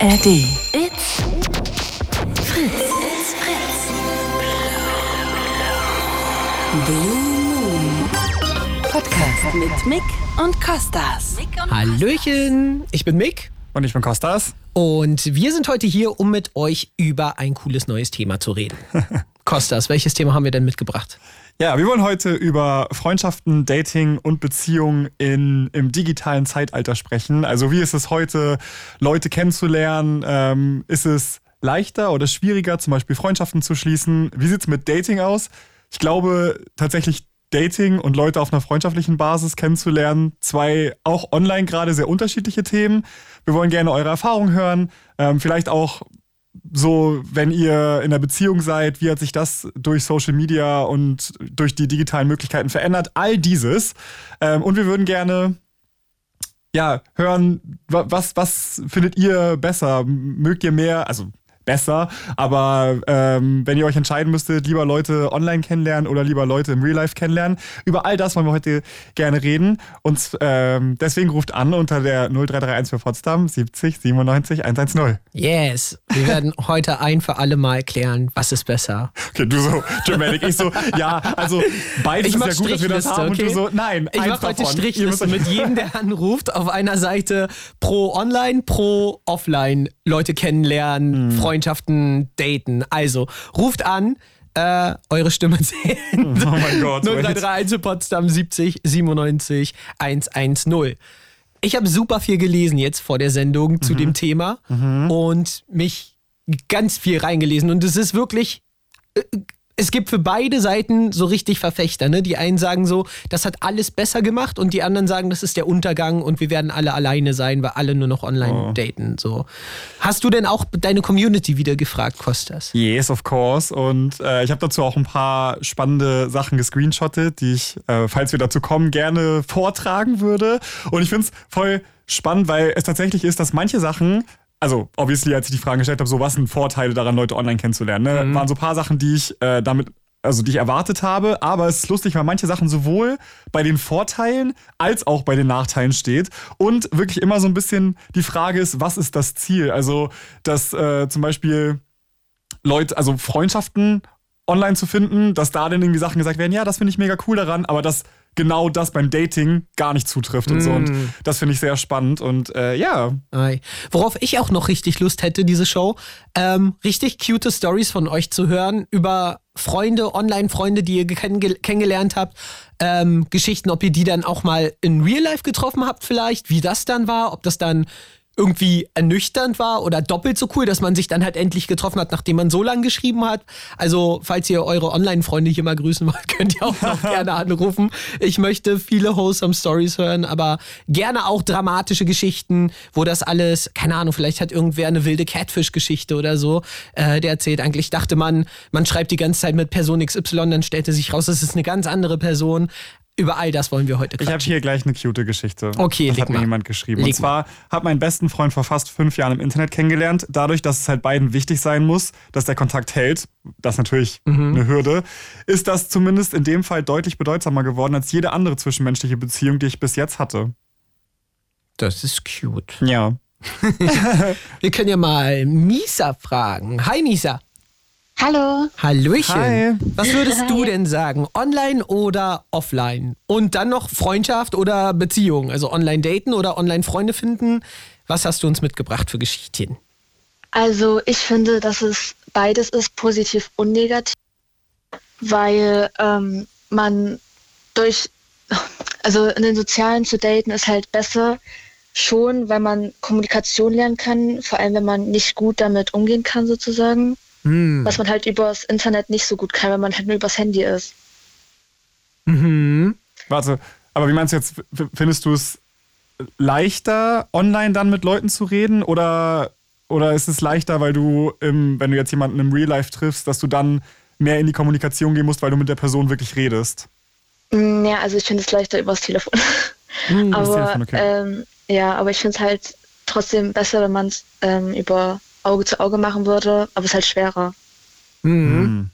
ARD. It's Fritz. It's Fritz. Blue Moon Podcast mit Mick und Kostas. Hallöchen, ich bin Mick Und ich bin Kostas. und wir sind heute hier, um mit euch über ein cooles neues Thema zu reden. Kostas, welches Thema haben wir denn mitgebracht? Ja, wir wollen heute über Freundschaften, Dating und Beziehungen in, im digitalen Zeitalter sprechen. Also wie ist es heute, Leute kennenzulernen? Ähm, ist es leichter oder schwieriger, zum Beispiel Freundschaften zu schließen? Wie sieht es mit Dating aus? Ich glaube tatsächlich Dating und Leute auf einer freundschaftlichen Basis kennenzulernen, zwei auch online gerade sehr unterschiedliche Themen. Wir wollen gerne eure Erfahrungen hören, ähm, vielleicht auch so, wenn ihr in einer Beziehung seid, wie hat sich das durch Social Media und durch die digitalen Möglichkeiten verändert? All dieses. Ähm, und wir würden gerne ja, hören, wa- was, was findet ihr besser? Mögt ihr mehr, also besser, aber ähm, wenn ihr euch entscheiden müsstet, lieber Leute online kennenlernen oder lieber Leute im Real Life kennenlernen, über all das wollen wir heute gerne reden. Und ähm, deswegen ruft an unter der 0331 für Potsdam 70 97 110. Yes, wir werden heute ein für alle Mal klären, was ist besser. Okay, du so, Dramatic, ich so, ja, also beides Ich ist ja gut, dass wir das haben. okay? Und du so, nein, Ich mache heute Strichliste mit jedem, der anruft. Auf einer Seite pro Online, pro Offline. Leute kennenlernen, Freundschaften daten. Also, ruft an. Äh, eure Stimme zählt. Oh mein Gott. 0331 in Potsdam 70 97 110. Ich habe super viel gelesen jetzt vor der Sendung zu dem Thema und mich ganz viel reingelesen. Und es ist wirklich. Es gibt für beide Seiten so richtig Verfechter. Ne? Die einen sagen so, das hat alles besser gemacht und die anderen sagen, das ist der Untergang und wir werden alle alleine sein, weil alle nur noch online daten. So. Hast du denn auch deine Community wieder gefragt, Kostas? Yes, of course. Und äh, ich habe dazu auch ein paar spannende Sachen gescreenshottet, die ich, äh, falls wir dazu kommen, gerne vortragen würde. Und ich finde es voll spannend, weil es tatsächlich ist, dass manche Sachen, also obviously, als ich die Fragen gestellt habe, so was sind Vorteile daran, Leute online kennenzulernen, ne? waren so ein paar Sachen, die ich äh, damit also die ich erwartet habe, aber es ist lustig, weil manche Sachen sowohl bei den Vorteilen als auch bei den Nachteilen steht und wirklich immer so ein bisschen die Frage ist, was ist das Ziel? Also, dass äh, zum Beispiel Leute, also Freundschaften online zu finden, dass da dann irgendwie Sachen gesagt werden, ja, das finde ich mega cool daran, aber dass genau das beim Dating gar nicht zutrifft und so. Und das finde ich sehr spannend. Und äh, ja, Ei. Worauf ich auch noch richtig Lust hätte, diese Show, ähm, richtig cute Stories von euch zu hören über Freunde, Online-Freunde, die ihr kennenge kennengelernt habt. Ähm, Geschichten, ob ihr die dann auch mal in Real Life getroffen habt, vielleicht, wie das dann war, ob das dann irgendwie ernüchternd war oder doppelt so cool, dass man sich dann halt endlich getroffen hat, nachdem man so lange geschrieben hat. Also, falls ihr eure Online-Freunde hier mal grüßen wollt, könnt ihr auch noch gerne anrufen. Ich möchte viele wholesome Stories hören, aber gerne auch dramatische Geschichten, wo das alles, keine Ahnung, vielleicht hat irgendwer eine wilde Catfish-Geschichte oder so, äh, der erzählt. Eigentlich dachte man, man schreibt die ganze Zeit mit Person XY, dann stellte sich raus, es ist eine ganz andere Person. Über all das wollen wir heute ich habe quatschen. hier gleich eine cute Geschichte. Okay, das hat mir mal. jemand geschrieben. Leg und zwar hat mein besten Freund vor fast fünf Jahren im Internet kennengelernt. Dadurch, dass es halt beiden wichtig sein muss, dass der Kontakt hält, das ist natürlich Mhm. eine Hürde, ist das zumindest in dem Fall deutlich bedeutsamer geworden als jede andere zwischenmenschliche Beziehung, die ich bis jetzt hatte. Das ist cute. Ja. Wir können ja mal Misa fragen. Hi Misa. Hallo. Hallöchen. Hi. Was würdest du denn sagen? Online oder offline? Und dann noch Freundschaft oder Beziehung? Also online daten oder online Freunde finden? Was hast du uns mitgebracht für Geschichten? Also ich finde, dass es beides ist, positiv und negativ, weil ähm, man durch, also in den Sozialen zu daten ist halt besser schon, weil man Kommunikation lernen kann, vor allem wenn man nicht gut damit umgehen kann sozusagen, Hm. was man halt übers Internet nicht so gut kann, wenn man halt nur übers Handy ist. Mhm. Warte, aber wie meinst du jetzt, findest du es leichter, online dann mit Leuten zu reden? Oder, oder ist es leichter, weil du, im, wenn du jetzt jemanden im Real Life triffst, dass du dann mehr in die Kommunikation gehen musst, weil du mit der Person wirklich redest? Mm, Ja, also ich finde es leichter übers Telefon. Hm. aber Telefon, okay. ähm, ja, aber ich finde es halt trotzdem besser, wenn man es ähm, über Auge zu Auge machen würde, aber es ist halt schwerer. Mhm.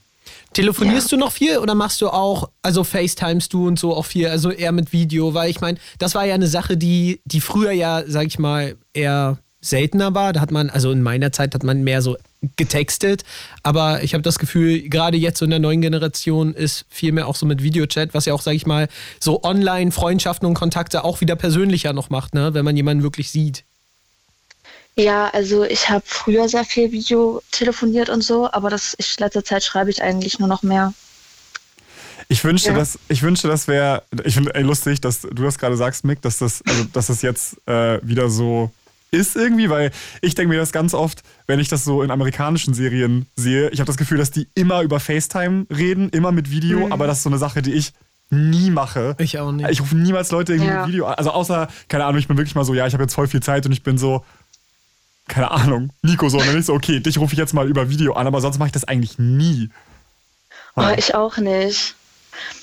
Telefonierst du noch viel oder machst du auch, also FaceTimest du und so auch viel, also eher mit Video? Weil ich meine, das war ja eine Sache, die, die früher ja, sag ich mal, eher seltener war. Da hat man, also in meiner Zeit hat man mehr so getextet. Aber ich habe das Gefühl, gerade jetzt so in der neuen Generation ist viel mehr auch so mit Videochat, was ja auch, sage ich mal, so Online-Freundschaften und Kontakte auch wieder persönlicher noch macht, ne? wenn man jemanden wirklich sieht. Ja, also ich habe früher sehr viel Video telefoniert und so, aber das ich letzte Zeit schreibe ich eigentlich nur noch mehr. Ich wünschte, Ja. dass ich wünschte, das wäre. Ich finde lustig, dass du das gerade sagst, Mick, dass das, also, dass das jetzt äh, wieder so ist irgendwie, weil ich denke mir das ganz oft, wenn ich das so in amerikanischen Serien sehe, ich habe das Gefühl, dass die immer über FaceTime reden, immer mit Video, aber das ist so eine Sache, die ich nie mache. Ich auch nicht. Ich rufe niemals Leute irgendwie Ja. mit Video an. Also außer, keine Ahnung, ich bin wirklich mal so, ja, ich habe jetzt voll viel Zeit und ich bin so, keine Ahnung, Nico so, und dann ist so, okay, dich rufe ich jetzt mal über Video an, aber sonst mache ich das eigentlich nie. Oh, ich auch nicht.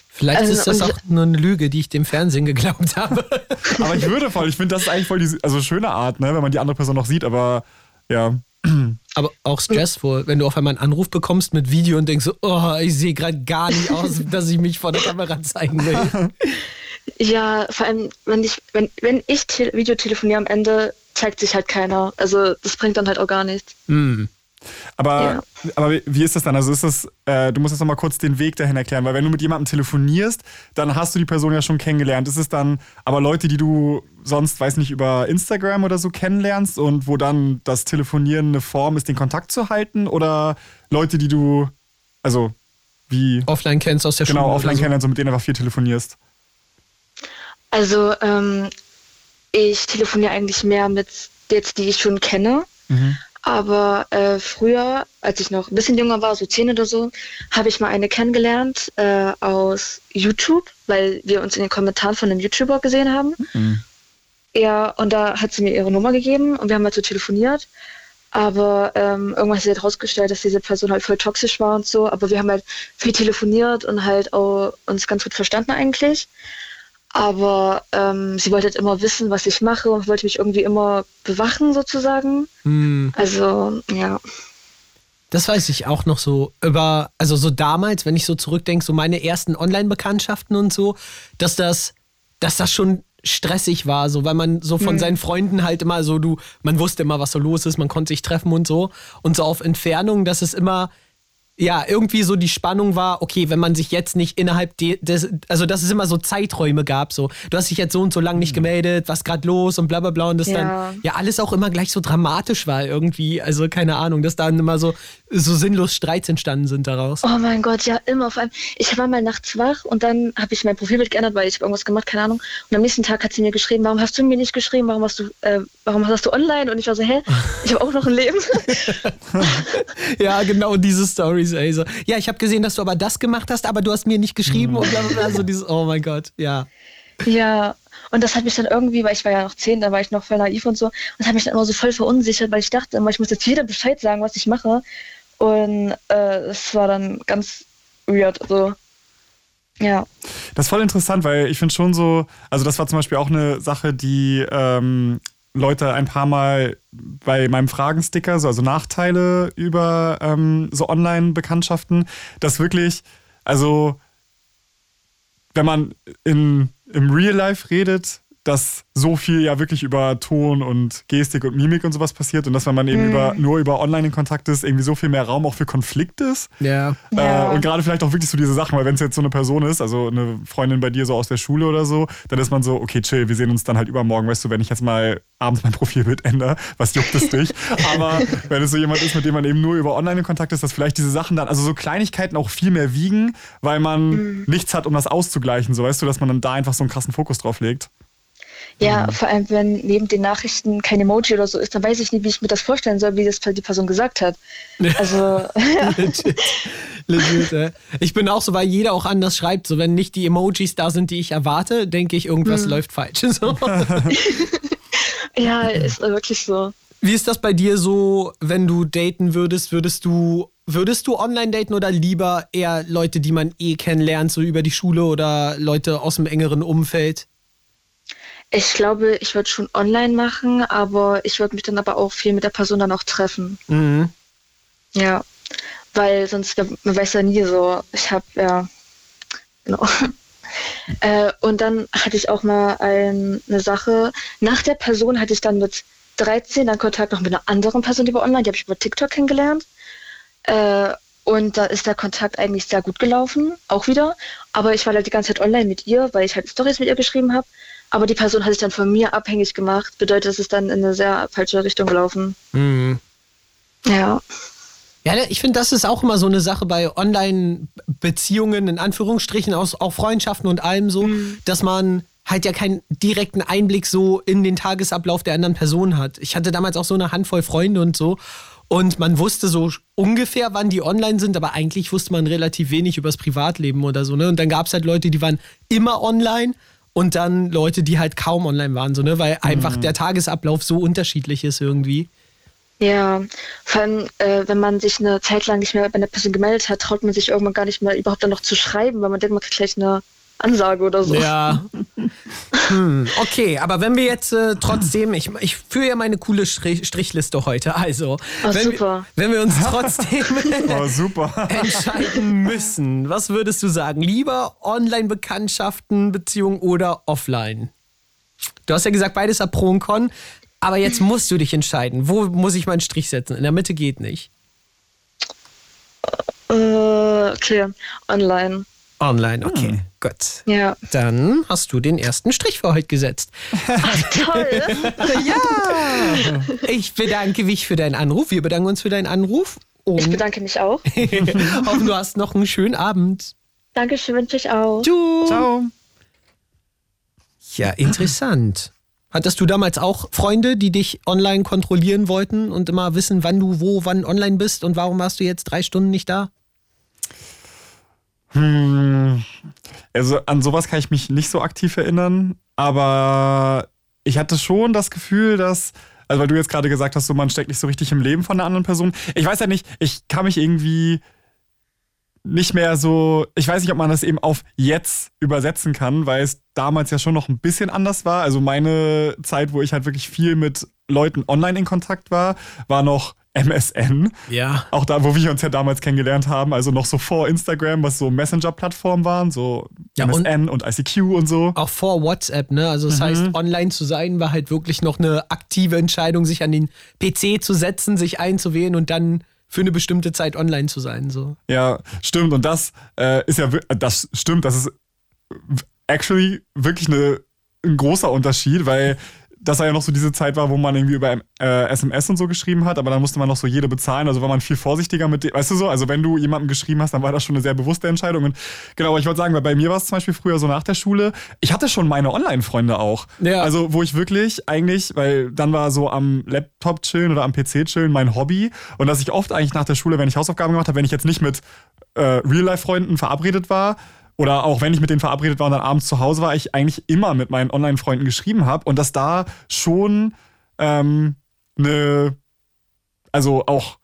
Vielleicht Also, ist das auch nur eine Lüge, die ich dem Fernsehen geglaubt habe. Aber ich würde voll, ich finde, das ist eigentlich voll die also schöne Art, ne, wenn man die andere Person noch sieht, aber ja. Aber auch stressful, wenn du auf einmal einen Anruf bekommst mit Video und denkst so, oh, ich sehe gerade gar nicht aus, dass ich mich vor der Kamera zeigen will. Ja, vor allem, wenn ich, wenn, wenn ich te Video telefoniere am Ende, zeigt sich halt keiner. Also das bringt dann halt auch gar nichts. Hm. Aber, Ja. aber wie- ist das dann? Also ist das, äh, du musst jetzt nochmal kurz den Weg dahin erklären, weil wenn du mit jemandem telefonierst, dann hast du die Person ja schon kennengelernt. Ist es dann aber Leute, die du sonst, weiß nicht, über Instagram oder so kennenlernst und wo dann das Telefonieren eine Form ist, den Kontakt zu halten? Oder Leute, die du, also wie Offline kennst aus der genau Schule. offline oder so. kennenlernst und mit denen einfach viel telefonierst? Also ähm, ich telefoniere eigentlich mehr mit jetzt, die ich schon kenne. Aber äh, früher, als ich noch ein bisschen jünger war, so zehn oder so, habe ich mal eine kennengelernt äh, aus YouTube, weil wir uns in den Kommentaren von einem YouTuber gesehen haben. Ja, und da hat sie mir ihre Nummer gegeben und wir haben halt so telefoniert. Aber ähm, irgendwann hat sie halt rausgestellt, dass diese Person halt voll toxisch war und so. Aber wir haben halt viel telefoniert und halt auch uns ganz gut verstanden eigentlich. Aber ähm, sie wollte halt immer wissen, was ich mache und wollte mich irgendwie immer bewachen sozusagen. Hm. Also, ja. Das weiß ich auch noch so über, also so damals, wenn ich so zurückdenke, so meine ersten Online-Bekanntschaften und so, dass das, dass das schon stressig war, so weil man so von seinen Freunden halt immer so, du, man wusste immer, was so los ist, man konnte sich treffen und so. Und so auf Entfernung, dass es immer, ja, irgendwie so die Spannung war, okay, wenn man sich jetzt nicht innerhalb de, des, also dass es immer so Zeiträume gab, so, du hast dich jetzt so und so lange nicht gemeldet, was gerade los und bla bla bla und das Ja. dann, ja, alles auch immer gleich so dramatisch war irgendwie, also keine Ahnung, dass dann immer so, so sinnlos Streits entstanden sind daraus. Oh mein Gott, ja, immer. Vor allem, ich war mal nachts wach und dann habe ich mein Profilbild geändert, weil ich hab irgendwas gemacht, keine Ahnung. Und am nächsten Tag hat sie mir geschrieben, warum hast du mir nicht geschrieben, warum hast du, äh, warum hast du online? Und ich war so, hä? Ich habe auch noch ein Leben. Ja, genau diese Stories, ey. So. Ja, ich habe gesehen, dass du aber das gemacht hast, aber du hast mir nicht geschrieben und bla bla bla, so dieses, oh mein Gott, ja. ja. Und das hat mich dann irgendwie, weil ich war ja noch zehn, da war ich noch voll naiv und so, und das hat mich dann immer so voll verunsichert, weil ich dachte immer, ich muss jetzt jedem Bescheid sagen, was ich mache. Und äh, es war dann ganz weird. Also, ja. Das ist voll interessant, weil ich finde schon so, also das war zum Beispiel auch eine Sache, die ähm, Leute ein paar Mal bei meinem Fragensticker, so, also Nachteile über ähm, so Online-Bekanntschaften, dass wirklich, also wenn man in, im Real Life redet, dass so viel ja wirklich über Ton und Gestik und Mimik und sowas passiert und dass wenn man eben über, nur über Online in Kontakt ist, irgendwie so viel mehr Raum auch für Konflikt ist. Ja. Ja. Äh, und gerade vielleicht auch wirklich so diese Sachen, weil wenn es jetzt so eine Person ist, also eine Freundin bei dir so aus der Schule oder so, dann ist man so, okay, chill, wir sehen uns dann halt übermorgen, weißt du, wenn ich jetzt mal abends mein Profilbild ändere, was juckt es dich? Aber wenn es so jemand ist, mit dem man eben nur über Online in Kontakt ist, dass vielleicht diese Sachen dann, also so Kleinigkeiten auch viel mehr wiegen, weil man nichts hat, um das auszugleichen, so weißt du, dass man dann da einfach so einen krassen Fokus drauf legt. Ja, vor allem, wenn neben den Nachrichten kein Emoji oder so ist, dann weiß ich nicht, wie ich mir das vorstellen soll, wie das die Person gesagt hat. Also, Legit. Legit, ey. Ich bin auch so, weil jeder auch anders schreibt. So, wenn nicht die Emojis da sind, die ich erwarte, denke ich, irgendwas läuft falsch. So. ja, ist wirklich so. Wie ist das bei dir so, wenn du daten würdest? Würdest du, würdest du online daten oder lieber eher Leute, die man eh kennenlernt, so über die Schule oder Leute aus dem engeren Umfeld? Ich glaube, ich würde schon online machen, aber ich würde mich dann aber auch viel mit der Person dann auch treffen. Mhm. Ja, weil sonst, man weiß ja nie so, ich habe, ja, genau. Äh, und dann hatte ich auch mal ein, eine Sache, nach der Person hatte ich dann mit 13 dann Kontakt noch mit einer anderen Person über online, die habe ich über TikTok kennengelernt. Äh, und da ist der Kontakt eigentlich sehr gut gelaufen, auch wieder. Aber ich war halt die ganze Zeit online mit ihr, weil ich halt Stories mit ihr geschrieben habe. Aber die Person hat sich dann von mir abhängig gemacht. Bedeutet, es ist dann in eine sehr falsche Richtung gelaufen. Mhm. Ja. Ja, ne, ich finde, das ist auch immer so eine Sache bei Online-Beziehungen, in Anführungsstrichen, aus, auch Freundschaften und allem so, dass man halt ja keinen direkten Einblick so in den Tagesablauf der anderen Person hat. Ich hatte damals auch so eine Handvoll Freunde und so. Und man wusste so ungefähr, wann die online sind, aber eigentlich wusste man relativ wenig übers Privatleben oder so. Ne? Und dann gab es halt Leute, die waren immer online und dann Leute, die halt kaum online waren, so, ne? weil einfach der Tagesablauf so unterschiedlich ist irgendwie. Ja, vor allem, äh, wenn man sich eine Zeit lang nicht mehr bei einer Person gemeldet hat, traut man sich irgendwann gar nicht mehr überhaupt dann noch zu schreiben, weil man denkt, man kriegt gleich eine Ansage oder so. Ja. Hm, okay, aber wenn wir jetzt äh, trotzdem, ich, ich führe ja meine coole Strich, Strichliste heute, also Ah, wenn, super. Wir, wenn wir uns trotzdem Oh, super. entscheiden müssen, was würdest du sagen? Lieber Online-Bekanntschaften, Beziehungen oder offline? Du hast ja gesagt, beides hat Pro und Con, aber jetzt musst du dich entscheiden. Wo muss ich meinen Strich setzen? In der Mitte geht nicht. Äh, okay, online. Online, okay, gut. Ja. Dann hast du den ersten Strich für heute gesetzt. Toll. Ja! Ich bedanke mich für deinen Anruf. Wir bedanken uns für deinen Anruf. Ich bedanke mich auch. hoffen, du hast noch einen schönen Abend. Dankeschön, wünsche ich auch. Tschüss. Ciao. Ja, interessant. Hattest du damals auch Freunde, die dich online kontrollieren wollten und immer wissen, wann du wo, wann online bist und warum warst du jetzt drei Stunden nicht da? Hm, also an sowas kann ich mich nicht so aktiv erinnern, aber ich hatte schon das Gefühl, dass, also weil du jetzt gerade gesagt hast, so man steckt nicht so richtig im Leben von einer anderen Person. Ich weiß ja nicht, ich kann mich irgendwie nicht mehr so, ich weiß nicht, ob man das eben auf jetzt übersetzen kann, weil es damals ja schon noch ein bisschen anders war. Also meine Zeit, wo ich halt wirklich viel mit Leuten online in Kontakt war, war noch MSN. Ja. Auch da, wo wir uns ja damals kennengelernt haben, also noch so vor Instagram, was so Messenger-Plattformen waren, so Ja, und- MSN und, ICQ und so. Auch vor WhatsApp, ne? Also das heißt, online zu sein war halt wirklich noch eine aktive Entscheidung, sich an den PC zu setzen, sich einzuwählen und dann für eine bestimmte Zeit online zu sein. So. Ja, stimmt. Und das äh, ist ja, wir- das stimmt, das ist actually wirklich eine, ein großer Unterschied, weil das ja noch so diese Zeit war, wo man irgendwie über äh, SMS und so geschrieben hat, aber dann musste man noch so jede bezahlen, also war man viel vorsichtiger mit dem, weißt du so, also wenn du jemandem geschrieben hast, dann war das schon eine sehr bewusste Entscheidung und genau, aber ich wollte sagen, weil bei mir war es zum Beispiel früher so nach der Schule, ich hatte schon meine Online-Freunde auch, Ja. also wo ich wirklich eigentlich, weil dann war so am Laptop chillen oder am PC chillen mein Hobby und dass ich oft eigentlich nach der Schule, wenn ich Hausaufgaben gemacht habe, wenn ich jetzt nicht mit äh, Real-Life-Freunden verabredet war, oder auch wenn ich mit denen verabredet war und dann abends zu Hause war, ich eigentlich immer mit meinen Online-Freunden geschrieben habe und dass da schon ähm, eine, also auch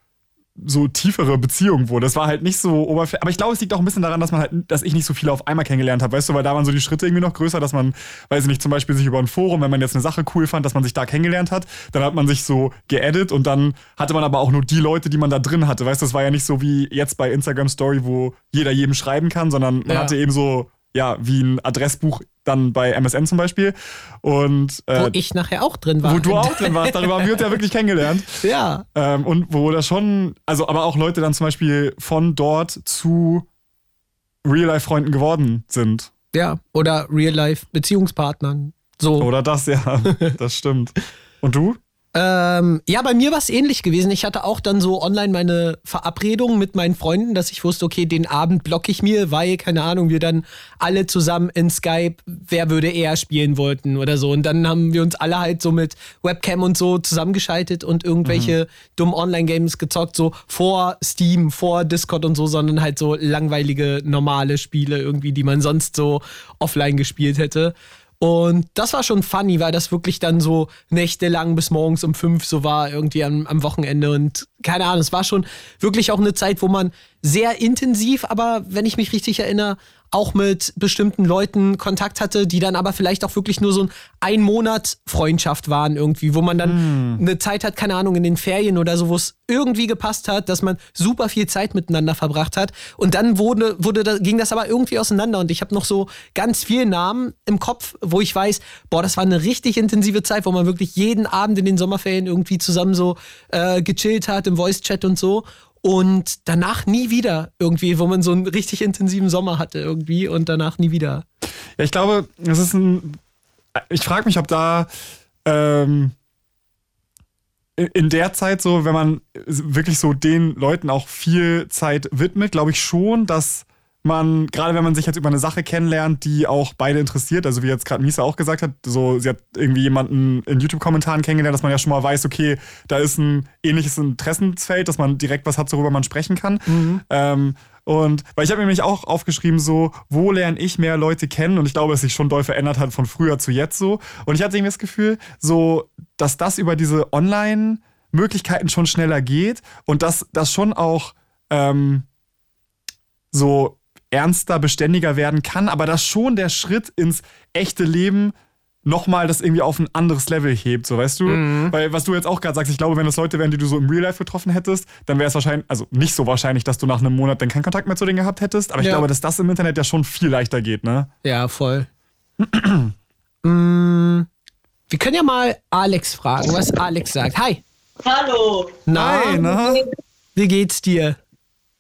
so tiefere Beziehung wurde. Das war halt nicht so oberflächlich. Aber ich glaube, es liegt auch ein bisschen daran, dass man halt, dass ich nicht so viele auf einmal kennengelernt habe. Weißt du, weil da waren so die Schritte irgendwie noch größer, dass man, weiß ich nicht, zum Beispiel sich über ein Forum, wenn man jetzt eine Sache cool fand, dass man sich da kennengelernt hat, dann hat man sich so geedit und dann hatte man aber auch nur die Leute, die man da drin hatte. Weißt du, das war ja nicht so wie jetzt bei Instagram Story, wo jeder jedem schreiben kann, sondern man Ja. hatte eben so, ja, wie ein Adressbuch dann bei MSN zum Beispiel. Und Wo äh, ich nachher auch drin war. wo du auch drin warst, darüber haben wir uns ja wirklich kennengelernt. Ja. Ähm, und wo das schon, also aber auch Leute dann zum Beispiel von dort zu Real-Life-Freunden geworden sind. Ja. Oder Real-Life-Beziehungspartnern. So. Oder das, ja, das stimmt. Und du? Ähm, ja, bei mir war es ähnlich gewesen. Ich hatte auch dann so online meine Verabredung mit meinen Freunden, dass ich wusste, okay, den Abend blocke ich mir, weil, keine Ahnung, wir dann alle zusammen in Skype, wer würde eher spielen wollten oder so. Und dann haben wir uns alle halt so mit Webcam und so zusammengeschaltet und irgendwelche dummen Online-Games gezockt, so vor Steam, vor Discord und so, sondern halt so langweilige, normale Spiele irgendwie, die man sonst so offline gespielt hätte. Und das war schon funny, weil das wirklich dann so nächtelang bis morgens um fünf so war, irgendwie am, am Wochenende. Und keine Ahnung, es war schon wirklich auch eine Zeit, wo man sehr intensiv, aber wenn ich mich richtig erinnere, auch mit bestimmten Leuten Kontakt hatte, die dann aber vielleicht auch wirklich nur so ein ein Monat Freundschaft waren irgendwie, wo man dann Hm. eine Zeit hat, keine Ahnung, in den Ferien oder so, wo es irgendwie gepasst hat, dass man super viel Zeit miteinander verbracht hat. Und dann wurde, wurde da, ging das aber irgendwie auseinander. Und ich habe noch so ganz viele Namen im Kopf, wo ich weiß, boah, das war eine richtig intensive Zeit, wo man wirklich jeden Abend in den Sommerferien irgendwie zusammen so äh, gechillt hat, im Voice-Chat und so. Und danach nie wieder irgendwie, wo man so einen richtig intensiven Sommer hatte irgendwie und danach nie wieder. Ja, ich glaube, es ist ein. Ich frage mich, ob da ähm, in- in der Zeit so, wenn man wirklich so den Leuten auch viel Zeit widmet, glaube ich schon, dass man, gerade wenn man sich jetzt über eine Sache kennenlernt, die auch beide interessiert, also wie jetzt gerade Misa auch gesagt hat, so sie hat irgendwie jemanden in YouTube-Kommentaren kennengelernt, dass man ja schon mal weiß, okay, da ist ein ähnliches Interessensfeld, dass man direkt was hat, worüber man sprechen kann. Ähm, und weil ich habe mir nämlich auch aufgeschrieben, so, wo lerne ich mehr Leute kennen? Und ich glaube, dass sich schon doll verändert hat von früher zu jetzt so. Und ich hatte irgendwie das Gefühl, so, dass das über diese Online-Möglichkeiten schon schneller geht und dass das schon auch ähm, so ernster, beständiger werden kann, aber dass schon der Schritt ins echte Leben nochmal das irgendwie auf ein anderes Level hebt, so weißt du? Weil was du jetzt auch gerade sagst, ich glaube, wenn das Leute wären, die du so im Real Life getroffen hättest, dann wäre es wahrscheinlich, also nicht so wahrscheinlich, dass du nach einem Monat dann keinen Kontakt mehr zu denen gehabt hättest, aber ich Ja. glaube, dass das im Internet ja schon viel leichter geht, ne? Ja, voll. mm, wir können ja mal Alex fragen, was Alex sagt. Hi. Hallo, Na, Hi, ne? wie geht's dir?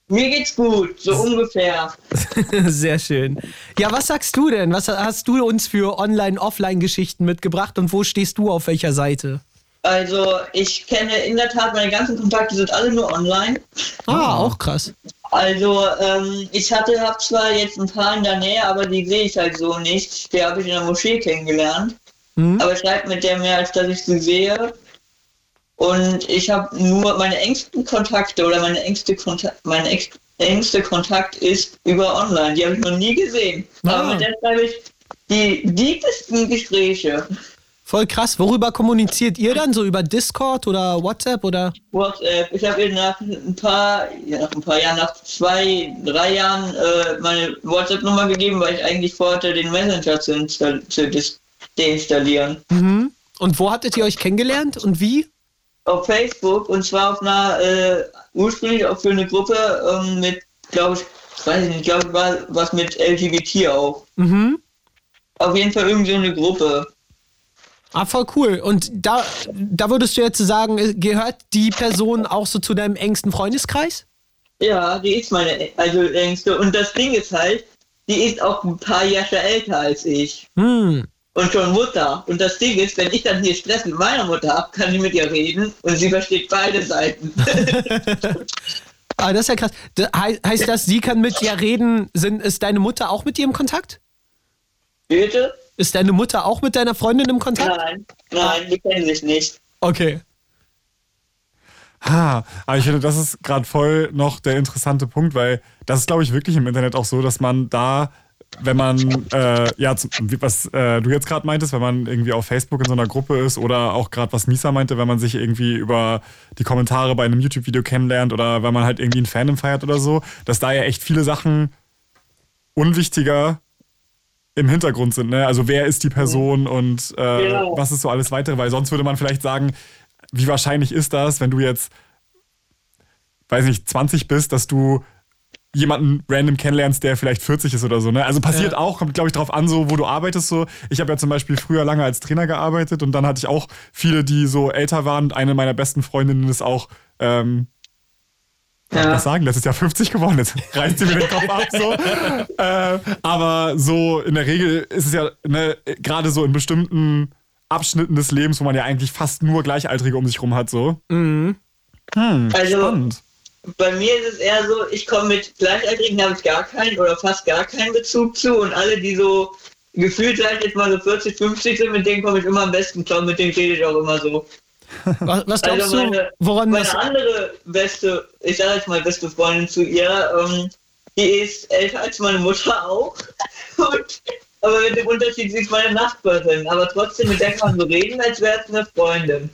Mir geht's gut, so ungefähr. Sehr schön. Ja, was sagst du denn? Was hast du uns für Online-Offline-Geschichten mitgebracht und wo stehst du auf welcher Seite? Also, ich kenne in der Tat, meine ganzen Kontakte sind alle nur online. Ah, auch krass. Also, ähm, ich hatte, hab zwar jetzt ein paar in der Nähe, aber die sehe ich halt so nicht. Die habe ich in der Moschee kennengelernt. Mhm. Aber ich schreibe mit der mehr, als dass ich sie sehe. Und ich habe nur meine engsten Kontakte oder meine engste Kontakt, meine ex engste Kontakt ist über online. Die habe ich noch nie gesehen. Ah. Aber mit der schreibe ich die diebsten Gespräche. Voll krass. Worüber kommuniziert ihr dann? So über Discord oder WhatsApp oder? WhatsApp. Ich habe nach ein paar, ja, nach ein paar Jahren, nach zwei, drei Jahren äh, meine WhatsApp-Nummer gegeben, weil ich eigentlich vorhatte, den Messenger zu, zu deinstallieren. Mhm. Und wo hattet ihr euch kennengelernt und wie? Auf Facebook und zwar auf einer, äh, ursprünglich auch für eine Gruppe ähm, mit, glaube ich, weiß ich nicht, glaube ich, war was mit LGBT auch. Mhm. Auf jeden Fall irgendwie so eine Gruppe. Ah, voll cool. Und da, da würdest du jetzt sagen, äh, gehört die Person auch so zu deinem engsten Freundeskreis? Ja, die ist meine, also längste. Und das Ding ist halt, die ist auch ein paar Jahre älter als ich. Hm. Und schon Mutter. Und das Ding ist, wenn ich dann hier Stress mit meiner Mutter habe, kann ich mit ihr reden und sie versteht beide Seiten. Ah, das ist ja krass. Da, hei- heißt das, sie kann mit dir reden? Sind, ist deine Mutter auch mit dir im Kontakt? Bitte? Ist deine Mutter auch mit deiner Freundin im Kontakt? Nein, nein, die kennen sich nicht. Okay. Ha, aber ich finde, das ist gerade voll noch der interessante Punkt, weil das ist, glaube ich, wirklich im Internet auch so, dass man da, wenn man, äh, ja, was äh, du jetzt gerade meintest, wenn man irgendwie auf Facebook in so einer Gruppe ist oder auch gerade was Misa meinte, wenn man sich irgendwie über die Kommentare bei einem YouTube-Video kennenlernt oder wenn man halt irgendwie ein Fandom feiert oder so, dass da ja echt viele Sachen unwichtiger im Hintergrund sind. Ne? Also wer ist die Person und äh, Genau. was ist so alles weitere, weil sonst würde man vielleicht sagen, wie wahrscheinlich ist das, wenn du jetzt, weiß nicht, 20 bist, dass du jemanden random kennenlernst, der vielleicht 40 ist oder so. Ne? Also passiert Ja. auch, kommt glaube ich drauf an, so wo du arbeitest. So. Ich habe ja zum Beispiel früher lange als Trainer gearbeitet und dann hatte ich auch viele, die so älter waren. Und eine meiner besten Freundinnen ist auch, ähm, Darf ich das sagen? Das ist ja 50 geworden. Jetzt reißt sie mir den Kopf ab. So. äh, aber so in der Regel ist es ja ne, gerade so in bestimmten Abschnitten des Lebens, wo man ja eigentlich fast nur Gleichaltrige um sich rum hat. So. Hm, Also spannend. Bei mir ist es eher so, ich komme mit Gleichaltrigen, habe ich gar keinen oder fast gar keinen Bezug zu und alle, die so gefühlt vielleicht jetzt mal so 40, 50 sind, mit denen komme ich immer am besten klar, mit denen rede ich auch immer so. Was, was glaubst Also meine, du, woran meine das. andere beste, ich sage jetzt mal beste Freundin zu ihr, ähm, die ist älter als meine Mutter auch. Und, aber mit dem Unterschied, sie ist meine Nachbarin. Aber trotzdem, mit der kann man so reden, als wäre es eine Freundin.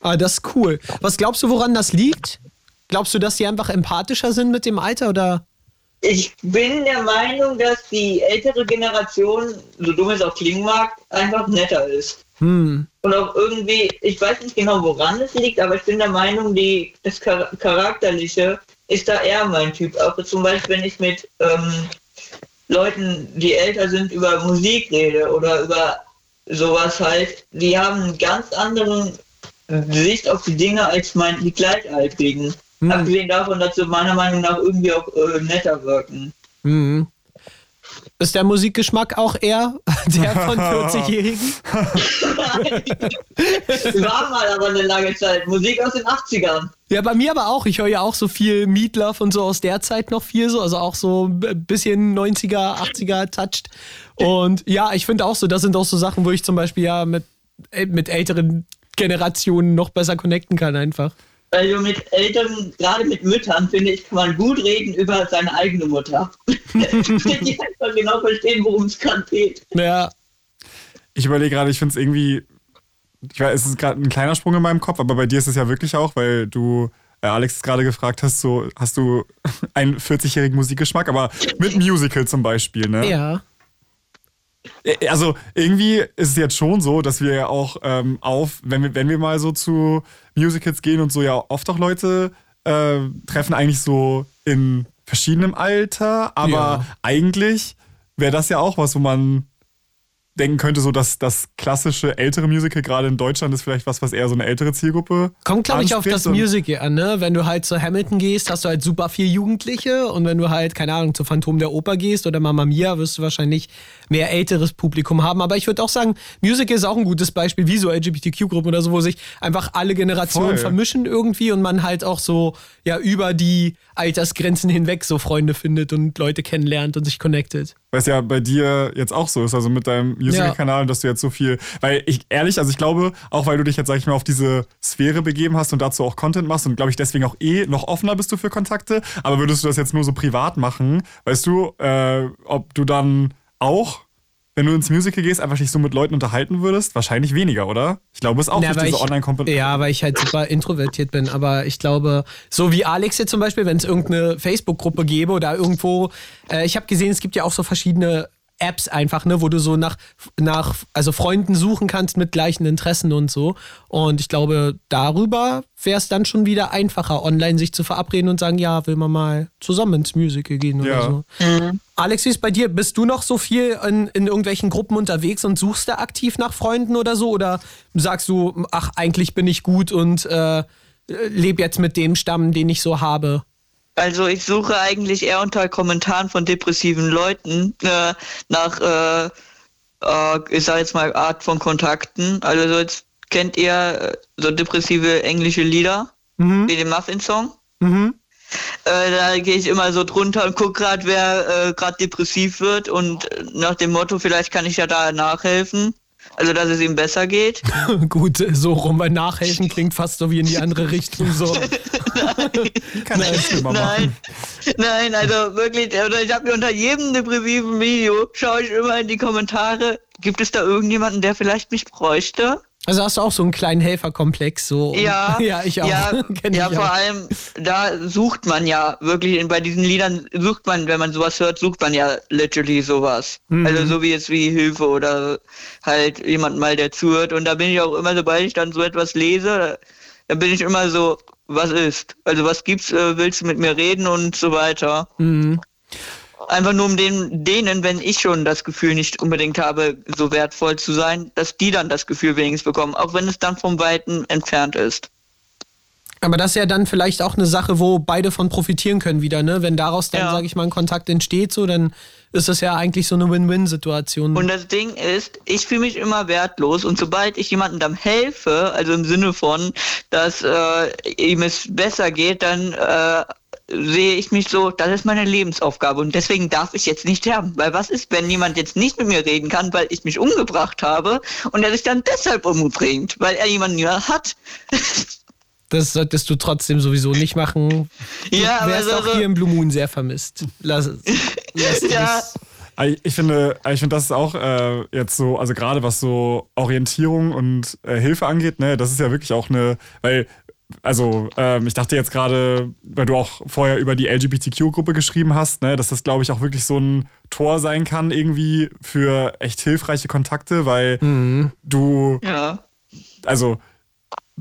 Ah, das ist cool. Was glaubst du, woran das liegt? Glaubst du, dass die einfach empathischer sind mit dem Alter oder? ich bin der Meinung, dass die ältere Generation, so dumm es auch klingen mag, einfach netter ist. Hm. Und auch irgendwie, ich weiß nicht genau, woran es liegt, aber ich bin der Meinung, die, das Char Charakterliche ist da eher mein Typ. Auch zum Beispiel, wenn ich mit ähm, Leuten, die älter sind, über Musik rede oder über sowas halt, die haben einen ganz anderen Sicht auf die Dinge als mein, die Gleichaltrigen. Hm. Abgesehen davon, dass sie meiner Meinung nach irgendwie auch äh, netter wirken. Hm. Ist der Musikgeschmack auch eher der von 40-Jährigen? War mal aber eine lange Zeit. Musik aus den 80ern. Ja, bei mir aber auch. Ich höre ja auch so viel Meatloaf und so aus der Zeit noch viel so. Also auch so ein bisschen 90er, 80er touched. Und ja, ich finde auch so, das sind auch so Sachen, wo ich zum Beispiel ja mit, äh, mit älteren Generationen noch besser connecten kann einfach. Also mit Eltern, gerade mit Müttern, finde ich, kann man gut reden über seine eigene Mutter. die einfach genau verstehen, worum es gerade geht. Ja. Ich überlege gerade, ich finde es irgendwie, ich weiß, es ist gerade ein kleiner Sprung in meinem Kopf, aber bei dir ist es ja wirklich auch, weil du äh, Alex gerade gefragt hast, so hast du einen 40-jährigen Musikgeschmack, aber mit Musical zum Beispiel, ne? Ja. Also irgendwie ist es jetzt schon so, dass wir ja auch ähm, auf, wenn wir, wenn wir mal so zu Musicals gehen und so, ja oft auch Leute äh, treffen eigentlich so in verschiedenem Alter, aber Ja. eigentlich wäre das ja auch was, wo man denken könnte, so dass das klassische ältere Musical gerade in Deutschland ist vielleicht was, was eher so eine ältere Zielgruppe Kommt, glaube ich, auf das Musical an, ne? Wenn du halt zu Hamilton gehst, hast du halt super viel Jugendliche und wenn du halt, keine Ahnung, zu Phantom der Oper gehst oder Mamma Mia, wirst du wahrscheinlich mehr älteres Publikum haben. Aber ich würde auch sagen, Musical ist auch ein gutes Beispiel, wie so LGBTQ-Gruppen oder so, wo sich einfach alle Generationen Voll. vermischen irgendwie und man halt auch so, ja, über die Altersgrenzen hinweg so Freunde findet und Leute kennenlernt und sich connectet. Weil ja bei dir jetzt auch so ist, also mit deinem Musical-Kanal, dass du jetzt so viel, weil ich ehrlich, also ich glaube, auch weil du dich jetzt, sag ich mal, auf diese Sphäre begeben hast und dazu auch Content machst und glaube ich deswegen auch eh noch offener bist du für Kontakte, aber würdest du das jetzt nur so privat machen, weißt du, äh, ob du dann auch, wenn du ins Musical gehst, einfach dich so mit Leuten unterhalten würdest? Wahrscheinlich weniger, oder? Ich glaube, es ist auch Ja, durch diese Online-Kompetenz. Ja, weil ich halt super introvertiert bin. Aber ich glaube, so wie Alex jetzt zum Beispiel, wenn es irgendeine Facebook-Gruppe gäbe oder irgendwo, äh, ich habe gesehen, es gibt ja auch so verschiedene Apps einfach, ne, wo du so nach, nach, also Freunden suchen kannst mit gleichen Interessen und so. Und ich glaube, darüber wäre es dann schon wieder einfacher, online sich zu verabreden und sagen, ja, will man mal zusammen ins Musical gehen oder Ja. so. Alex, wie ist bei dir? Bist du noch so viel in, in irgendwelchen Gruppen unterwegs und suchst da aktiv nach Freunden oder so? Oder sagst du, ach, eigentlich bin ich gut und äh, lebe jetzt mit dem Stamm, den ich so habe? Also ich suche eigentlich eher unter Kommentaren von depressiven Leuten äh, nach, äh, äh, ich sag jetzt mal, Art von Kontakten. Also so jetzt kennt ihr äh, so depressive englische Lieder, wie den Muffin-Song? Mhm. Äh, da gehe ich immer so drunter und gucke gerade, wer äh, gerade depressiv wird und nach dem Motto, vielleicht kann ich ja da nachhelfen. Also, dass es ihm besser geht. Gut, so rum, weil nachhelfen klingt fast so wie in die andere Richtung. So. Kann er machen. Nein, nein, also wirklich, oder ich habe mir unter jedem depressiven Video, schaue ich immer in die Kommentare, gibt es da irgendjemanden, der vielleicht mich bräuchte? Also hast du auch so einen kleinen Helferkomplex. So. Ja, ja, ich auch. Ja, ja ich vor auch. allem, da sucht man ja wirklich, bei diesen Liedern sucht man, wenn man sowas hört, sucht man ja literally sowas. Mhm. Also so wie jetzt wie Hilfe oder halt jemand mal, der zuhört. Und da bin ich auch immer, sobald ich dann so etwas lese, da bin ich immer so, was ist? Also was gibt's, äh, willst du mit mir reden und so weiter. Mhm. Einfach nur um den, denen, wenn ich schon das Gefühl nicht unbedingt habe, so wertvoll zu sein, dass die dann das Gefühl wenigstens bekommen, auch wenn es dann vom Weiten entfernt ist. Aber das ist ja dann vielleicht auch eine Sache, wo beide von profitieren können wieder, ne? Wenn daraus dann, Ja. sage ich mal, ein Kontakt entsteht, so, dann ist das ja eigentlich so eine Win-Win-Situation. Und das Ding ist, ich fühle mich immer wertlos und sobald ich jemandem dann helfe, also im Sinne von, dass äh, ihm es besser geht, dann äh, sehe ich mich so, das ist meine Lebensaufgabe und deswegen darf ich jetzt nicht sterben. Weil was ist, wenn jemand jetzt nicht mit mir reden kann, weil ich mich umgebracht habe und er sich dann deshalb umbringt, weil er jemanden ja hat? Das solltest du trotzdem sowieso nicht machen. Du Ja, aber wärst so- auch so- hier im Blue Moon sehr vermisst. Lass es. Lass Ja. es. Ich finde, ich finde, das ist auch äh, jetzt so, also gerade was so Orientierung und äh, Hilfe angeht, ne, das ist ja wirklich auch eine, weil also ähm, ich dachte jetzt gerade, weil du auch vorher über die LGBTQ-Gruppe geschrieben hast, ne, dass das, glaube ich, auch wirklich so ein Tor sein kann, irgendwie für echt hilfreiche Kontakte, weil Mhm. du, Ja. also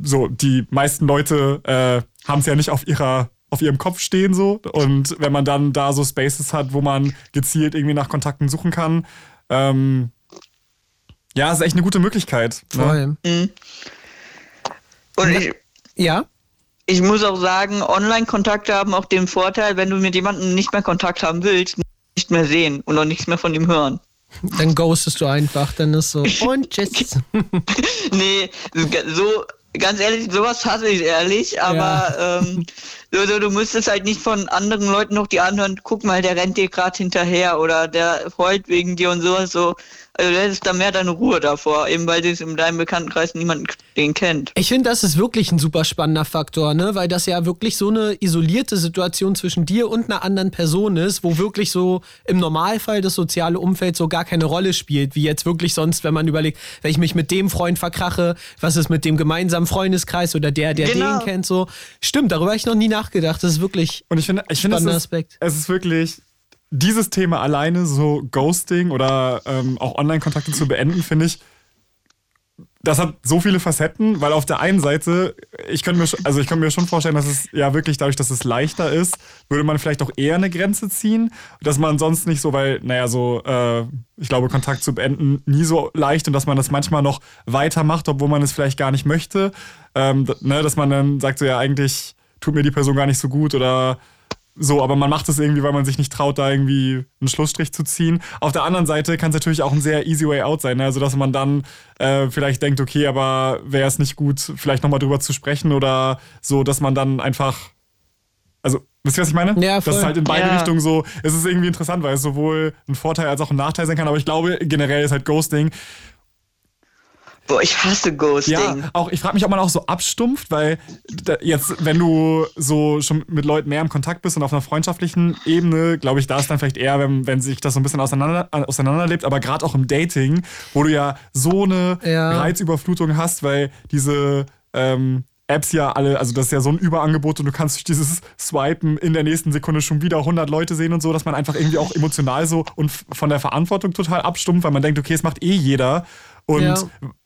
so, die meisten Leute äh, haben es ja nicht auf ihrer auf ihrem Kopf stehen so und wenn man dann da so Spaces hat, wo man gezielt irgendwie nach Kontakten suchen kann, ähm, ja, ist echt eine gute Möglichkeit. Ne? Voll. Und ich, Ja? ich muss auch sagen, Online-Kontakte haben auch den Vorteil, wenn du mit jemandem nicht mehr Kontakt haben willst, nicht mehr sehen und auch nichts mehr von ihm hören. Dann ghostest du einfach, dann ist so, und tschüss. Nee, so ganz ehrlich, sowas hasse ich ehrlich, aber ähm, so, so, du müsstest halt nicht von anderen Leuten noch die anhören, guck mal, der rennt dir gerade hinterher oder der heult wegen dir und sowas so. Also du hättest da mehr deine Ruhe davor, eben weil es in deinem Bekanntenkreis niemanden den kennt. Ich finde, das ist wirklich ein super spannender Faktor, ne? Weil das ja wirklich so eine isolierte Situation zwischen dir und einer anderen Person ist, wo wirklich so im Normalfall das soziale Umfeld so gar keine Rolle spielt, wie jetzt wirklich sonst, wenn man überlegt, wenn ich mich mit dem Freund verkrache, was ist mit dem gemeinsamen Freundeskreis oder der, der Genau. den kennt, so. Stimmt, darüber habe ich noch nie nachgedacht. Das ist wirklich. Und ich finde, ich finde es, Spannender ist, Aspekt. es ist wirklich, dieses Thema alleine, so Ghosting oder ähm, auch Online-Kontakte zu beenden, finde ich, das hat so viele Facetten, weil auf der einen Seite, ich könnte mir, schon- also ich mir schon vorstellen, dass es ja wirklich dadurch, dass es leichter ist, würde man vielleicht auch eher eine Grenze ziehen, dass man sonst nicht so, weil, naja, so, äh, ich glaube, Kontakt zu beenden nie so leicht und dass man das manchmal noch weitermacht, obwohl man es vielleicht gar nicht möchte, ähm, ne, dass man dann sagt so, ja, eigentlich tut mir die Person gar nicht so gut oder so, aber man macht es irgendwie, weil man sich nicht traut, da irgendwie einen Schlussstrich zu ziehen. Auf der anderen Seite kann es natürlich auch ein sehr easy way out sein, ne? also dass man dann äh, vielleicht denkt, okay, aber wäre es nicht gut, vielleicht nochmal drüber zu sprechen oder so, dass man dann einfach, also, wisst ihr, was ich meine? Ja, Das voll. ist halt in beide Ja. Richtungen so, es ist irgendwie interessant, weil es sowohl ein Vorteil als auch ein Nachteil sein kann, aber ich glaube, generell ist halt Ghosting Boah, ich hasse Ghosting. ja, auch ich frage mich, ob man auch so abstumpft, weil da, jetzt, wenn du so schon mit Leuten mehr im Kontakt bist und auf einer freundschaftlichen Ebene, glaube ich, da ist dann vielleicht eher, wenn, wenn sich das so ein bisschen auseinander, äh, auseinanderlebt, aber gerade auch im Dating, wo du ja so eine Ja. Reizüberflutung hast, weil diese ähm, Apps ja alle, also das ist ja so ein Überangebot und du kannst durch dieses Swipen in der nächsten Sekunde schon wieder 100 Leute sehen und so, dass man einfach irgendwie auch emotional so und von der Verantwortung total abstumpft, weil man denkt, okay, es macht eh jeder und Ja.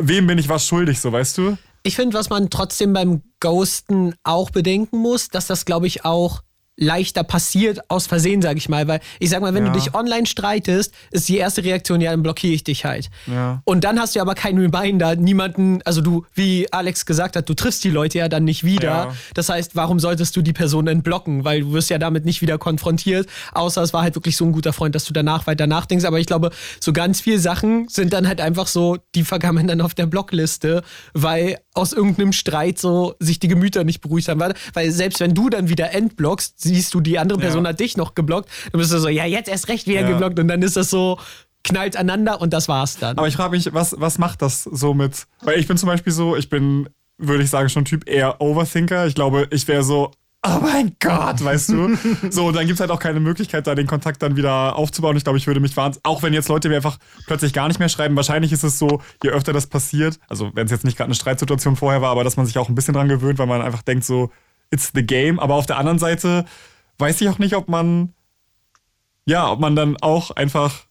wem bin ich was schuldig, so weißt du? Ich finde, was man trotzdem beim Ghosten auch bedenken muss, dass das, glaube ich, auch leichter passiert aus Versehen, sage ich mal. Weil ich sag mal, wenn Ja. du dich online streitest, ist die erste Reaktion, ja, dann blockiere ich dich halt. Ja. Und dann hast du aber keinen Reminder, niemanden, also du, wie Alex gesagt hat, du triffst die Leute ja dann nicht wieder. Ja. Das heißt, warum solltest du die Person denn blocken? Weil du wirst ja damit nicht wieder konfrontiert, außer es war halt wirklich so ein guter Freund, dass du danach weiter nachdenkst. Aber ich glaube, so ganz viele Sachen sind dann halt einfach so, die vergammeln dann auf der Blockliste, weil aus irgendeinem Streit so sich die Gemüter nicht beruhigt haben. Weil- Weil selbst wenn du dann wieder entblockst, siehst du, die andere Person Ja. hat dich noch geblockt, dann bist du so, ja, jetzt erst recht wieder Ja. geblockt und dann ist das so, knallt aneinander und das war's dann. Aber ich frage mich, was, was macht das so mit? Weil ich bin zum Beispiel so, ich bin, würde ich sagen, schon Typ eher Overthinker. Ich glaube, ich wäre so, oh mein Gott, weißt du? so, und dann gibt es halt auch keine Möglichkeit, da den Kontakt dann wieder aufzubauen. Ich glaube, ich würde mich wahnsinnig, auch wenn jetzt Leute mir einfach plötzlich gar nicht mehr schreiben, wahrscheinlich ist es so, je öfter das passiert, also wenn es jetzt nicht gerade eine Streitsituation vorher war, aber dass man sich auch ein bisschen dran gewöhnt, weil man einfach denkt so, it's the game. Aber auf der anderen Seite weiß ich auch nicht, ob man, ja, ob man dann auch einfach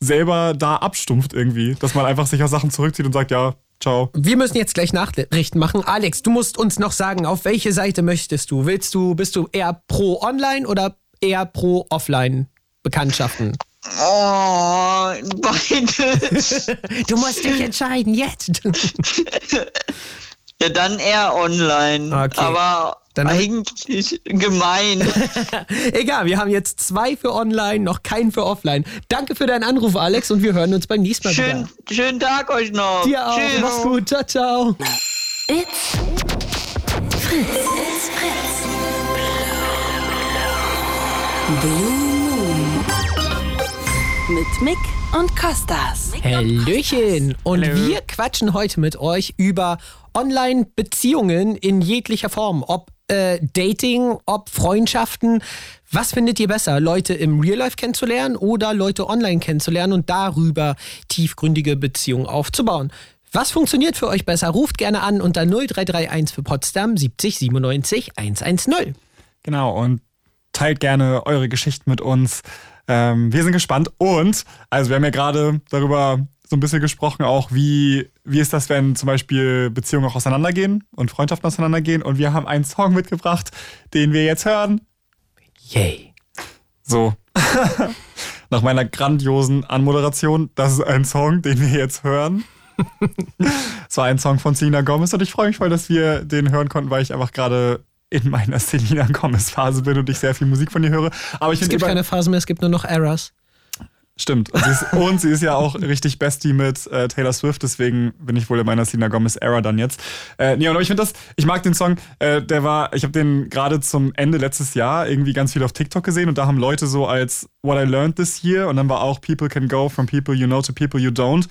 selber da abstumpft irgendwie, dass man einfach sich aus Sachen zurückzieht und sagt, ja, ciao. Wir müssen jetzt gleich Nachrichten machen. Alex, du musst uns noch sagen, auf welche Seite möchtest du? Willst du, bist du eher pro Online oder eher pro Offline Bekanntschaften? Oh, beides. Du musst dich entscheiden, jetzt. ja, dann eher online. Okay. Aber Dann eigentlich gemein. Egal, wir haben jetzt zwei für Online, noch keinen für Offline. Danke für deinen Anruf, Alex, und wir hören uns beim nächsten Mal Schön, wieder. schönen Tag euch noch. Dir auch. Tschüss. Mach's gut. Ciao, ciao. It's Fritz. It's Fritz. Blue Moon. Mit Mick und Kostas. Hallöchen! Und wir quatschen heute mit euch über Online-Beziehungen in jeglicher Form. Ob äh, Dating, ob Freundschaften. Was findet ihr besser? Leute im Real Life kennenzulernen oder Leute online kennenzulernen und darüber tiefgründige Beziehungen aufzubauen? Was funktioniert für euch besser? Ruft gerne an unter 0331 für Potsdam 70 97 110. Genau, und teilt gerne eure Geschichten mit uns. Ähm, wir sind gespannt. Und, also wir haben ja gerade darüber so ein bisschen gesprochen, auch wie, wie ist das, wenn zum Beispiel Beziehungen auch auseinandergehen und Freundschaften auseinandergehen. Und wir haben einen Song mitgebracht, den wir jetzt hören. Yay. So. Nach meiner grandiosen Anmoderation, das ist ein Song, den wir jetzt hören. Es war ein Song von Selena Gomez und ich freue mich voll, dass wir den hören konnten, weil ich einfach gerade in meiner Selena Gomez Phase bin und ich sehr viel Musik von ihr höre. Aber ich Es gibt keine Phase mehr, es gibt nur noch Errors. Stimmt. Und sie, ist, und sie ist ja auch richtig Bestie mit äh, Taylor Swift, deswegen bin ich wohl in meiner Selena Gomez Era dann jetzt. Äh, nee, aber ich finde das, ich mag den Song, äh, der war, ich habe den gerade zum Ende letztes Jahr irgendwie ganz viel auf TikTok gesehen und da haben Leute so als What I learned this year und dann war auch People can go from people you know to people you don't.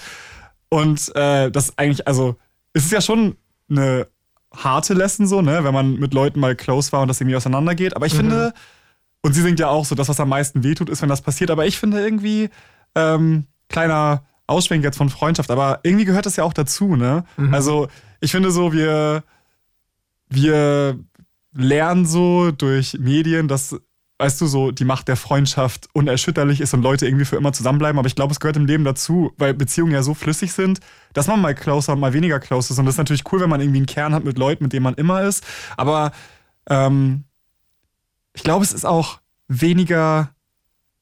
Und äh, das eigentlich, also, es ist ja schon eine harte Lesson so, ne, wenn man mit Leuten mal close war und das irgendwie auseinandergeht. Aber ich finde, und sie singt ja auch so, das, was am meisten wehtut, ist, wenn das passiert. Aber ich finde irgendwie, ähm, kleiner Ausschwenk jetzt von Freundschaft, aber irgendwie gehört das ja auch dazu, ne? Also, ich finde so, wir, wir lernen so durch Medien, dass, weißt du, so die Macht der Freundschaft unerschütterlich ist und Leute irgendwie für immer zusammenbleiben. Aber ich glaube, es gehört im Leben dazu, weil Beziehungen ja so flüssig sind, dass man mal closer und mal weniger close ist. Und das ist natürlich cool, wenn man irgendwie einen Kern hat mit Leuten, mit denen man immer ist. Aber ähm, ich glaube, es ist auch weniger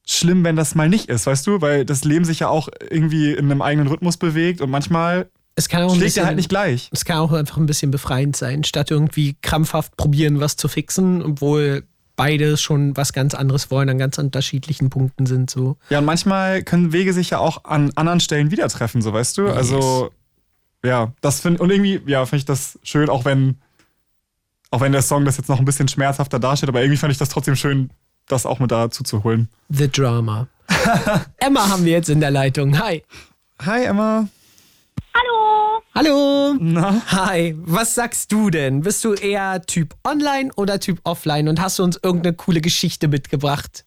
schlimm, wenn das mal nicht ist, weißt du? Weil das Leben sich ja auch irgendwie in einem eigenen Rhythmus bewegt und manchmal Es kann auch schlägt bisschen, er halt nicht gleich. es kann auch einfach ein bisschen befreiend sein, statt irgendwie krampfhaft probieren, was zu fixen, obwohl beide schon was ganz anderes wollen, an ganz unterschiedlichen Punkten sind. So. Ja, und manchmal können Wege sich ja auch an anderen Stellen wieder treffen, so weißt du? Also, ja, das finde und irgendwie, ja, finde ich das schön, auch wenn, auch wenn der Song das jetzt noch ein bisschen schmerzhafter darstellt, aber irgendwie fand ich das trotzdem schön, das auch mit dazu zu holen. The Drama. Emma haben wir jetzt in der Leitung. Hi. Hi, Emma. Hallo. Hallo. Na? Hi. Was sagst du denn? Bist du eher Typ Online oder Typ Offline? Und hast du uns irgendeine coole Geschichte mitgebracht?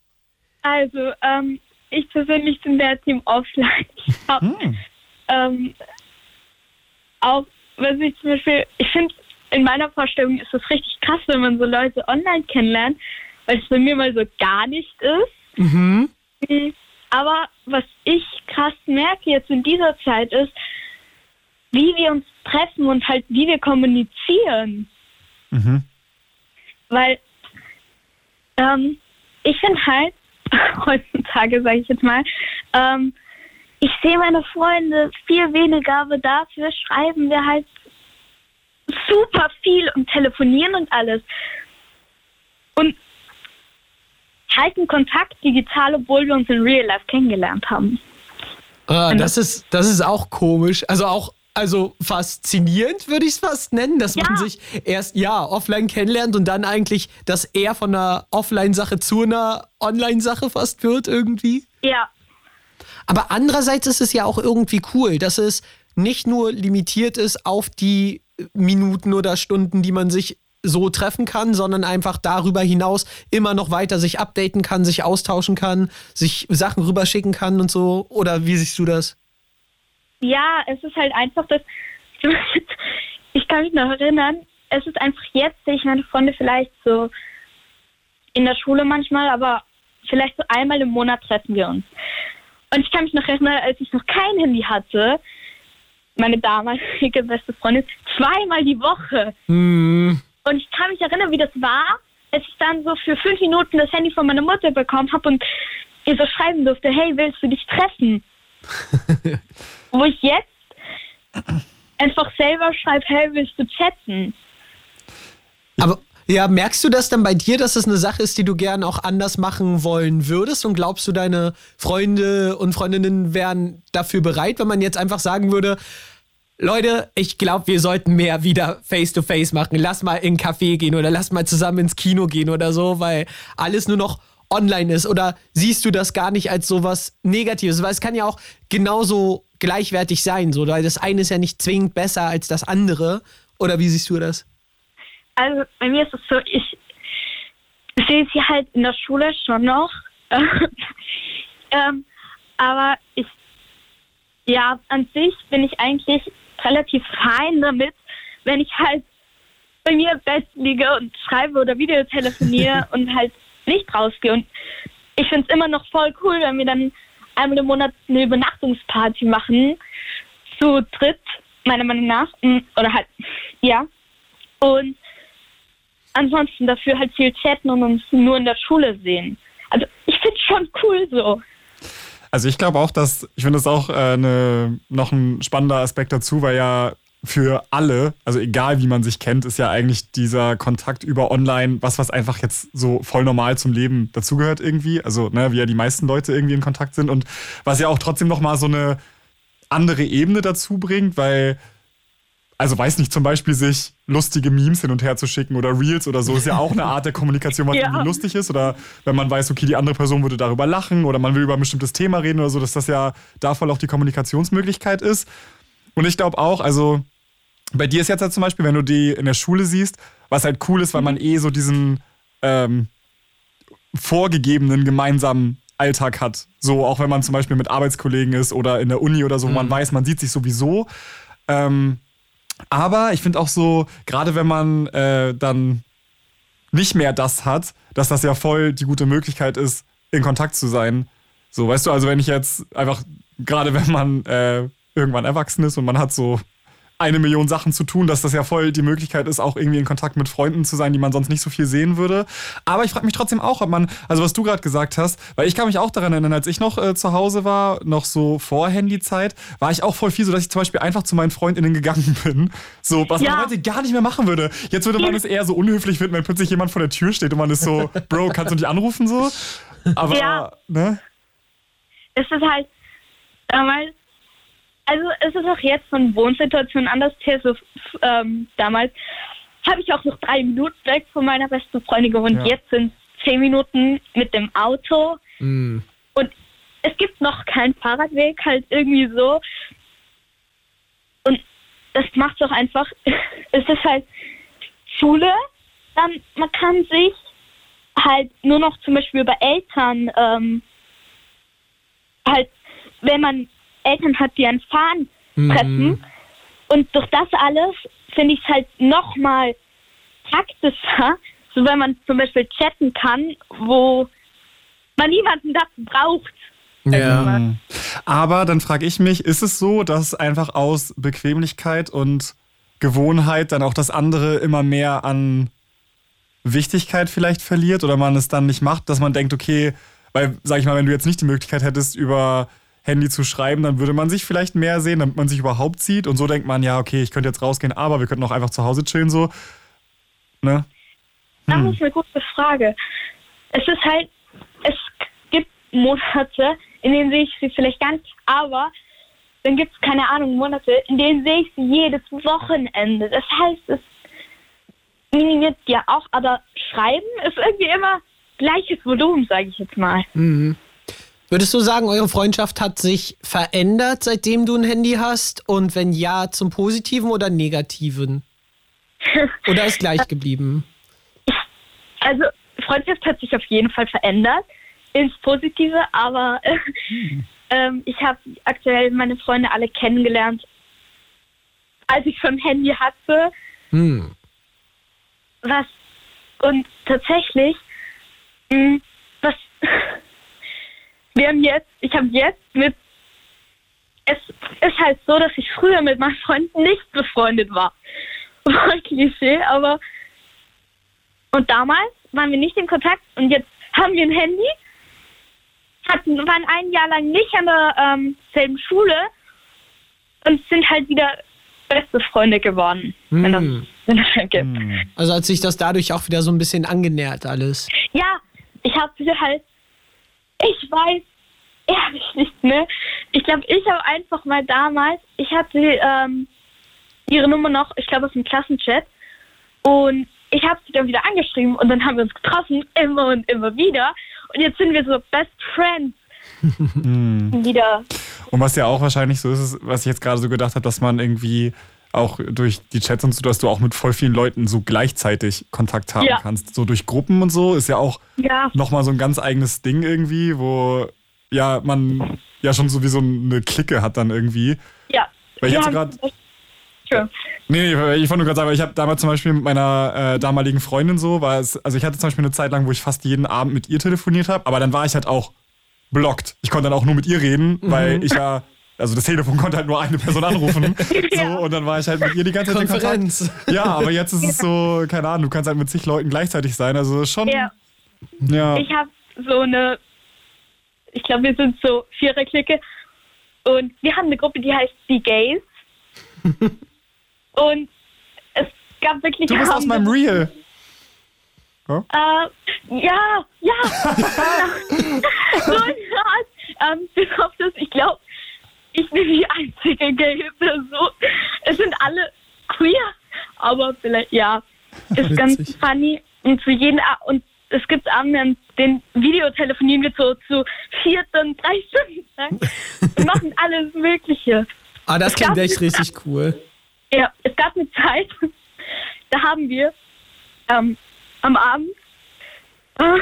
Also, ähm, ich persönlich bin der Team Offline. Ich hab, ähm, auch, was ich zum Beispiel, ich finde, in meiner Vorstellung ist es richtig krass, wenn man so Leute online kennenlernt, weil es bei mir mal so gar nicht ist. Mhm. Aber was ich krass merke jetzt in dieser Zeit ist, wie wir uns treffen und halt wie wir kommunizieren. Mhm. Weil ähm, ich finde halt, heutzutage sage ich jetzt mal, ähm, ich sehe meine Freunde viel weniger, aber dafür schreiben wir halt super viel und telefonieren und alles. Und halten Kontakt digital, obwohl wir uns in Real Life kennengelernt haben. Ah, das ist, das ist auch komisch. Also auch, also faszinierend würde ich es fast nennen, dass man Ja. sich erst ja offline kennenlernt und dann eigentlich das eher von einer Offline-Sache zu einer Online-Sache fast wird irgendwie. Ja, Aber andererseits ist es ja auch irgendwie cool, dass es nicht nur limitiert ist auf die Minuten oder Stunden, die man sich so treffen kann, sondern einfach darüber hinaus immer noch weiter sich updaten kann, sich austauschen kann, sich Sachen rüberschicken kann und so. Oder wie siehst du das? Ja, es ist halt einfach das. Ich kann mich noch erinnern, es ist einfach jetzt, sehe ich meine Freunde vielleicht so in der Schule manchmal, aber vielleicht so einmal im Monat treffen wir uns. Und ich kann mich noch erinnern, als ich noch kein Handy hatte, meine damalige beste Freundin, zweimal die Woche. Hm, Und ich kann mich erinnern, wie das war, als ich dann so für fünf Minuten das Handy von meiner Mutter bekommen habe und ihr so schreiben durfte, hey, willst du dich treffen? Wo ich jetzt einfach selber schreibe, hey, willst du chatten? Aber ja, merkst du das dann bei dir, dass es eine Sache ist, die du gern auch anders machen wollen würdest? Und glaubst du, deine Freunde und Freundinnen wären dafür bereit, wenn man jetzt einfach sagen würde, Leute, ich glaube, wir sollten mehr wieder Face-to-Face machen. Lass mal in einen Café gehen oder lass mal zusammen ins Kino gehen oder so, weil alles nur noch online ist. Oder siehst du das gar nicht als sowas Negatives? Weil es kann ja auch genauso gleichwertig sein. So, weil das eine ist ja nicht zwingend besser als das andere. Oder wie siehst du das? Also bei mir ist es so, ich sehe sie halt in der Schule schon noch. ähm, aber ich, ja, an sich bin ich eigentlich relativ fein damit, wenn ich halt bei mir im Bett liege und schreibe oder Videotelefoniere und halt nicht rausgehe. Und ich finde es immer noch voll cool, wenn wir dann einmal im Monat eine Übernachtungsparty machen, zu dritt, meiner Meinung nach. Mm, Oder halt, ja. Und ansonsten dafür halt viel chatten und uns nur in der Schule sehen. Also ich finde es schon cool so. Also ich glaube auch, dass, ich finde das auch äh, ne, noch ein spannender Aspekt dazu, weil ja für alle, also egal wie man sich kennt, ist ja eigentlich dieser Kontakt über online was, was einfach jetzt so voll normal zum Leben dazugehört irgendwie. Also, ne, wie ja die meisten Leute irgendwie in Kontakt sind und was ja auch trotzdem nochmal so eine andere Ebene dazu bringt, weil, also weiß nicht, zum Beispiel sich lustige Memes hin und her zu schicken oder Reels oder so, ist ja auch eine Art der Kommunikation, was Ja. irgendwie lustig ist. Oder wenn man weiß, okay, die andere Person würde darüber lachen oder man will über ein bestimmtes Thema reden oder so, dass das ja da voll auch die Kommunikationsmöglichkeit ist. Und ich glaube auch, also bei dir ist jetzt halt zum Beispiel, wenn du die in der Schule siehst, was halt cool ist, weil man eh so diesen ähm, vorgegebenen gemeinsamen Alltag hat. So auch wenn man zum Beispiel mit Arbeitskollegen ist oder in der Uni oder so, wo man weiß, man sieht sich sowieso. Ähm, aber ich finde auch so, gerade wenn man äh, dann nicht mehr das hat, dass das ja voll die gute Möglichkeit ist, in Kontakt zu sein. So, weißt du, also wenn ich jetzt einfach, gerade wenn man äh, irgendwann erwachsen ist und man hat so eine Million Sachen zu tun, dass das ja voll die Möglichkeit ist, auch irgendwie in Kontakt mit Freunden zu sein, die man sonst nicht so viel sehen würde. Aber ich frage mich trotzdem auch, ob man, also was du gerade gesagt hast, weil ich kann mich auch daran erinnern, als ich noch äh, zu Hause war, noch so vor Handyzeit, war ich auch voll viel so, dass ich zum Beispiel einfach zu meinen Freundinnen gegangen bin. So, was Ja. man heute gar nicht mehr machen würde. Jetzt würde man es eher so unhöflich finden, wenn plötzlich jemand vor der Tür steht und man ist so, Bro, kannst du nicht anrufen so? Aber, Ja. ne? Es ist halt damals, also es ist auch jetzt von Wohnsituation anders her. So, f- ähm, damals habe ich auch noch drei Minuten weg von meiner besten Freundin gewohnt. Ja. Jetzt sind es zehn Minuten mit dem Auto. Mm. Und es gibt noch keinen Fahrradweg, halt irgendwie so. Und das macht doch einfach, es ist halt Schule, dann man kann sich halt nur noch zum Beispiel über Eltern, ähm, halt, wenn man Eltern hat, die einen fahren, treffen. Und durch das alles finde ich es halt nochmal praktischer, so wenn man zum Beispiel chatten kann, wo man niemanden dazu braucht. Ja. Mhm. Aber dann frage ich mich, ist es so, dass einfach aus Bequemlichkeit und Gewohnheit dann auch das andere immer mehr an Wichtigkeit vielleicht verliert oder man es dann nicht macht, dass man denkt, okay, weil, sag ich mal, wenn du jetzt nicht die Möglichkeit hättest, über Handy zu schreiben, dann würde man sich vielleicht mehr sehen, damit man sich überhaupt sieht. Und so denkt man, ja, okay, ich könnte jetzt rausgehen, aber wir könnten auch einfach zu Hause chillen, so. Ne? Das Hm. ist eine gute Frage. Es ist halt, es gibt Monate, in denen sehe ich sie vielleicht gar nicht, aber dann gibt es, keine Ahnung, Monate, in denen sehe ich sie jedes Wochenende. Das heißt, es minimiert ja auch, aber Schreiben ist irgendwie immer gleiches Volumen, sage ich jetzt mal. Würdest du sagen, eure Freundschaft hat sich verändert, seitdem du ein Handy hast? Und wenn ja, zum Positiven oder Negativen? Oder ist gleich geblieben? Also Freundschaft hat sich auf jeden Fall verändert ins Positive, aber äh, ähm, ich habe aktuell meine Freunde alle kennengelernt, als ich schon ein Handy hatte. Hm. Was und tatsächlich, mh, was wir haben jetzt, ich habe jetzt mit es ist halt so, dass ich früher mit meinen Freunden nicht befreundet war. Voll Klischee, aber und damals waren wir nicht in Kontakt und jetzt haben wir ein Handy, hatten, waren ein Jahr lang nicht an der ähm, selben Schule und sind halt wieder beste Freunde geworden. Wenn das, Hm. wenn das Sinn gibt. Also hat sich das dadurch auch wieder so ein bisschen angenähert alles. Ja, ich habe halt, ich weiß ehrlich nicht, ne? Ich glaube, ich habe einfach mal damals, ich hatte ähm, ihre Nummer noch, ich glaube aus dem Klassenchat und ich habe sie dann wieder angeschrieben und dann haben wir uns getroffen, immer und immer wieder und jetzt sind wir so Best Friends wieder. Und was ja auch wahrscheinlich so ist, ist, was ich jetzt gerade so gedacht habe, dass man irgendwie auch durch die Chats und so, dass du auch mit voll vielen Leuten so gleichzeitig Kontakt haben Ja. kannst. So durch Gruppen und so ist ja auch Ja, nochmal so ein ganz eigenes Ding irgendwie, wo ja man ja schon sowieso eine Clique hat dann irgendwie. ja. Weil ich jetzt True. Nee, nee, ich wollte nur gerade sagen, ich habe damals zum Beispiel mit meiner äh, damaligen Freundin so, war es, also ich hatte zum Beispiel eine Zeit lang, wo ich fast jeden Abend mit ihr telefoniert habe, aber dann war ich halt auch blockt. Ich konnte dann auch nur mit ihr reden, weil ich ja, also das Telefon konnte halt nur eine Person anrufen. so, und dann war ich halt mit ihr die ganze Zeit in Kontakt. Konferenz. Ja, aber jetzt ist es so, keine Ahnung, du kannst halt mit zig Leuten gleichzeitig sein. Also schon. Ja. ja. Ich habe so eine, ich glaube, wir sind so Viererklicke und wir haben eine Gruppe, die heißt die Gays. und es gab wirklich Du bist aus meinem Reel. Äh, ja, ja. so krass. Ähm, bis auf das, ich glaube, ich bin die einzige gay Person. Es sind alle queer, aber vielleicht, ja, ist ganz Witzig. funny. Und zu jedem, A- und es gibt Abende, an den Videotelefonieren wir so zu vier Stunden, drei Stunden lang. Wir machen alles Mögliche. Ah, das Es klingt echt richtig cool. Ja, es gab eine Zeit, da haben wir ähm, am Abend äh,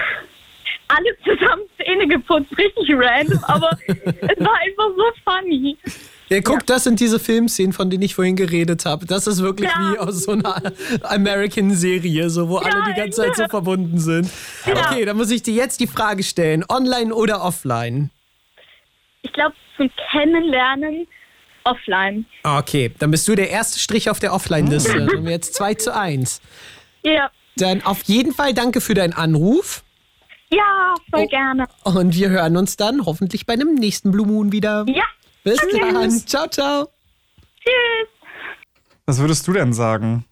alle zusammen Zähne geputzt, richtig random, aber es war einfach so funny. Ja, guck, das sind diese Filmszenen, von denen ich vorhin geredet habe. Das ist wirklich Ja. wie aus so einer American-Serie, so, wo alle die ganze Zeit so ja. verbunden sind. Ja. Okay, dann muss ich dir jetzt die Frage stellen: Online oder offline? Ich glaube, zum Kennenlernen offline. Okay, dann bist du der erste Strich auf der Offline-Liste. Dann haben wir jetzt 2 zu 1. Ja, Dann auf jeden Fall danke für deinen Anruf. Ja, voll Oh. gerne. Und wir hören uns dann hoffentlich bei einem nächsten Blue Moon wieder. Ja, Bis dann. Ciao, ciao. tschüss. Was würdest du denn sagen?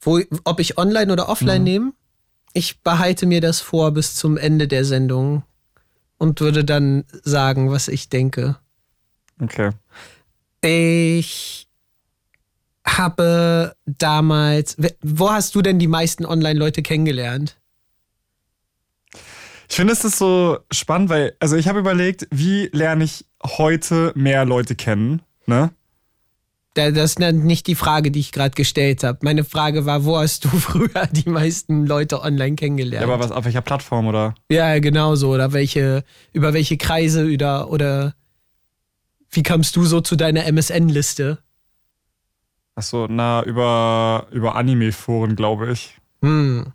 Wo, ob ich online oder offline Mhm. nehme? Ich behalte mir das vor bis zum Ende der Sendung und würde dann sagen, was ich denke. Okay. Ich habe damals. Wo hast du denn die meisten Online-Leute kennengelernt? Ich finde es ist so spannend, weil, also ich habe überlegt, wie lerne ich heute mehr Leute kennen, ne? Da- Das ist nicht die Frage, die ich gerade gestellt habe. Meine Frage war, wo hast du früher die meisten Leute online kennengelernt? Ja, aber was, auf welcher Plattform oder? Ja, genau so. Oder welche, über welche Kreise oder, oder wie kamst du so zu deiner MSN-Liste? Achso, na, über, über Anime-Foren, glaube ich. Hm.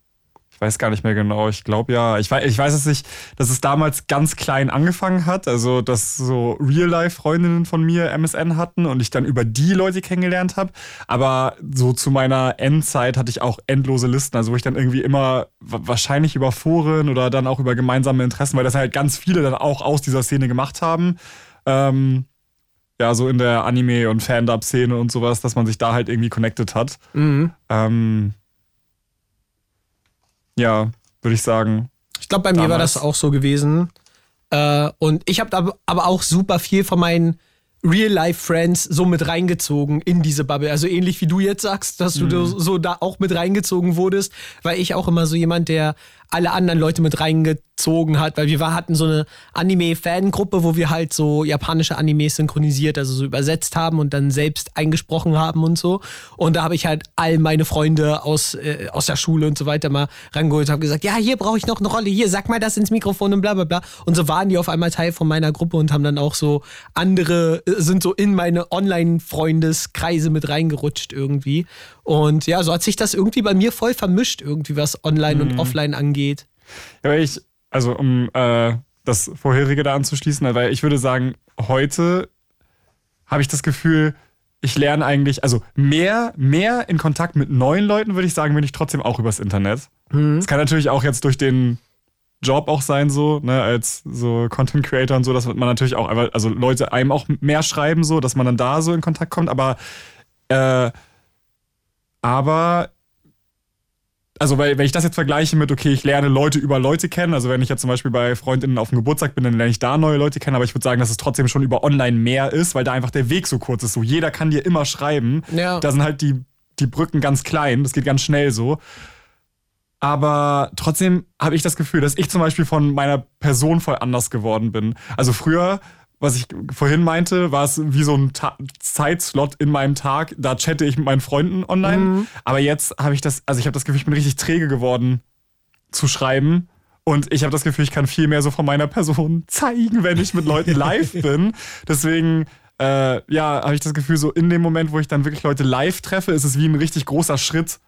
Ich weiß gar nicht mehr genau. Ich glaube ja. Ich weiß, ich weiß es nicht, dass es damals ganz klein angefangen hat. Also, dass so Real-Life-Freundinnen von mir MSN hatten und ich dann über die Leute kennengelernt habe. Aber so zu meiner Endzeit hatte ich auch endlose Listen. Also, wo ich dann irgendwie immer wa- wahrscheinlich über Foren oder dann auch über gemeinsame Interessen, weil das halt ganz viele dann auch aus dieser Szene gemacht haben. Ähm, ja, so in der Anime- und Fandub-Szene und sowas, dass man sich da halt irgendwie connected hat. Mhm. Ähm, ja, würde ich sagen. Ich glaube, bei mir war Damals. das auch so gewesen. Äh, und ich habe aber, aber auch super viel von meinen Real-Life-Friends so mit reingezogen in diese Bubble. Also ähnlich wie du jetzt sagst, dass du so da auch mit reingezogen wurdest, weil ich auch immer so jemand, der alle anderen Leute mit reingezogen hat, weil wir hatten so eine Anime-Fangruppe, wo wir halt so japanische Animes synchronisiert, also so übersetzt haben und dann selbst eingesprochen haben und so. Und da habe ich halt all meine Freunde aus, äh, aus der Schule und so weiter mal rangeholt, habe gesagt, ja, hier brauche ich noch eine Rolle, hier, sag mal das ins Mikrofon und bla bla bla. Und so waren die auf einmal Teil von meiner Gruppe und haben dann auch so andere, äh, sind so in meine Online-Freundeskreise mit reingerutscht irgendwie. Und ja, so hat sich das irgendwie bei mir voll vermischt, irgendwie, was Online und Offline angeht. Ja, ich, also um äh, das vorherige da anzuschließen, weil ich würde sagen, heute habe ich das Gefühl, ich lerne eigentlich, also mehr, mehr in Kontakt mit neuen Leuten, würde ich sagen, bin ich trotzdem auch übers Internet. Es kann natürlich auch jetzt durch den Job auch sein, so, ne, als so Content Creator und so, dass man natürlich auch einfach, also Leute einem auch mehr schreiben, so, dass man dann da so in Kontakt kommt, aber äh, aber also weil, wenn ich das jetzt vergleiche mit, okay, ich lerne Leute über Leute kennen, also wenn ich jetzt zum Beispiel bei Freundinnen auf dem Geburtstag bin, dann lerne ich da neue Leute kennen, aber ich würde sagen, dass es trotzdem schon über online mehr ist, weil da einfach der Weg so kurz ist. So, jeder kann dir immer schreiben. Ja. Da sind halt die, die Brücken ganz klein, das geht ganz schnell so. Aber trotzdem habe ich das Gefühl, dass ich zum Beispiel von meiner Person voll anders geworden bin. Also früher, was ich vorhin meinte, war es wie so ein Ta Zeitslot in meinem Tag. Da chatte ich mit meinen Freunden online. Aber jetzt habe ich das, also ich habe das Gefühl, ich bin richtig träge geworden zu schreiben. Und ich habe das Gefühl, ich kann viel mehr so von meiner Person zeigen, wenn ich mit Leuten live bin. Deswegen äh, ja, habe ich das Gefühl, so in dem Moment, wo ich dann wirklich Leute live treffe, ist es wie ein richtig großer Schritt,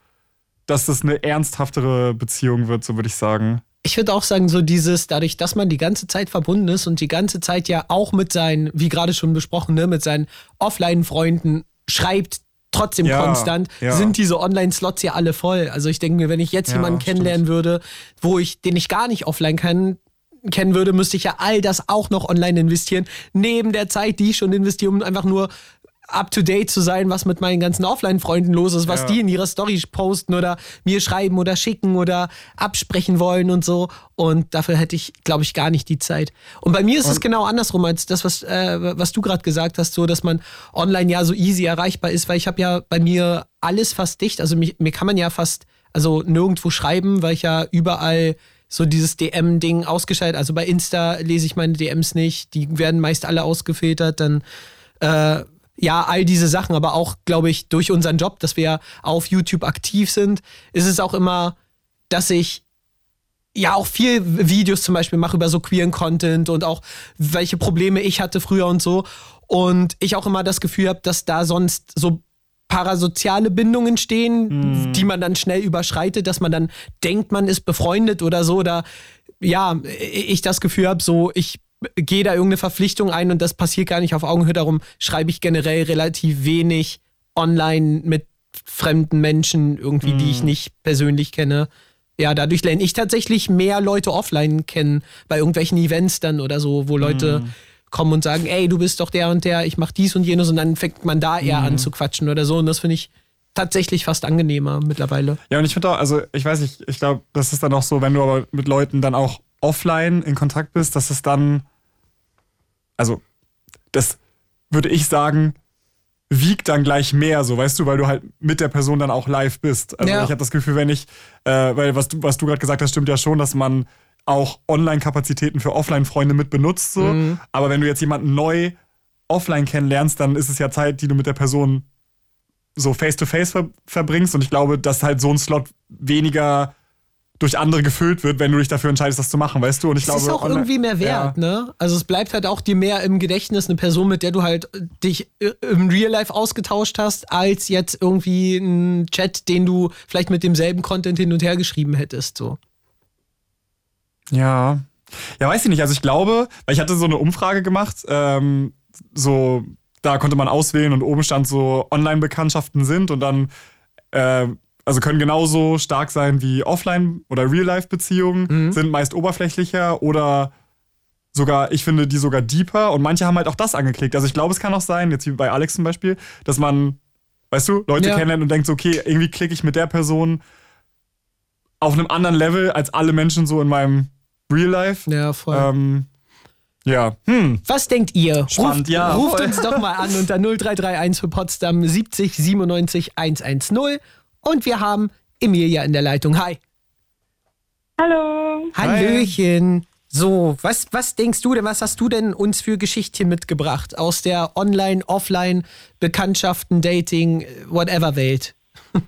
dass das eine ernsthaftere Beziehung wird, so würde ich sagen. Ich würde auch sagen, so dieses, dadurch, dass man die ganze Zeit verbunden ist und die ganze Zeit ja auch mit seinen, wie gerade schon besprochen, ne, mit seinen Offline-Freunden schreibt, trotzdem Ja, konstant, ja. sind diese Online-Slots ja alle voll. Also ich denke mir, wenn ich jetzt Ja, jemanden kennenlernen würde, wo ich, den ich gar nicht offline kann, kennen würde, müsste ich ja all das auch noch online investieren, neben der Zeit, die ich schon investiere, um einfach nur up to date zu sein, was mit meinen ganzen Offline-Freunden los ist, was Ja. die in ihrer Story posten oder mir schreiben oder schicken oder absprechen wollen und so. Und dafür hätte ich, glaube ich, gar nicht die Zeit. Und bei mir ist es genau andersrum als das, was, äh, was du gerade gesagt hast, so dass man online ja so easy erreichbar ist, weil ich habe ja bei mir alles fast dicht. Also mich, mir kann man ja fast also nirgendwo schreiben, weil ich ja überall so dieses DM-Ding ausgeschaltet. Also bei Insta lese ich meine DMs nicht, die werden meist alle ausgefiltert, dann äh, ja, all diese Sachen, aber auch, glaube ich, durch unseren Job, dass wir ja auf YouTube aktiv sind, ist es auch immer, dass ich ja auch viel Videos zum Beispiel mache über so queeren Content und auch welche Probleme ich hatte früher und so. Und ich auch immer das Gefühl habe, dass da sonst so parasoziale Bindungen stehen, die man dann schnell überschreitet, dass man dann denkt, man ist befreundet oder so. Oder ja, ich das Gefühl habe, so ich gehe da irgendeine Verpflichtung ein und das passiert gar nicht auf Augenhöhe. Darum schreibe ich generell relativ wenig online mit fremden Menschen irgendwie, die ich nicht persönlich kenne. Ja, dadurch lerne ich tatsächlich mehr Leute offline kennen, bei irgendwelchen Events dann oder so, wo Leute kommen und sagen, ey, du bist doch der und der, ich mach dies und jenes und dann fängt man da eher an zu quatschen oder so und das finde ich tatsächlich fast angenehmer mittlerweile. Ja, und ich finde auch, also ich weiß nicht, ich glaube, das ist dann auch so, wenn du aber mit Leuten dann auch offline in Kontakt bist, dass es dann, also das würde ich sagen, wiegt dann gleich mehr, so weißt du, weil du halt mit der Person dann auch live bist. Also Ja. ich habe das Gefühl, wenn ich, äh, weil was du, was du gerade gesagt hast, stimmt ja schon, dass man auch Online-Kapazitäten für Offline-Freunde mit benutzt, so. Mhm. Aber wenn du jetzt jemanden neu offline kennenlernst, dann ist es ja Zeit, die du mit der Person so face-to-face ver verbringst. Und ich glaube, dass halt so ein Slot weniger durch andere gefüllt wird, wenn du dich dafür entscheidest, das zu machen, weißt du? Und ich Es glaube, ist auch online- irgendwie mehr wert, Ja. ne? Also es bleibt halt auch dir mehr im Gedächtnis eine Person, mit der du halt äh, dich äh, im Real Life ausgetauscht hast, als jetzt irgendwie ein Chat, den du vielleicht mit demselben Content hin und her geschrieben hättest. So. Ja. Ja, weiß ich nicht. Also ich glaube, weil ich hatte so eine Umfrage gemacht, ähm, so, da konnte man auswählen und oben stand so Online-Bekanntschaften sind und dann, äh, also können genauso stark sein wie Offline- oder Real-Life-Beziehungen, sind meist oberflächlicher oder sogar, ich finde die sogar deeper und manche haben halt auch das angeklickt. Also ich glaube, es kann auch sein, jetzt wie bei Alex zum Beispiel, dass man, weißt du, Leute Ja. kennenlernt und denkt so, okay, irgendwie klicke ich mit der Person auf einem anderen Level als alle Menschen so in meinem Real Life. Ja, voll. Ähm, ja, hm. Was denkt ihr? Spannend, ruft, ja, Ruft voll. uns doch mal an unter 0331 für Potsdam 70 97 110 und wir haben Emilia in der Leitung. Hi. Hallo. Hallöchen. So, was, was denkst du denn, was hast du denn uns für Geschichtchen mitgebracht aus der Online-, Offline-, Bekanntschaften, Dating, whatever Welt?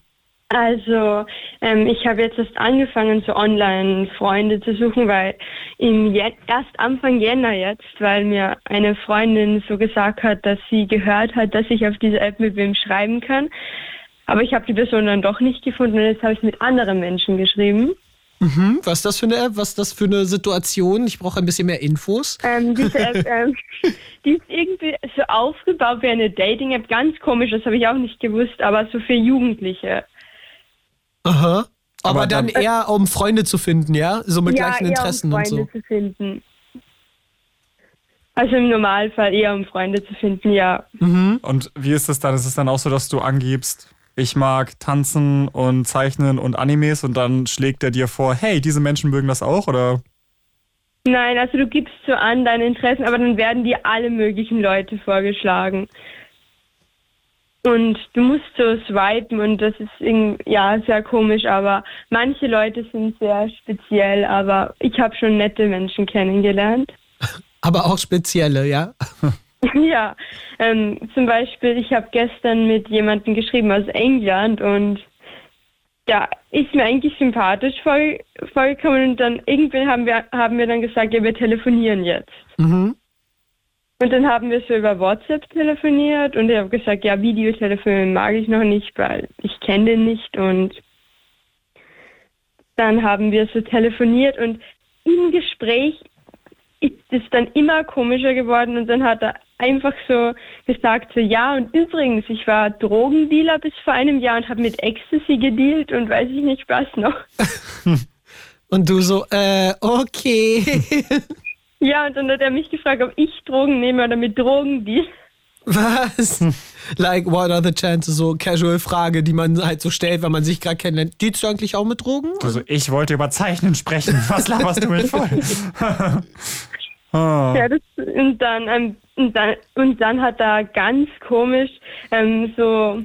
Also, ähm, ich habe jetzt erst angefangen, so Online-Freunde zu suchen, weil im Je erst Anfang Jänner jetzt, weil mir eine Freundin so gesagt hat, dass sie gehört hat, dass ich auf dieser App mit wem schreiben kann. Aber ich habe die Person dann doch nicht gefunden und jetzt habe ich mit anderen Menschen geschrieben. Hm, was ist das für eine App? Was ist das für eine Situation? Ich brauche ein bisschen mehr Infos. Ähm, diese App, ähm, die ist irgendwie so aufgebaut wie eine Dating-App, ganz komisch, das habe ich auch nicht gewusst, aber so für Jugendliche. Aha. Aber, Aber dann dann- eher, um Freunde zu finden, ja? So mit gleichen eher Interessen um und Freunde so. zu finden. Also im Normalfall eher um Freunde zu finden, ja. Und wie ist es dann? Ist es dann auch so, dass du angibst, ich mag tanzen und zeichnen und Animes und dann schlägt er dir vor, hey, diese Menschen mögen das auch? Oder? Nein, also du gibst so an deine Interessen, aber dann werden dir alle möglichen Leute vorgeschlagen. Und du musst so swipen und das ist irgendwie, ja sehr komisch, aber manche Leute sind sehr speziell, aber ich habe schon nette Menschen kennengelernt. Aber auch spezielle, ja? Ja, ähm, zum Beispiel, ich habe gestern mit jemandem geschrieben aus England und ja, ist mir eigentlich sympathisch vor, vorgekommen und dann irgendwann haben wir, haben wir dann gesagt, ja, wir telefonieren jetzt. Mhm. Und dann haben wir so über WhatsApp telefoniert und ich habe gesagt, ja, Videotelefon mag ich noch nicht, weil ich kenne den nicht. Und dann haben wir so telefoniert und im Gespräch ist es dann immer komischer geworden und dann hat er einfach so gesagt, so ja und übrigens, ich war Drogendealer bis vor einem Jahr und habe mit Ecstasy gedealt und weiß ich nicht was noch. Und du so, äh, okay. Ja, und dann hat er mich gefragt, ob ich Drogen nehme oder mit Drogen deal. Was? like, what are the chances? So casual Frage, die man halt so stellt, wenn man sich gerade kennenlernt. Dealst du eigentlich auch mit Drogen? Also ich wollte über Zeichnen sprechen. Was laberst du mich voll? Ah. Ja, das, und, dann, ähm, und, dann, und dann hat er ganz komisch ähm, so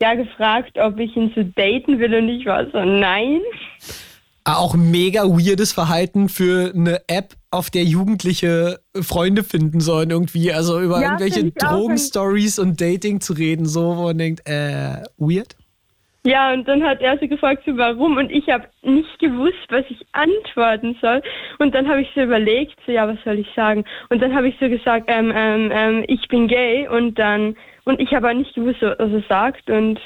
ja, gefragt, ob ich ihn so daten will und ich war so, nein. Ah, Auch mega weirdes Verhalten für eine App, auf der Jugendliche Freunde finden sollen irgendwie. Also über Ja, irgendwelche. Drogenstories und Dating zu reden, so wo man denkt, äh, weird? Ja, und dann hat er so gefragt, so warum und ich habe nicht gewusst, was ich antworten soll. Und dann habe ich so überlegt, so ja, was soll ich sagen? Und dann habe ich so gesagt, ähm, ähm, ähm, ich bin gay und dann und ich habe auch nicht gewusst, was er sagt und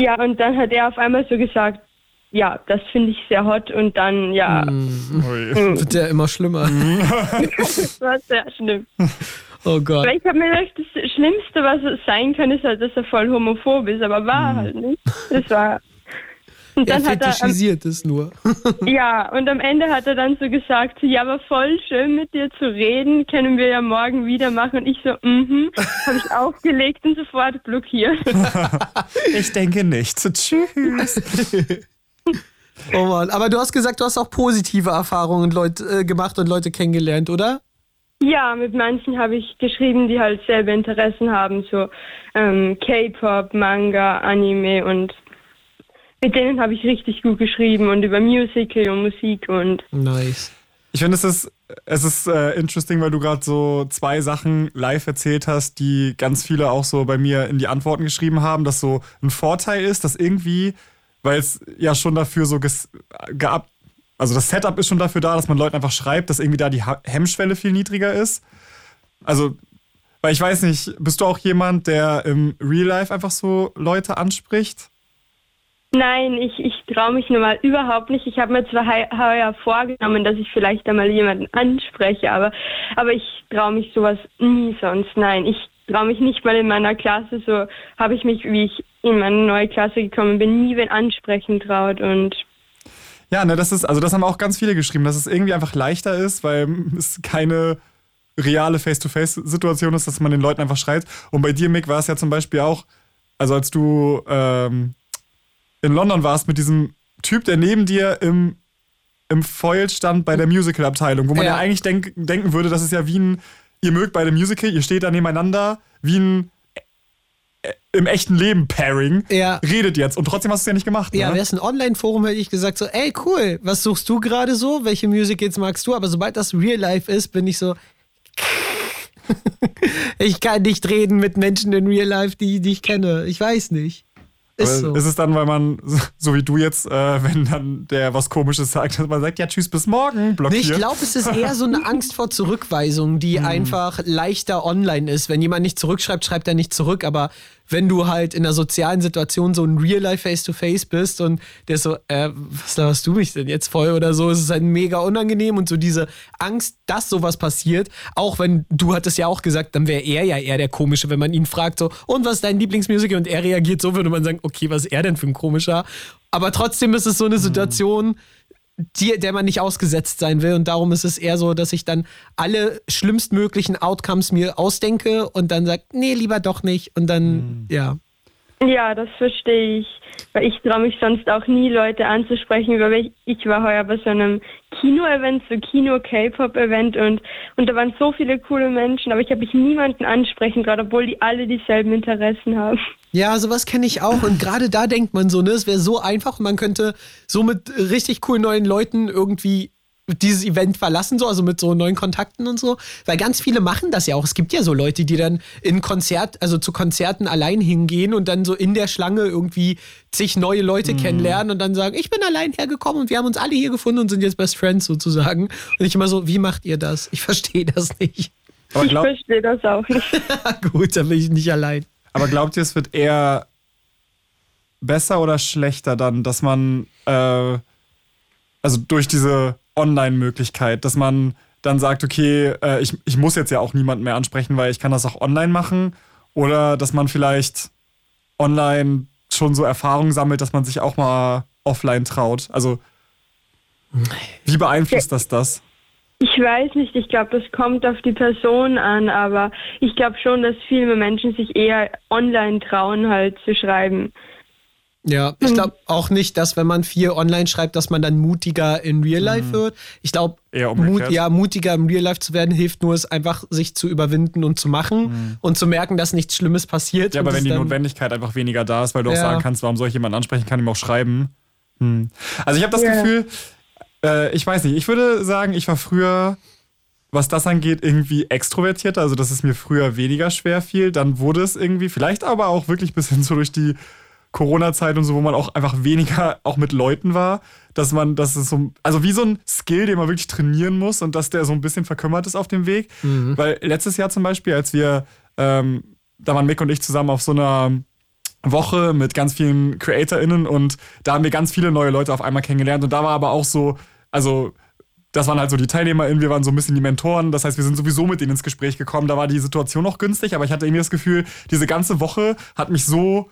ja, und dann hat er auf einmal so gesagt, ja, das finde ich sehr hot und dann ja, Ui. Wird ja immer schlimmer. das war sehr schlimm. Oh Gott. Weil ich habe mir gedacht, das Schlimmste, was es sein kann, ist halt, dass er voll homophob ist, aber war halt nicht. Das war. Und Er dann hat er, am, fetischisiert es nur. ja, und am Ende hat er dann so gesagt, so, ja, aber voll schön mit dir zu reden, können wir ja morgen wieder machen. Und ich so, mhm, habe ich aufgelegt und sofort blockiert. Ich denke nicht. Tschüss. Oh Mann. Aber du hast gesagt, du hast auch positive Erfahrungen Leute, äh, gemacht und Leute kennengelernt, oder? Ja, mit manchen habe ich geschrieben, die halt selber Interessen haben, so ähm, K-Pop, Manga, Anime und mit denen habe ich richtig gut geschrieben und über Musical und Musik und Nice. Ich finde, es ist, es ist äh, interesting, weil du gerade so zwei Sachen live erzählt hast, die ganz viele auch so bei mir in die Antworten geschrieben haben, dass so ein Vorteil ist, dass irgendwie, weil es ja schon dafür so ges, geab, also das Setup ist schon dafür da, dass man Leuten einfach schreibt, dass irgendwie da die Hemmschwelle viel niedriger ist. Also, weil ich weiß nicht, bist du auch jemand, der im Real Life einfach so Leute anspricht? Nein, ich, ich traue mich normal überhaupt nicht. Ich habe mir zwar heuer vorgenommen, dass ich vielleicht einmal jemanden anspreche, aber, aber ich traue mich sowas nie sonst. Nein, ich traue mich nicht mal in meiner Klasse. So habe ich mich, wie ich in meine neue Klasse gekommen bin, nie wen ansprechen traut. Und Ja, ne, das ist, also das haben auch ganz viele geschrieben, dass es irgendwie einfach leichter ist, weil es keine reale Face-to-Face-Situation ist, dass man den Leuten einfach schreit. Und bei dir, Mick, war es ja zum Beispiel auch, also als du ähm, in London warst mit diesem Typ, der neben dir im, im Foil stand bei der Musical-Abteilung, wo man ja, Ja. eigentlich denk, denken würde, das ist ja wie ein, ihr mögt bei dem Musical, ihr steht da nebeneinander, wie ein im echten Leben Pairing, Ja. redet jetzt. Und trotzdem hast du es ja nicht gemacht. Ja, ne? wäre es ein Online-Forum, hätte ich gesagt so, ey, cool, was suchst du gerade so? Welche Musicals magst du? Aber sobald das Real Life ist, bin ich so, ich kann nicht reden mit Menschen in Real Life, die, die ich kenne. Ich weiß nicht. Ist so. Ist es dann, weil man, so wie du jetzt, äh, wenn dann der was Komisches sagt, dass man sagt, ja, tschüss, bis morgen, Nee, blockiert. ich glaube, es ist eher so eine Angst vor Zurückweisung, die Hm. einfach leichter online ist. Wenn jemand nicht zurückschreibt, schreibt er nicht zurück. Aber wenn du halt in einer sozialen Situation so ein Real-Life Face-to-Face bist und der ist so, äh, was laberst du mich denn jetzt voll oder so, ist es halt mega unangenehm und so diese Angst, dass sowas passiert. Auch wenn du hattest ja auch gesagt, dann wäre er ja eher der Komische, wenn man ihn fragt so, und was ist dein Lieblingsmusical? Und er reagiert so, würde man sagen, okay, was ist er denn für ein Komischer? Aber trotzdem ist es so eine Situation, die, der man nicht ausgesetzt sein will. Und darum ist es eher so, dass ich dann alle schlimmstmöglichen Outcomes mir ausdenke und dann sage, nee, lieber doch nicht. Und dann, ja. Ja, das verstehe ich. Weil ich traue mich sonst auch nie, Leute anzusprechen, weil ich, ich war heuer bei so einem Kino-Event, so Kino-K-Pop-Event und, und da waren so viele coole Menschen, aber ich habe mich niemanden ansprechen, gerade obwohl die alle dieselben Interessen haben. Ja, sowas kenne ich auch. Und gerade da denkt man so, ne, es wäre so einfach und man könnte so mit richtig coolen neuen Leuten irgendwie dieses Event verlassen, so, also mit so neuen Kontakten und so. Weil ganz viele machen das ja auch. Es gibt ja so Leute, die dann in Konzert, also zu Konzerten allein hingehen und dann so in der Schlange irgendwie zig neue Leute mhm. kennenlernen und dann sagen, ich bin allein hergekommen und wir haben uns alle hier gefunden und sind jetzt Best Friends sozusagen. Und ich immer so, wie macht ihr das? Ich verstehe das nicht. Aber ich verstehe das auch nicht. Gut, dann bin ich nicht allein. Aber glaubt ihr, es wird eher besser oder schlechter dann, dass man, äh, also durch diese Online-Möglichkeit, dass man dann sagt, okay, äh, ich, ich muss jetzt ja auch niemanden mehr ansprechen, weil ich kann das auch online machen. Oder dass man vielleicht online schon so Erfahrungen sammelt, dass man sich auch mal offline traut. Also wie beeinflusst das das? Ich weiß nicht, ich glaube, das kommt auf die Person an, aber ich glaube schon, dass viele Menschen sich eher online trauen, halt zu schreiben. Ja, ich glaube auch nicht, dass wenn man viel online schreibt, dass man dann mutiger in Real Life mhm. wird. Ich glaube, Mut, ja, mutiger im Real Life zu werden hilft nur, es einfach sich zu überwinden und zu machen mhm. und zu merken, dass nichts Schlimmes passiert. Ja, aber wenn die Notwendigkeit einfach weniger da ist, weil du ja. auch sagen kannst, warum soll ich jemanden ansprechen, kann ihm auch schreiben. Hm. Also ich habe das yeah. Gefühl, äh, ich weiß nicht, ich würde sagen, ich war früher was das angeht, irgendwie extrovertierter. Also, dass es mir früher weniger schwer fiel. Dann wurde es irgendwie, vielleicht aber auch wirklich bis hin so durch die Corona-Zeit und so, wo man auch einfach weniger auch mit Leuten war, dass man, das ist so, also wie so ein Skill, den man wirklich trainieren muss und dass der so ein bisschen verkümmert ist auf dem Weg. Mhm. Weil letztes Jahr zum Beispiel, als wir, ähm, da waren Mick und ich zusammen auf so einer Woche mit ganz vielen CreatorInnen und da haben wir ganz viele neue Leute auf einmal kennengelernt und da war aber auch so, also das waren halt so die TeilnehmerInnen, wir waren so ein bisschen die Mentoren. Das heißt, wir sind sowieso mit denen ins Gespräch gekommen. Da war die Situation noch günstig, aber ich hatte irgendwie das Gefühl, diese ganze Woche hat mich so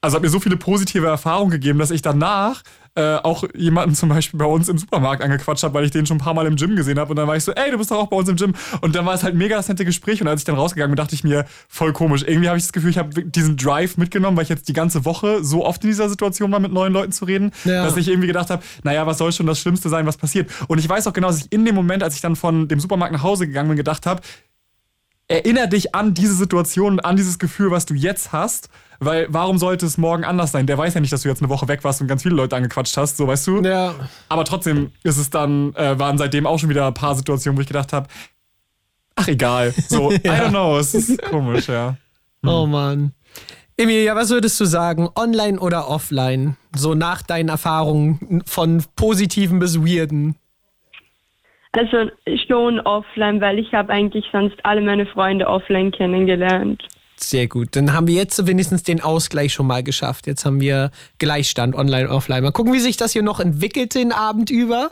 also hat mir so viele positive Erfahrungen gegeben, dass ich danach äh, auch jemanden zum Beispiel bei uns im Supermarkt angequatscht habe, weil ich den schon ein paar Mal im Gym gesehen habe. Und dann war ich so, ey, du bist doch auch bei uns im Gym. Und dann war es halt mega das nette Gespräch. Und als ich dann rausgegangen bin, dachte ich mir, voll komisch. Irgendwie habe ich das Gefühl, ich habe diesen Drive mitgenommen, weil ich jetzt die ganze Woche so oft in dieser Situation war, mit neuen Leuten zu reden, ja. dass ich irgendwie gedacht habe, naja, was soll schon das Schlimmste sein, was passiert. Und ich weiß auch genau, dass ich in dem Moment, als ich dann von dem Supermarkt nach Hause gegangen bin, gedacht habe, erinnere dich an diese Situation, an dieses Gefühl, was du jetzt hast weil warum sollte es morgen anders sein? Der weiß ja nicht, dass du jetzt eine Woche weg warst und ganz viele Leute angequatscht hast, so weißt du. Ja. Aber trotzdem ist es dann, äh, waren seitdem auch schon wieder ein paar Situationen, wo ich gedacht habe, ach egal. So, ja. I don't know, es ist komisch, ja. Hm. Oh Mann. Emilia, was würdest du sagen, online oder offline? So nach deinen Erfahrungen von positiven bis weirden. Also schon offline, weil ich habe eigentlich sonst alle meine Freunde offline kennengelernt. Sehr gut. Dann haben wir jetzt wenigstens den Ausgleich schon mal geschafft. Jetzt haben wir Gleichstand online, offline. Mal gucken, wie sich das hier noch entwickelt den Abend über.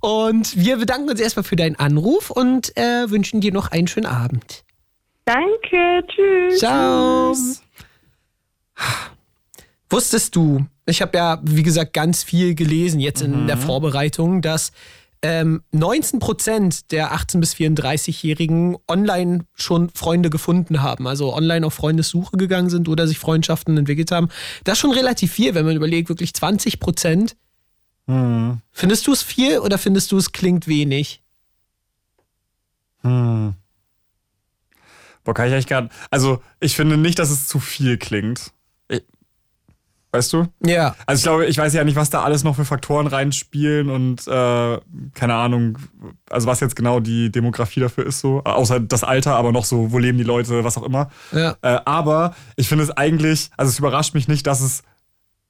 Und wir bedanken uns erstmal für deinen Anruf und äh, wünschen dir noch einen schönen Abend. Danke, tschüss. Ciao. Wusstest du, ich habe ja, wie gesagt, ganz viel gelesen jetzt in mhm. der Vorbereitung, dass ähm, 19 Prozent der 18- bis 34-Jährigen online schon Freunde gefunden haben, also online auf Freundessuche gegangen sind oder sich Freundschaften entwickelt haben. Das ist schon relativ viel, wenn man überlegt, wirklich 20 Prozent. Hm. Findest du es viel oder findest du es klingt wenig? Hm. Boah, kann ich eigentlich gar nicht. Also, ich finde nicht, dass es zu viel klingt. Weißt du? Ja. Also ich glaube, ich weiß ja nicht, was da alles noch für Faktoren reinspielen und äh, keine Ahnung, also was jetzt genau die Demografie dafür ist, so, außer das Alter, aber noch so, wo leben die Leute, was auch immer. Ja. Äh, aber ich finde es eigentlich, also es überrascht mich nicht, dass es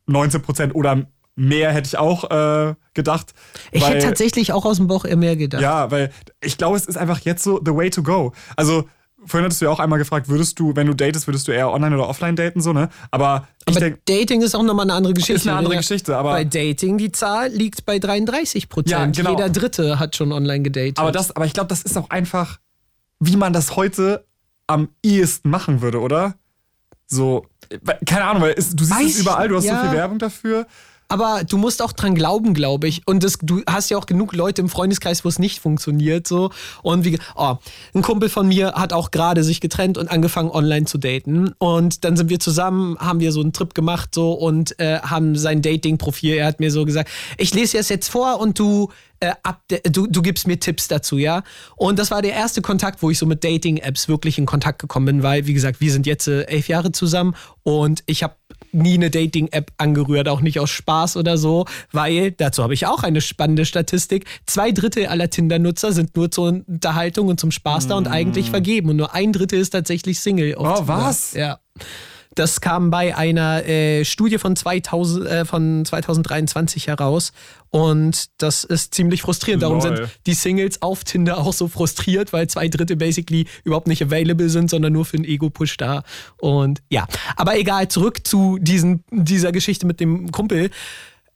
19 Prozent oder mehr hätte ich auch äh, gedacht. Ich weil, hätte tatsächlich auch aus dem Bauch eher mehr gedacht. Ja, weil ich glaube, es ist einfach jetzt so the way to go. Also vorhin hattest du ja auch einmal gefragt, würdest du, wenn du datest, würdest du eher online oder offline daten, so, ne? Aber, aber denk, Dating ist auch nochmal eine andere Geschichte. Ist eine andere Geschichte, aber. Bei Dating, die Zahl liegt bei 33 Prozent. Ja, genau. Jeder Dritte hat schon online gedatet. Aber, das, aber ich glaube, das ist auch einfach, wie man das heute am ehesten machen würde, oder? So, keine Ahnung, weil es, du siehst Weiß, es überall, du hast ja. so viel Werbung dafür. Aber du musst auch dran glauben, glaube ich. Und das, du hast ja auch genug Leute im Freundeskreis, wo es nicht funktioniert. So. Und wie, oh, ein Kumpel von mir hat auch gerade sich getrennt und angefangen, online zu daten. Und dann sind wir zusammen, haben wir so einen Trip gemacht so und äh, haben sein Dating-Profil. Er hat mir so gesagt, ich lese es jetzt vor und du äh, du, du gibst mir Tipps dazu, ja. Und das war der erste Kontakt, wo ich so mit Dating-Apps wirklich in Kontakt gekommen bin, weil, wie gesagt, wir sind jetzt äh, elf Jahre zusammen und ich habe nie eine Dating-App angerührt, auch nicht aus Spaß oder so, weil, dazu habe ich auch eine spannende Statistik, zwei Drittel aller Tinder-Nutzer sind nur zur Unterhaltung und zum Spaß da und eigentlich vergeben und nur ein Drittel ist tatsächlich Single. Oh, was? Ja. Das kam bei einer äh, Studie von, 2000, äh, von 2023 heraus und das ist ziemlich frustrierend. Darum Lol. sind die Singles auf Tinder auch so frustriert, weil zwei Drittel basically überhaupt nicht available sind, sondern nur für einen Ego-Push da. Und ja, aber egal, zurück zu diesen, dieser Geschichte mit dem Kumpel.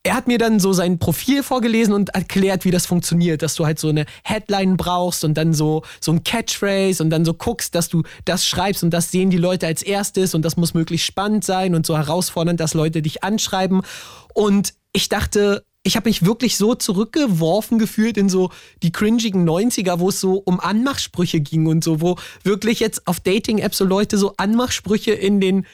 Er hat mir dann so sein Profil vorgelesen und erklärt, wie das funktioniert, dass du halt so eine Headline brauchst und dann so, so ein Catchphrase und dann so guckst, dass du das schreibst und das sehen die Leute als erstes und das muss möglichst spannend sein und so herausfordernd, dass Leute dich anschreiben. Und ich dachte, ich habe mich wirklich so zurückgeworfen gefühlt in so die cringigen 90er, wo es so um Anmachsprüche ging und so, wo wirklich jetzt auf Dating-Apps so Leute so Anmachsprüche in den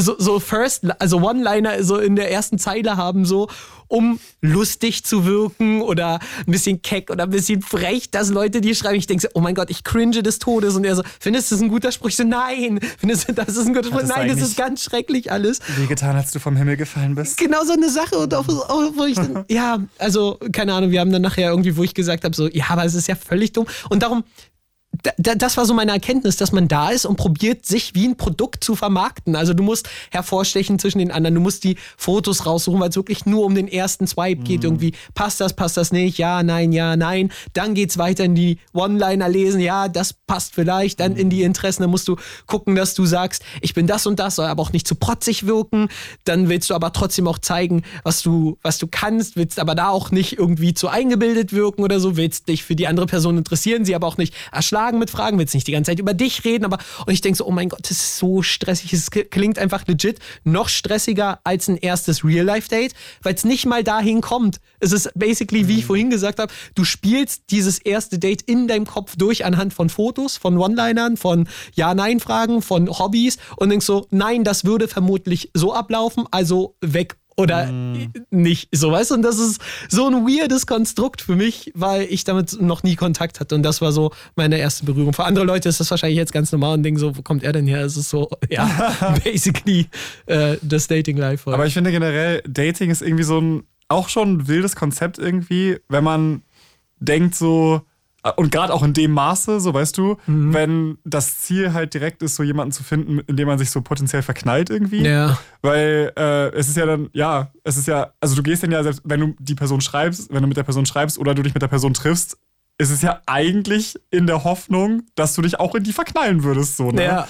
so, so First, also One-Liner so in der ersten Zeile haben, so um lustig zu wirken oder ein bisschen keck oder ein bisschen frech, dass Leute die schreiben. Ich denke so, oh mein Gott, ich cringe des Todes. Und er so, findest du das ein guter Spruch? Ich so, nein. Findest du, das ist ein guter Spruch? Nein, das ist ganz schrecklich alles. Wie getan, als du vom Himmel gefallen bist? Genau so eine Sache. Und auch, wo ich dann, ja, also, keine Ahnung, wir haben dann nachher irgendwie, wo ich gesagt habe, so, ja, aber es ist ja völlig dumm. Und darum, da, da, das war so meine Erkenntnis, dass man da ist und probiert, sich wie ein Produkt zu vermarkten. Also du musst hervorstechen zwischen den anderen, du musst die Fotos raussuchen, weil es wirklich nur um den ersten Swipe geht. Irgendwie, passt das, passt das nicht, ja, nein, ja, nein. Dann geht's weiter in die One-Liner lesen, ja, das passt vielleicht, dann in die Interessen, dann musst du gucken, dass du sagst, ich bin das und das, soll aber auch nicht zu protzig wirken. Dann willst du aber trotzdem auch zeigen, was du, was du kannst, willst aber da auch nicht irgendwie zu eingebildet wirken oder so, willst dich für die andere Person interessieren, sie aber auch nicht erschlagen mit Fragen, willst nicht die ganze Zeit über dich reden, aber und ich denke so, oh mein Gott, das ist so stressig. Es klingt einfach legit noch stressiger als ein erstes Real-Life-Date, weil es nicht mal dahin kommt. Es ist basically, wie ich vorhin gesagt habe, du spielst dieses erste Date in deinem Kopf durch anhand von Fotos, von One-Linern, von Ja-Nein-Fragen, von Hobbys und denkst so, nein, das würde vermutlich so ablaufen, also weg oder nicht so, weißt du? Und das ist so ein weirdes Konstrukt für mich, weil ich damit noch nie Kontakt hatte. Und das war so meine erste Berührung. Für andere Leute ist das wahrscheinlich jetzt ganz normal und denken so, wo kommt er denn her? Es ist so, ja, basically äh, das Dating-Life. Aber ich finde generell, Dating ist irgendwie so ein auch schon ein wildes Konzept irgendwie, wenn man denkt so, und gerade auch in dem Maße, so weißt du, Mhm. wenn das Ziel halt direkt ist, so jemanden zu finden, in dem man sich so potenziell verknallt irgendwie. Ja. Weil äh, es ist ja dann, ja, es ist ja, also du gehst dann ja, selbst wenn du die Person schreibst, wenn du mit der Person schreibst oder du dich mit der Person triffst, ist es ja eigentlich in der Hoffnung, dass du dich auch in die verknallen würdest, so, ne? Ja.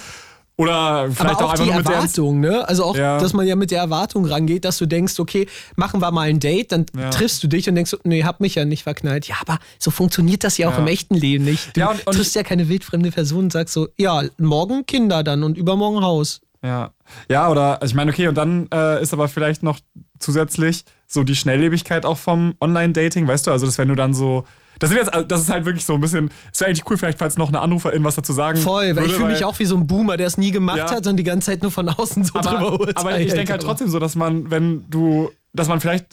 Oder vielleicht auch, auch, einfach die nur mit der. Erwartung, ne? Also auch, Ja. dass man ja mit der Erwartung rangeht, dass du denkst, okay, machen wir mal ein Date, dann Ja. triffst du dich und denkst, nee, hab mich ja nicht verknallt. Ja, aber so funktioniert das ja auch Ja. im echten Leben nicht. Du und- und triffst ja keine wildfremde Person und sagst so, ja, morgen Kinder dann und übermorgen Haus. Ja. Ja, oder also ich meine, okay, und dann äh, ist aber vielleicht noch zusätzlich so die Schnelllebigkeit auch vom Online-Dating, weißt du? Also, dass wenn du dann so. Das, sind jetzt, das ist halt wirklich so ein bisschen. Es wäre eigentlich cool, vielleicht, falls noch eine Anruferin was dazu sagen Voll, weil würde, ich fühle mich auch wie so ein Boomer, der es nie gemacht Ja. hat und die ganze Zeit nur von außen so drüber aber, urteilt. aber ich denke halt trotzdem so, dass man, wenn du, dass man vielleicht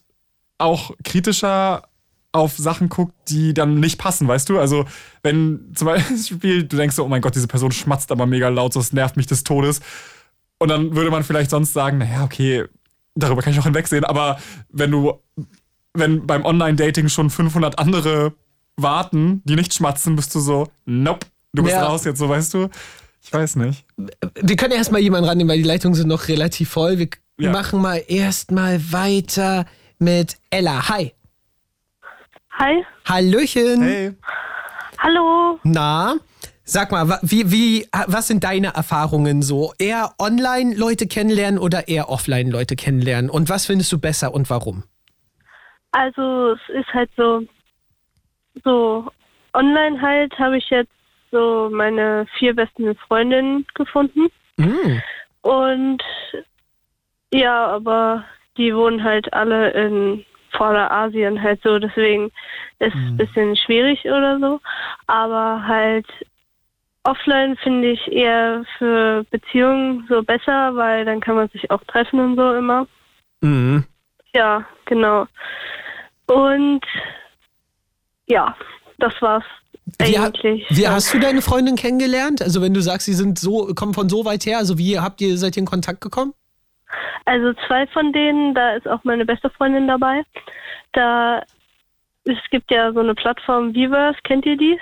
auch kritischer auf Sachen guckt, die dann nicht passen, weißt du? Also, wenn zum Beispiel du denkst so, oh mein Gott, diese Person schmatzt aber mega laut, so, das nervt mich des Todes. Und dann würde man vielleicht sonst sagen, naja, okay, darüber kann ich auch hinwegsehen, aber wenn du, wenn beim Online-Dating schon 500 andere warten, die nicht schmatzen, bist du so, nope, du bist Ja. raus jetzt, so, weißt du? Ich weiß nicht. Wir können erstmal jemanden rannehmen, weil die Leitungen sind noch relativ voll. Wir Ja. machen mal erstmal weiter mit Ella. Hi. Hi. Hallöchen. Hey. Hallo. Na, sag mal, wie, wie, was sind deine Erfahrungen so? Eher online Leute kennenlernen oder eher offline Leute kennenlernen? Und was findest du besser und warum? Also es ist halt so, so online halt habe ich jetzt so meine vier besten Freundinnen gefunden. Mm. Und ja, aber die wohnen halt alle in Vorderasien halt so, deswegen ist es ein bisschen schwierig oder so. Aber halt offline finde ich eher für Beziehungen so besser, weil dann kann man sich auch treffen und so immer. Mm. Ja, genau. Und ja, das war's Wie, eigentlich. wie hast du deine Freundin kennengelernt? Also wenn du sagst, sie sind so, kommen von so weit her, also wie habt ihr, seid ihr in Kontakt gekommen? Also zwei von denen, da ist auch meine beste Freundin dabei. Da es gibt ja so eine Plattform Weverse, kennt ihr die?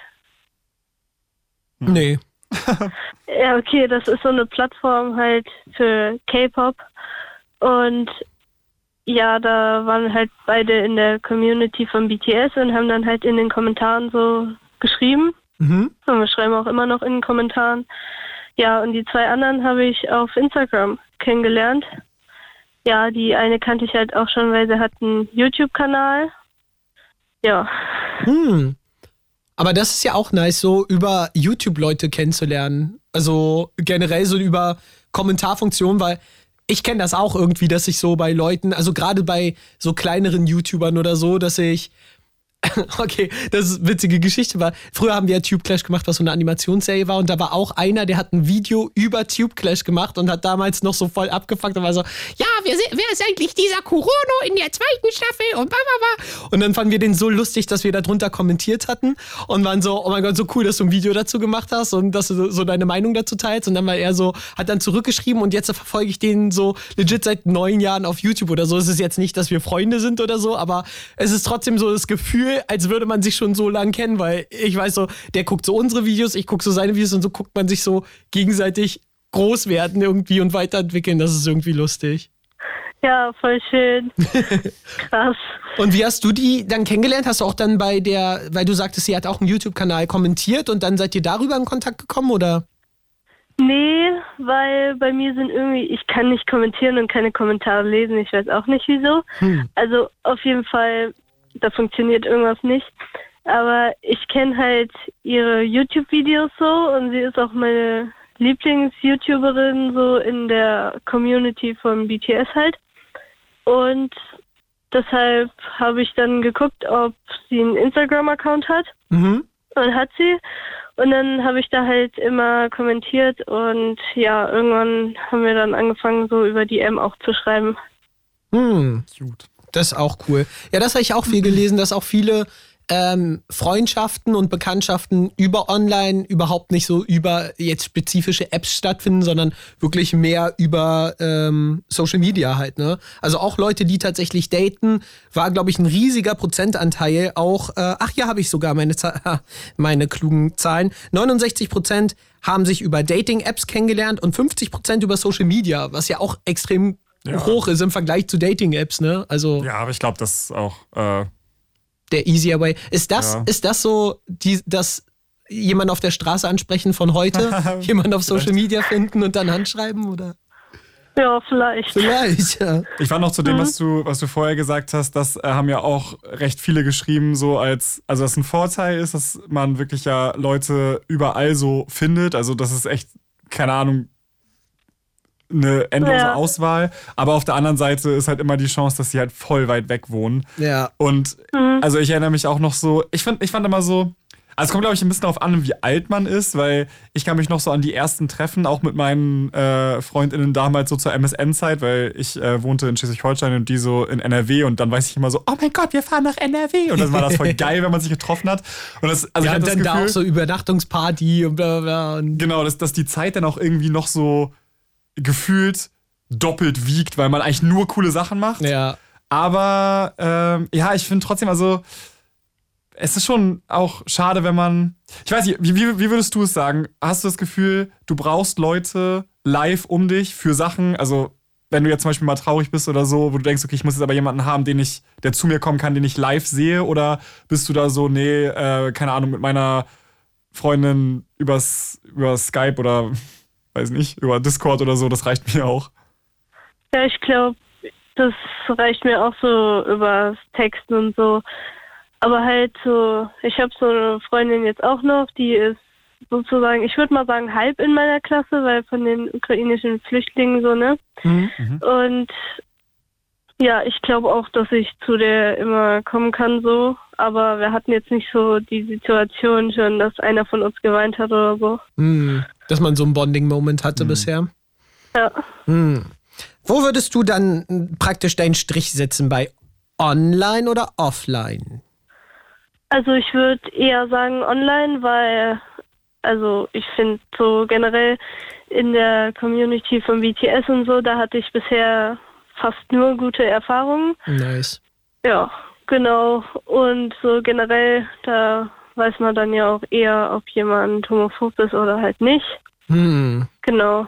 Nee. Ja, okay, das ist so eine Plattform halt für K-Pop. Und ja, da waren halt beide in der Community von BTS und haben dann halt in den Kommentaren so geschrieben. Mhm. Und wir schreiben auch immer noch in den Kommentaren. Ja, und die zwei anderen habe ich auf Instagram kennengelernt. Ja, die eine kannte ich halt auch schon, weil sie hat einen YouTube-Kanal. Ja, Hm. Aber das ist ja auch nice, so über YouTube Leute kennenzulernen. Also generell so über Kommentarfunktionen, weil ich kenne das auch irgendwie, dass ich so bei Leuten, also gerade bei so kleineren YouTubern oder so, dass ich Okay, das ist eine witzige Geschichte, weil früher haben wir ja Tube Clash gemacht, was so eine Animationsserie war und da war auch einer, der hat ein Video über Tube Clash gemacht und hat damals noch so voll abgefuckt und war so, ja, wer, wer ist eigentlich dieser Kurono in der zweiten Staffel und bla bla. Und dann fanden wir den so lustig, dass wir da drunter kommentiert hatten und waren so, oh mein Gott, so cool, dass du ein Video dazu gemacht hast und dass du so deine Meinung dazu teilst und dann war er so, hat dann zurückgeschrieben und jetzt verfolge ich den so legit seit neun Jahren auf YouTube oder so. Es ist jetzt nicht, dass wir Freunde sind oder so, aber es ist trotzdem so das Gefühl, als würde man sich schon so lang kennen, weil ich weiß so, der guckt so unsere Videos, ich gucke so seine Videos und so guckt man sich so gegenseitig groß werden irgendwie und weiterentwickeln. Das ist irgendwie lustig. ja, voll schön. Krass. Und wie hast du die dann kennengelernt? Hast du auch dann bei der, weil du sagtest, sie hat auch einen YouTube-Kanal kommentiert und dann seid ihr darüber in Kontakt gekommen oder? Nee, weil bei mir sind irgendwie, ich kann nicht kommentieren und keine Kommentare lesen. Ich weiß auch nicht wieso. Also auf jeden Fall, da funktioniert irgendwas nicht. Aber ich kenne halt ihre YouTube-Videos so und sie ist auch meine Lieblings-YouTuberin so in der Community von BTS halt. Und deshalb habe ich dann geguckt, ob sie einen Instagram-Account hat. Mhm. Und hat sie. Und dann habe ich da halt immer kommentiert und ja, irgendwann haben wir dann angefangen, so über die M auch zu schreiben. Hm. Cute. Das ist auch cool. Ja, das habe ich auch viel gelesen, dass auch viele ähm, Freundschaften und Bekanntschaften über online überhaupt nicht so über jetzt spezifische Apps stattfinden, sondern wirklich mehr über ähm, Social Media halt. Ne? Also auch Leute, die tatsächlich daten, war, glaube ich, ein riesiger Prozentanteil. Auch, äh, ach ja, habe ich sogar meine, meine klugen Zahlen. 69 Prozent haben sich über Dating-Apps kennengelernt und 50 Prozent über Social Media, was ja auch extrem Ja. hoch ist im Vergleich zu Dating-Apps. Ne? Also Ja, aber ich glaube, das ist auch. Äh, der easier way. Ist das, Ja. ist das so, die, das jemand auf der Straße ansprechen von heute, jemand auf Social Media finden und dann handschreiben oder? Ja, vielleicht. Vielleicht, ja. Ich fand noch zu dem, was du, was du vorher gesagt hast, das äh, haben ja auch recht viele geschrieben, so als, also dass ein Vorteil ist, dass man wirklich ja Leute überall so findet. Also das ist echt, keine Ahnung, eine endlose Ja. Auswahl. Aber auf der anderen Seite ist halt immer die Chance, dass sie halt voll weit weg wohnen. Ja. Und also ich erinnere mich auch noch so, ich fand, ich fand immer so, also es kommt, glaube ich, ein bisschen darauf an, wie alt man ist, weil ich kann mich noch so an die ersten Treffen, auch mit meinen äh, FreundInnen damals so zur MSN-Zeit, weil ich äh, wohnte in Schleswig-Holstein und die so in NRW und dann weiß ich immer so, oh mein Gott, wir fahren nach NRW. Und dann war das voll geil, wenn man sich getroffen hat. Und das, also ja, ich und hatte dann das da Gefühl, auch so Übernachtungsparty und bla bla bla. Und Genau, dass, dass die Zeit dann auch irgendwie noch so gefühlt doppelt wiegt, weil man eigentlich nur coole Sachen macht. ja. Aber ähm, ja, ich finde trotzdem, also es ist schon auch schade, wenn man. Ich weiß nicht, wie, wie, wie würdest du es sagen? Hast du das Gefühl, du brauchst Leute live um dich für Sachen? Also, wenn du jetzt zum Beispiel mal traurig bist oder so, wo du denkst, okay, ich muss jetzt aber jemanden haben, den ich, der zu mir kommen kann, den ich live sehe, oder bist du da so, nee, äh, keine Ahnung, mit meiner Freundin übers, über Skype oder weiß nicht, über Discord oder so, das reicht mir auch. Ja, ich glaube, das reicht mir auch so über Texten und so. Aber halt so, ich habe so eine Freundin jetzt auch noch, die ist sozusagen, ich würde mal sagen, halb in meiner Klasse, weil von den ukrainischen Flüchtlingen so, ne? Mhm. Und ja, ich glaube auch, dass ich zu der immer kommen kann so. Aber wir hatten jetzt nicht so die Situation schon, dass einer von uns geweint hat oder so. Hm. Dass man so einen Bonding-Moment hatte bisher. Ja. Hm. Wo würdest du dann praktisch deinen Strich setzen? Bei online oder offline? Also ich würde eher sagen online, weil Also ich finde so generell in der Community von BTS und so, da hatte ich bisher fast nur gute Erfahrungen. Nice. Ja, genau. Und so generell, da weiß man dann ja auch eher, ob jemand homophob ist oder halt nicht. Hm, Genau.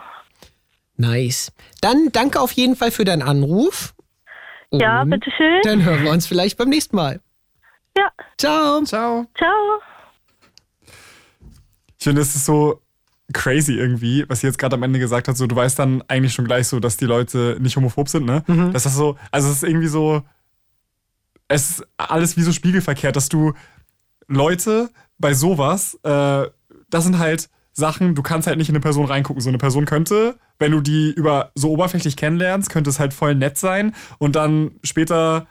nice. Dann danke auf jeden Fall für deinen Anruf. Ja, Und bitteschön. Dann hören wir uns vielleicht beim nächsten Mal. Ja, Ciao. Ciao. ciao. Ich finde, es ist so crazy irgendwie, was sie jetzt gerade am Ende gesagt hat. So, du weißt dann eigentlich schon gleich so, dass die Leute nicht homophob sind, ne? Dass das so, also es ist irgendwie so, es ist alles wie so spiegelverkehrt, dass du Leute bei sowas, äh, das sind halt Sachen, du kannst halt nicht in eine Person reingucken. So eine Person könnte, wenn du die über so oberflächlich kennenlernst, könnte es halt voll nett sein und dann später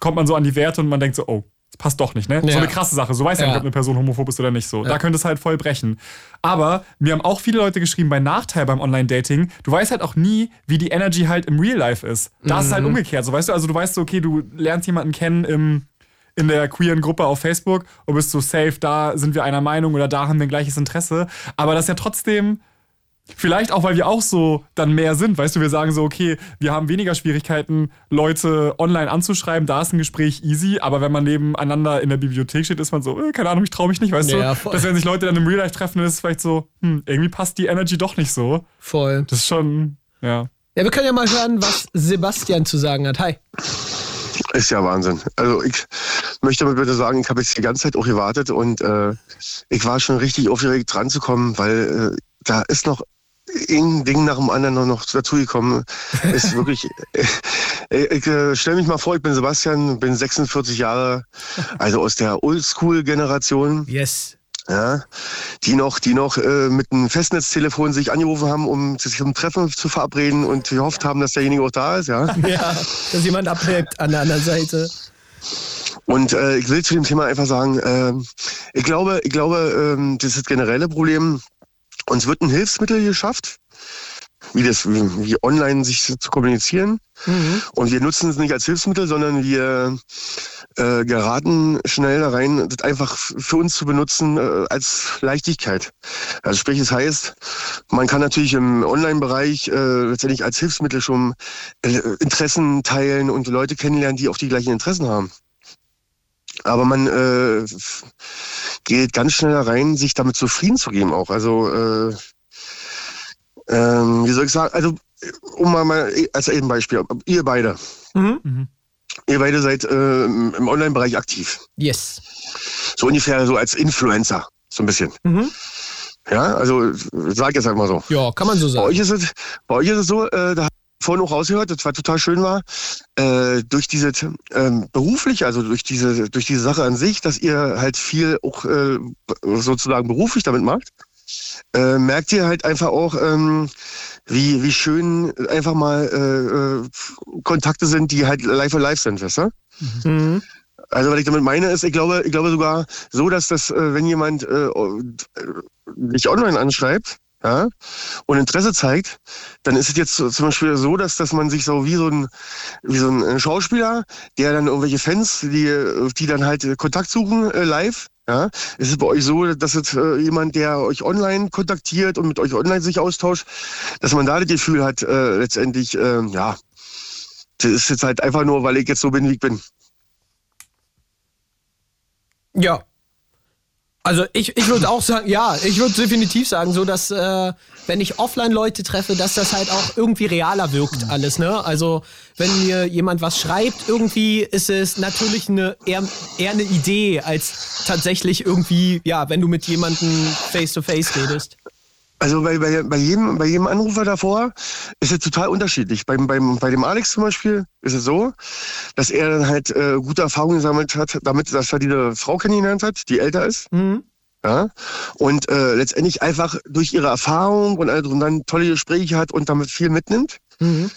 kommt man so an die Werte und man denkt so, oh, das passt doch nicht, ne? Ja. So eine krasse Sache. So weiß ja Ja. nicht, ob eine Person homophob ist oder nicht so. Da könnte es halt voll brechen. Aber mir haben auch viele Leute geschrieben, bei Nachteil beim Online-Dating, du weißt halt auch nie, wie die Energy halt im Real Life ist. Da ist es halt Mhm. umgekehrt. So weißt du, also du weißt so, okay, du lernst jemanden kennen im in der queeren Gruppe auf Facebook und bist so safe, da sind wir einer Meinung oder da haben wir ein gleiches Interesse. Aber das ist ja trotzdem, vielleicht auch, weil wir auch so dann mehr sind, weißt du, wir sagen so, okay, wir haben weniger Schwierigkeiten, Leute online anzuschreiben, da ist ein Gespräch easy, aber wenn man nebeneinander in der Bibliothek steht, ist man so, äh, keine Ahnung, ich traue mich nicht, weißt Ja, du? voll. Dass wenn sich Leute dann im Real Life treffen, dann ist es vielleicht so, hm, irgendwie passt die Energy doch nicht so. Voll. Das ist schon, ja. Ja, wir können ja mal hören, was Sebastian zu sagen hat. Hi. Ist ja Wahnsinn. Also ich möchte mal bitte sagen, ich habe jetzt die ganze Zeit auch gewartet und äh, ich war schon richtig aufgeregt dran zu kommen, weil äh, da ist noch ein Ding nach dem anderen noch, dazugekommen. Ist wirklich. Äh, ich äh, stelle mich mal vor, ich bin Sebastian, bin 46 Jahre, also aus der Oldschool-Generation. Yes. Ja, die noch, die noch äh, mit einem Festnetztelefon sich angerufen haben, um sich zum Treffen zu verabreden und gehofft haben, dass derjenige auch da ist, ja. Ja, dass jemand abhebt an der anderen Seite. Und äh, ich will zu dem Thema einfach sagen, ähm, ich glaube, ich glaube, ähm, das ist das generelle Problem. Uns wird ein Hilfsmittel geschafft, wie das, wie, online sich zu kommunizieren. Und wir nutzen es nicht als Hilfsmittel, sondern wir äh, geraten schnell da rein, das einfach für uns zu benutzen äh, als Leichtigkeit. Also sprich, es heißt, man kann natürlich im Online-Bereich äh, letztendlich als Hilfsmittel schon äh, Interessen teilen und Leute kennenlernen, die auch die gleichen Interessen haben. Aber man äh, geht ganz schnell da rein, sich damit zufrieden zu geben auch. Also, äh, ähm, wie soll ich sagen, also um mal, mal als ein Beispiel, ihr beide, Mhm. ihr beide seid äh, im Online-Bereich aktiv. Yes. So ungefähr so als Influencer, so ein bisschen. Mhm. Ja, also sag jetzt einfach mal so. Ja, kann man so Bei sagen. euch ist es, bei euch ist es so, äh, da vorhin auch rausgehört, das war total schön war, äh, durch diese ähm, beruflich, also durch diese, durch diese Sache an sich, dass ihr halt viel auch äh, sozusagen beruflich damit macht, äh, merkt ihr halt einfach auch, ähm, wie, wie schön einfach mal äh, äh, Kontakte sind, die halt live for live sind, weißt du? Mhm. Also was ich damit meine ist, ich glaube, ich glaube sogar so, dass das, äh, wenn jemand dich online anschreibt, ja, und Interesse zeigt, dann ist es jetzt zum Beispiel so, dass, dass man sich so wie so ein, wie so ein äh, Schauspieler, der dann irgendwelche Fans, die, die dann halt Kontakt suchen, äh, live, ja, ist es bei euch so, dass es äh, jemand, der euch online kontaktiert und mit euch online sich austauscht, dass man da das Gefühl hat, äh, letztendlich, äh, ja, das ist jetzt halt einfach nur, weil ich jetzt so bin, wie ich bin. Ja. Also ich, ich würde auch sagen, ja, ich würde definitiv sagen, so dass äh, wenn ich offline Leute treffe, dass das halt auch irgendwie realer wirkt alles, ne? Also wenn mir jemand was schreibt, irgendwie ist es natürlich eine eher, eher eine Idee als tatsächlich irgendwie, ja, wenn du mit jemandem face to face redest. Also bei, bei, bei, jedem, bei jedem Anrufer davor ist es total unterschiedlich. Beim, beim, bei dem Alex zum Beispiel ist es so, dass er dann halt äh, gute Erfahrungen gesammelt hat, damit, dass er diese Frau kennengelernt hat, die älter ist. Mhm. Ja? Und äh, letztendlich einfach durch ihre Erfahrung und, alles und dann tolle Gespräche hat und damit viel mitnimmt. Mhm.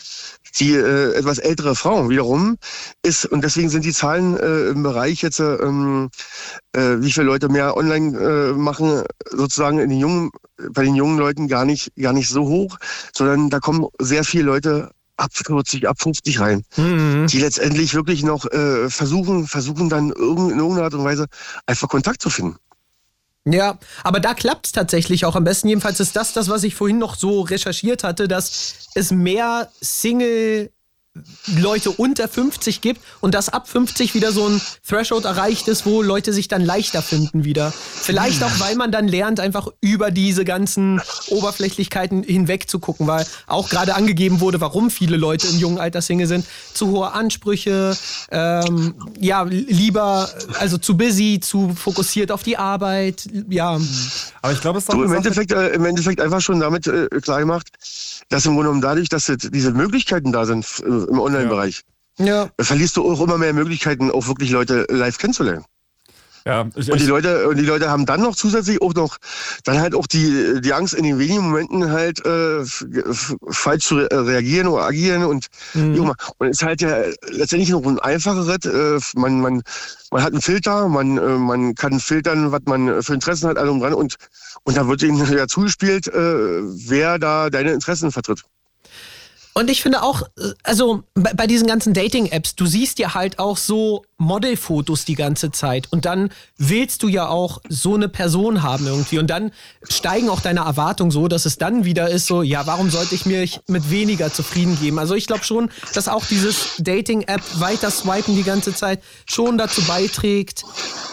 Die äh, etwas ältere Frau wiederum ist, und deswegen sind die Zahlen äh, im Bereich jetzt, äh, ähm, äh, wie viele Leute mehr online äh, machen, sozusagen in den jungen, bei den jungen Leuten gar nicht, gar nicht so hoch, sondern da kommen sehr viele Leute ab 40, ab 50 rein, Mhm. die letztendlich wirklich noch äh, versuchen, versuchen dann irgend, in irgendeiner Art und Weise einfach Kontakt zu finden. Ja, aber da klappt es tatsächlich auch am besten. Jedenfalls ist das das, was ich vorhin noch so recherchiert hatte, dass es mehr Single Leute unter 50 gibt und dass ab 50 wieder so ein Threshold erreicht ist, wo Leute sich dann leichter finden wieder. Vielleicht auch, weil man dann lernt, einfach über diese ganzen Oberflächlichkeiten hinweg zu gucken, weil auch gerade angegeben wurde, warum viele Leute im jungen Alter Single sind. Zu hohe Ansprüche, ähm, ja, lieber, also zu busy, zu fokussiert auf die Arbeit, ja. Aber ich glaube, es ist doch So, im, Endeffekt, äh, Im Endeffekt einfach schon damit äh, klar gemacht, dass im Grunde genommen dadurch, dass diese Möglichkeiten da sind äh, im Online-Bereich, Ja. verlierst du auch immer mehr Möglichkeiten, auch wirklich Leute live kennenzulernen. Ja, ich, Und die ich, Leute, und die Leute haben dann noch zusätzlich auch noch, dann halt auch die, die Angst in den wenigen Momenten halt äh, falsch zu re reagieren oder agieren und wie auch immer. Und es ist halt ja letztendlich noch ein einfacheres. Äh, man, man, man hat einen Filter, man, äh, man kann filtern, was man für Interessen hat, allem dran und und da wird ihnen ja zugespielt, äh, wer da deine Interessen vertritt. Und ich finde auch, äh, also bei, bei diesen ganzen Dating-Apps, du siehst ja halt auch so Modelfotos die ganze Zeit und dann willst du ja auch so eine Person haben irgendwie und dann steigen auch deine Erwartungen so, dass es dann wieder ist so, ja, warum sollte ich mich mit weniger zufrieden geben? Also ich glaube schon, dass auch dieses Dating-App weiter swipen die ganze Zeit schon dazu beiträgt,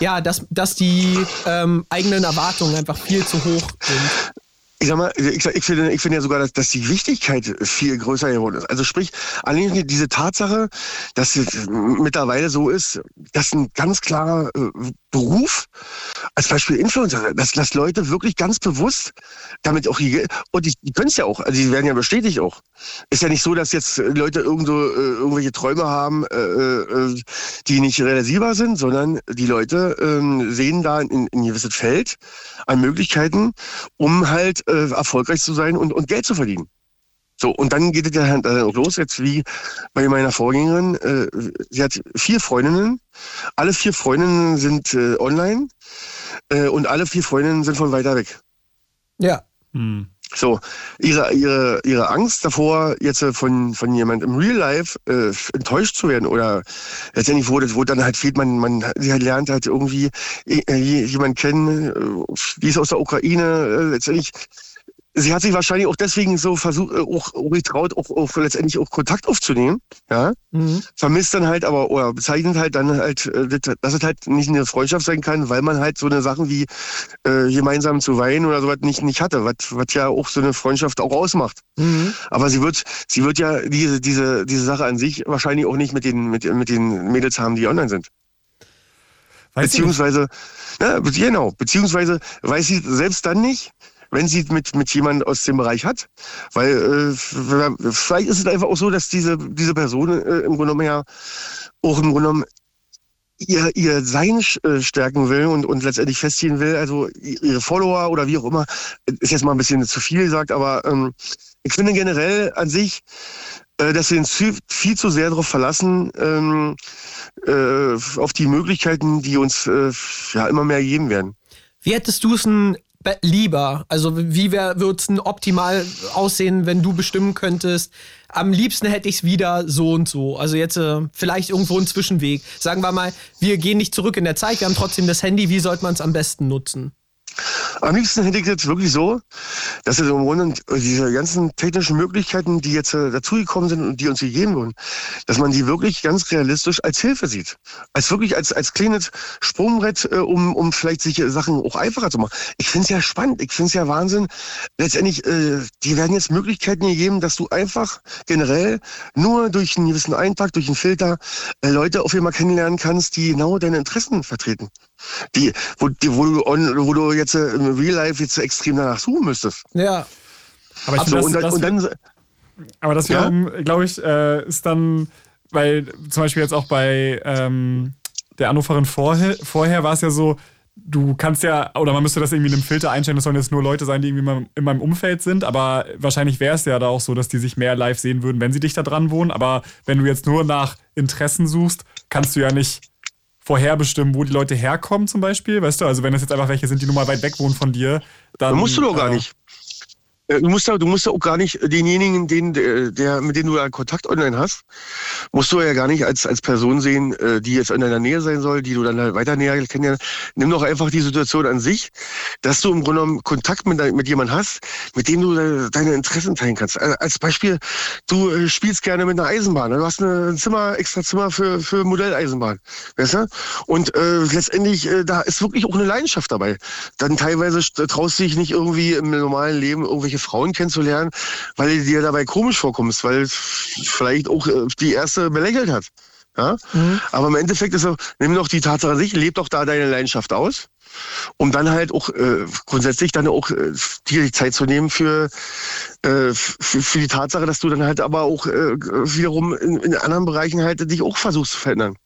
ja, dass, dass die ähm, eigenen Erwartungen einfach viel zu hoch sind. Ich sag mal, ich, ich finde, ich finde ja sogar, dass, dass die Wichtigkeit viel größer geworden ist. Also sprich, allein diese Tatsache, dass es mittlerweile so ist, dass ein ganz klarer äh, Beruf, als Beispiel Influencer, dass, dass Leute wirklich ganz bewusst damit auch, Geld- und die, die können es ja auch, also die werden ja bestätigt auch. Ist ja nicht so, dass jetzt Leute irgendwo äh, irgendwelche Träume haben, äh, äh, die nicht realisierbar sind, sondern die Leute ähm, sehen da ein gewisses Feld an Möglichkeiten, um halt äh, erfolgreich zu sein und, und Geld zu verdienen. So, und dann geht es ja dann auch los, jetzt wie bei meiner Vorgängerin. Äh, sie hat vier Freundinnen. Alle vier Freundinnen sind äh, online äh, und alle vier Freundinnen sind von weiter weg. Ja. hm. So, ihre, ihre, ihre Angst davor, jetzt äh, von, von jemand im Real Life äh, enttäuscht zu werden oder letztendlich, das- wo dann halt fehlt, man, man lernt halt irgendwie äh, jemanden kennen, äh, die ist aus der Ukraine, äh, letztendlich sie hat sich wahrscheinlich auch deswegen so versucht, äh, auch, auch getraut, auch, auch letztendlich auch Kontakt aufzunehmen, ja, Mhm. vermisst dann halt aber oder bezeichnet halt dann halt, äh, das- dass es halt nicht eine Freundschaft sein kann, weil man halt so eine Sachen wie äh, gemeinsam zu weinen oder sowas nicht nicht hatte, was was ja auch so eine Freundschaft auch ausmacht. Mhm. Aber sie wird sie wird ja diese diese diese Sache an sich wahrscheinlich auch nicht mit den mit mit den Mädels haben, die online sind. Weiß. Beziehungsweise, ja, genau, beziehungsweise weiß sie selbst dann nicht, wenn sie mit, mit jemandem aus dem Bereich hat. Weil äh, vielleicht ist es einfach auch so, dass diese, diese Person äh, im Grunde genommen ja auch im Grunde genommen ihr, ihr Sein äh, stärken will und, und letztendlich festziehen will, also ihre Follower oder wie auch immer, ist jetzt mal ein bisschen zu viel gesagt, aber ähm, ich finde generell an sich, äh, dass wir uns viel, zu sehr darauf verlassen, ähm, äh, auf die Möglichkeiten, die uns äh, ja immer mehr geben werden. Wie hättest du es denn lieber? Also wie würde es optimal aussehen, wenn du bestimmen könntest? Am liebsten hätte ich es wieder so und so. Also jetzt äh, vielleicht irgendwo ein Zwischenweg. Sagen wir mal, wir gehen nicht zurück in der Zeit, wir haben trotzdem das Handy. Wie sollte man es am besten nutzen? Am liebsten hätte ich jetzt wirklich so, dass es im Grunde diese ganzen technischen Möglichkeiten, die jetzt äh, dazugekommen sind und die uns gegeben wurden, dass man die wirklich ganz realistisch als Hilfe sieht. Als wirklich als, als kleines Sprungbrett, äh, um, um vielleicht sich äh, Sachen auch einfacher zu machen. Ich finde es ja spannend, ich finde es ja Wahnsinn. Letztendlich, äh, die werden jetzt Möglichkeiten gegeben, dass du einfach generell nur durch einen gewissen Eintrag, durch einen Filter, äh, Leute auf einmal kennenlernen kannst, die genau deine Interessen vertreten. Die, wo, die, wo, du, on, wo du jetzt äh, im Real Life jetzt extrem danach suchen müsstest. Ja. Aber ich So, finde, und, das, das, und dann, aber das Ja? wiederum, glaube ich, äh, ist dann, weil zum Beispiel jetzt auch bei ähm, der Anruferin vorher, vorher war es ja so, du kannst ja, oder man müsste das irgendwie in einem Filter einstellen, das sollen jetzt nur Leute sein, die irgendwie in meinem Umfeld sind, aber wahrscheinlich wäre es ja da auch so, dass die sich mehr live sehen würden, wenn sie dich da dran wohnen. Aber wenn du jetzt nur nach Interessen suchst, kannst du ja nicht vorherbestimmen, wo die Leute herkommen zum Beispiel, weißt du? Also wenn das jetzt einfach welche sind, die nur mal weit weg wohnen von dir, dann... dann musst du doch gar äh, nicht. Äh, Du musst ja, du musst ja auch gar nicht denjenigen, den, der, der, mit dem du da Kontakt online hast, musst du ja gar nicht als, als Person sehen, äh, die jetzt in deiner Nähe sein soll, die du dann halt weiter näher kennenlernst. Nimm doch einfach die Situation an sich, dass du im Grunde genommen Kontakt mit, mit jemandem hast, mit dem du deine, Interessen teilen kannst. Äh, Als Beispiel, du äh, spielst gerne mit einer Eisenbahn. ne? Du hast ein Zimmer, extra Zimmer für, für Modelleisenbahn. Weißt du? Und äh, letztendlich, äh, da ist wirklich auch eine Leidenschaft dabei. Dann teilweise st- traust du dich nicht irgendwie im normalen Leben irgendwelche Frauen kennenzulernen, weil du dir dabei komisch vorkommst, weil vielleicht auch äh, die erste belächelt hat. Ja? Aber im Endeffekt ist so, nimm doch die Tatsache an sich, leb doch da deine Leidenschaft aus, um dann halt auch äh, grundsätzlich dann auch äh, dir die Zeit zu nehmen für, äh, für, für die Tatsache, dass du dann halt aber auch äh, wiederum in, in anderen Bereichen halt dich auch versuchst zu verändern.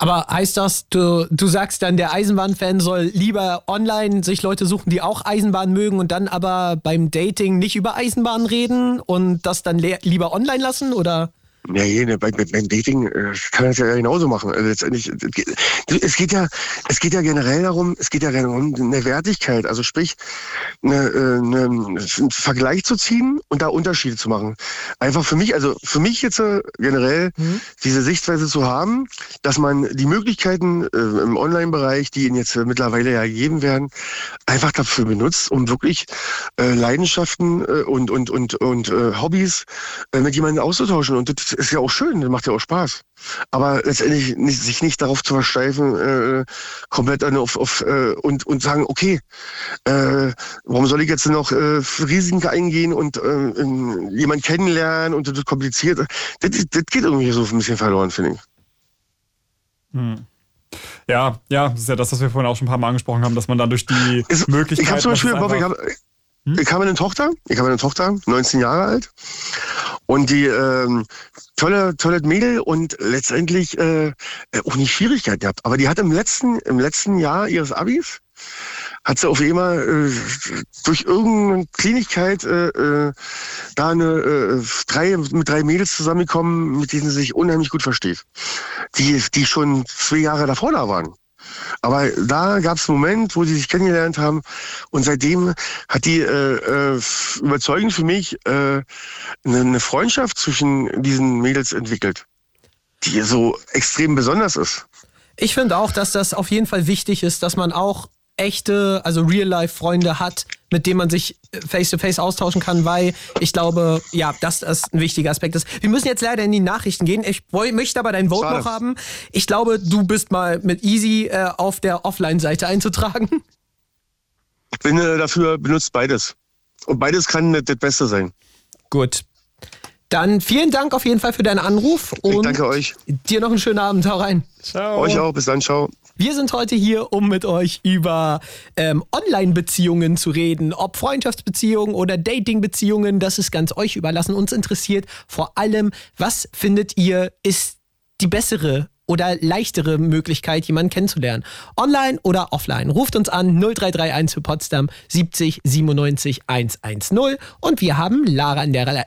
Aber heißt das, du, du sagst dann, der Eisenbahnfan soll lieber online sich Leute suchen, die auch Eisenbahn mögen und dann aber beim Dating nicht über Eisenbahn reden und das dann lieber online lassen? Oder? Ja, je, ne, bei, bei, beim Dating äh, kann man das ja genauso machen. Also letztendlich, es geht, es geht ja, es geht ja generell darum, es geht ja generell um eine Wertigkeit, also sprich, eine, äh, eine, einen Vergleich zu ziehen und da Unterschiede zu machen. Einfach für mich, also für mich jetzt äh, generell diese Sichtweise zu haben, dass man die Möglichkeiten äh, im Online-Bereich, die Ihnen jetzt äh, mittlerweile ja gegeben werden, einfach dafür benutzt, um wirklich äh, Leidenschaften äh, und und und und äh, Hobbys äh, mit jemandem auszutauschen. Und das ist ja auch schön, das macht ja auch Spaß. Aber letztendlich nicht, sich nicht darauf zu versteifen, äh, komplett auf, auf äh, und und sagen, okay, äh, warum soll ich jetzt noch äh, Risiken eingehen und äh, in, jemanden kennenlernen und das ist kompliziert. Das, das geht irgendwie so ein bisschen verloren, finde ich. Ja, ja, das ist ja das, was wir vorhin auch schon ein paar Mal angesprochen haben, dass man dann durch die Ist- Möglichkeit. Ich habe zum Beispiel, Bob, ich habe ich habe eine Tochter, ich habe eine Tochter, 19 Jahre alt. Und die ähm, tolle, tolle Mädel und letztendlich äh, äh, auch nicht Schwierigkeiten gehabt. Aber die hat im letzten, im letzten Jahr ihres Abis, hat sie auf einmal äh, durch irgendeine Kleinigkeit äh, äh, da eine äh, drei, mit drei Mädels zusammengekommen, mit denen sie sich unheimlich gut versteht. Die, die schon zwei Jahre davor da waren. Aber da gab es einen Moment, wo sie sich kennengelernt haben und seitdem hat die äh, äh, überzeugend für mich äh, eine, eine Freundschaft zwischen diesen Mädels entwickelt, die so extrem besonders ist. Ich finde auch, dass das auf jeden Fall wichtig ist, dass man auch echte, also Real-Life-Freunde hat, mit denen man sich äh, face-to-face austauschen kann, weil ich glaube, ja, dass das ein wichtiger Aspekt ist. Wir müssen jetzt leider in die Nachrichten gehen. Ich möchte aber dein Vote Schade. noch haben. Ich glaube, du bist mal mit Easy äh, auf der Offline-Seite einzutragen. Ich bin äh, dafür, benutzt beides. Und beides kann das das Beste sein. Gut. Dann vielen Dank auf jeden Fall für deinen Anruf Ich und danke euch. dir noch einen schönen Abend. Hau rein. Ciao. Euch auch. Bis dann. Ciao. Wir sind heute hier, um mit euch über ähm, Online-Beziehungen zu reden. Ob Freundschaftsbeziehungen oder Dating-Beziehungen, das ist ganz euch überlassen. Uns interessiert vor allem, was findet ihr, ist die bessere oder leichtere Möglichkeit, jemanden kennenzulernen? Online oder offline? Ruft uns an 0331 für Potsdam 70 97 110 und wir haben Lara in der,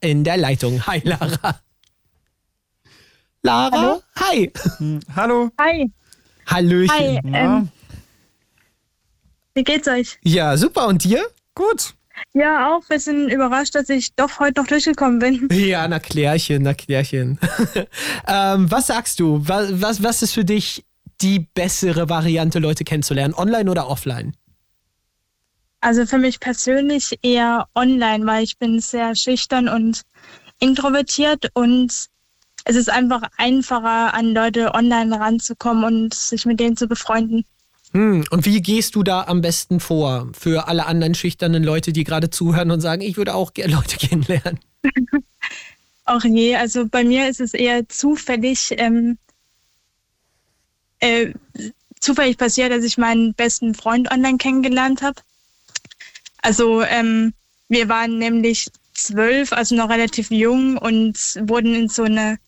in der Leitung. Hi Lara. Lara? Hallo? Hi. Hallo. Hi. Hallöchen. Hi. Na, Ähm, wie geht's euch? Ja, super. Und dir? gut. Ja, auch. Wir sind überrascht, dass ich doch heute noch durchgekommen bin. Ja, na Klärchen, na Klärchen. ähm, was sagst du? Was, was, was ist für dich die bessere Variante, Leute kennenzulernen? Online oder offline? Also für mich persönlich eher online, weil ich bin sehr schüchtern und introvertiert und es ist einfach einfacher, an Leute online ranzukommen und sich mit denen zu befreunden. Hm, und wie gehst du da am besten vor für alle anderen schüchternen Leute, die gerade zuhören und sagen, ich würde auch gerne Leute kennenlernen? Auch je. Also bei mir ist es eher zufällig, ähm, äh, zufällig passiert, dass ich meinen besten Freund online kennengelernt habe. Also ähm, wir waren nämlich zwölf, also noch relativ jung und wurden in so eine,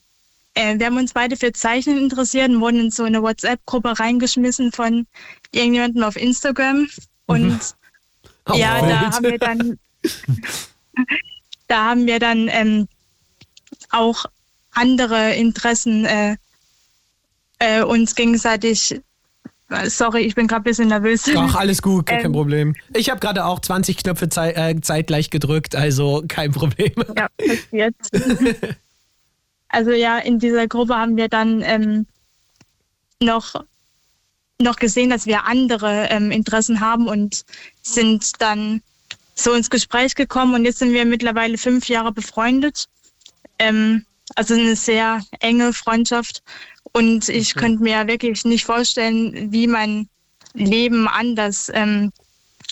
äh, wir haben uns beide für Zeichnen interessiert und wurden in so eine WhatsApp-Gruppe reingeschmissen von irgendjemandem auf Instagram. Und ja, Oh, da haben wir dann, da haben wir dann ähm, auch andere Interessen äh, äh, uns gegenseitig sorry, ich bin gerade ein bisschen nervös. Ach, alles gut, kein Ähm. Problem. Ich habe gerade auch 20 Knöpfe zei äh, zeitgleich gedrückt, also kein Problem. Ja, passiert. also ja, in dieser Gruppe haben wir dann ähm, noch, noch gesehen, dass wir andere ähm, Interessen haben und sind dann so ins Gespräch gekommen und jetzt sind wir mittlerweile fünf Jahre befreundet. Ähm, also eine sehr enge Freundschaft und ich könnte mir wirklich nicht vorstellen, wie mein Leben anders ähm,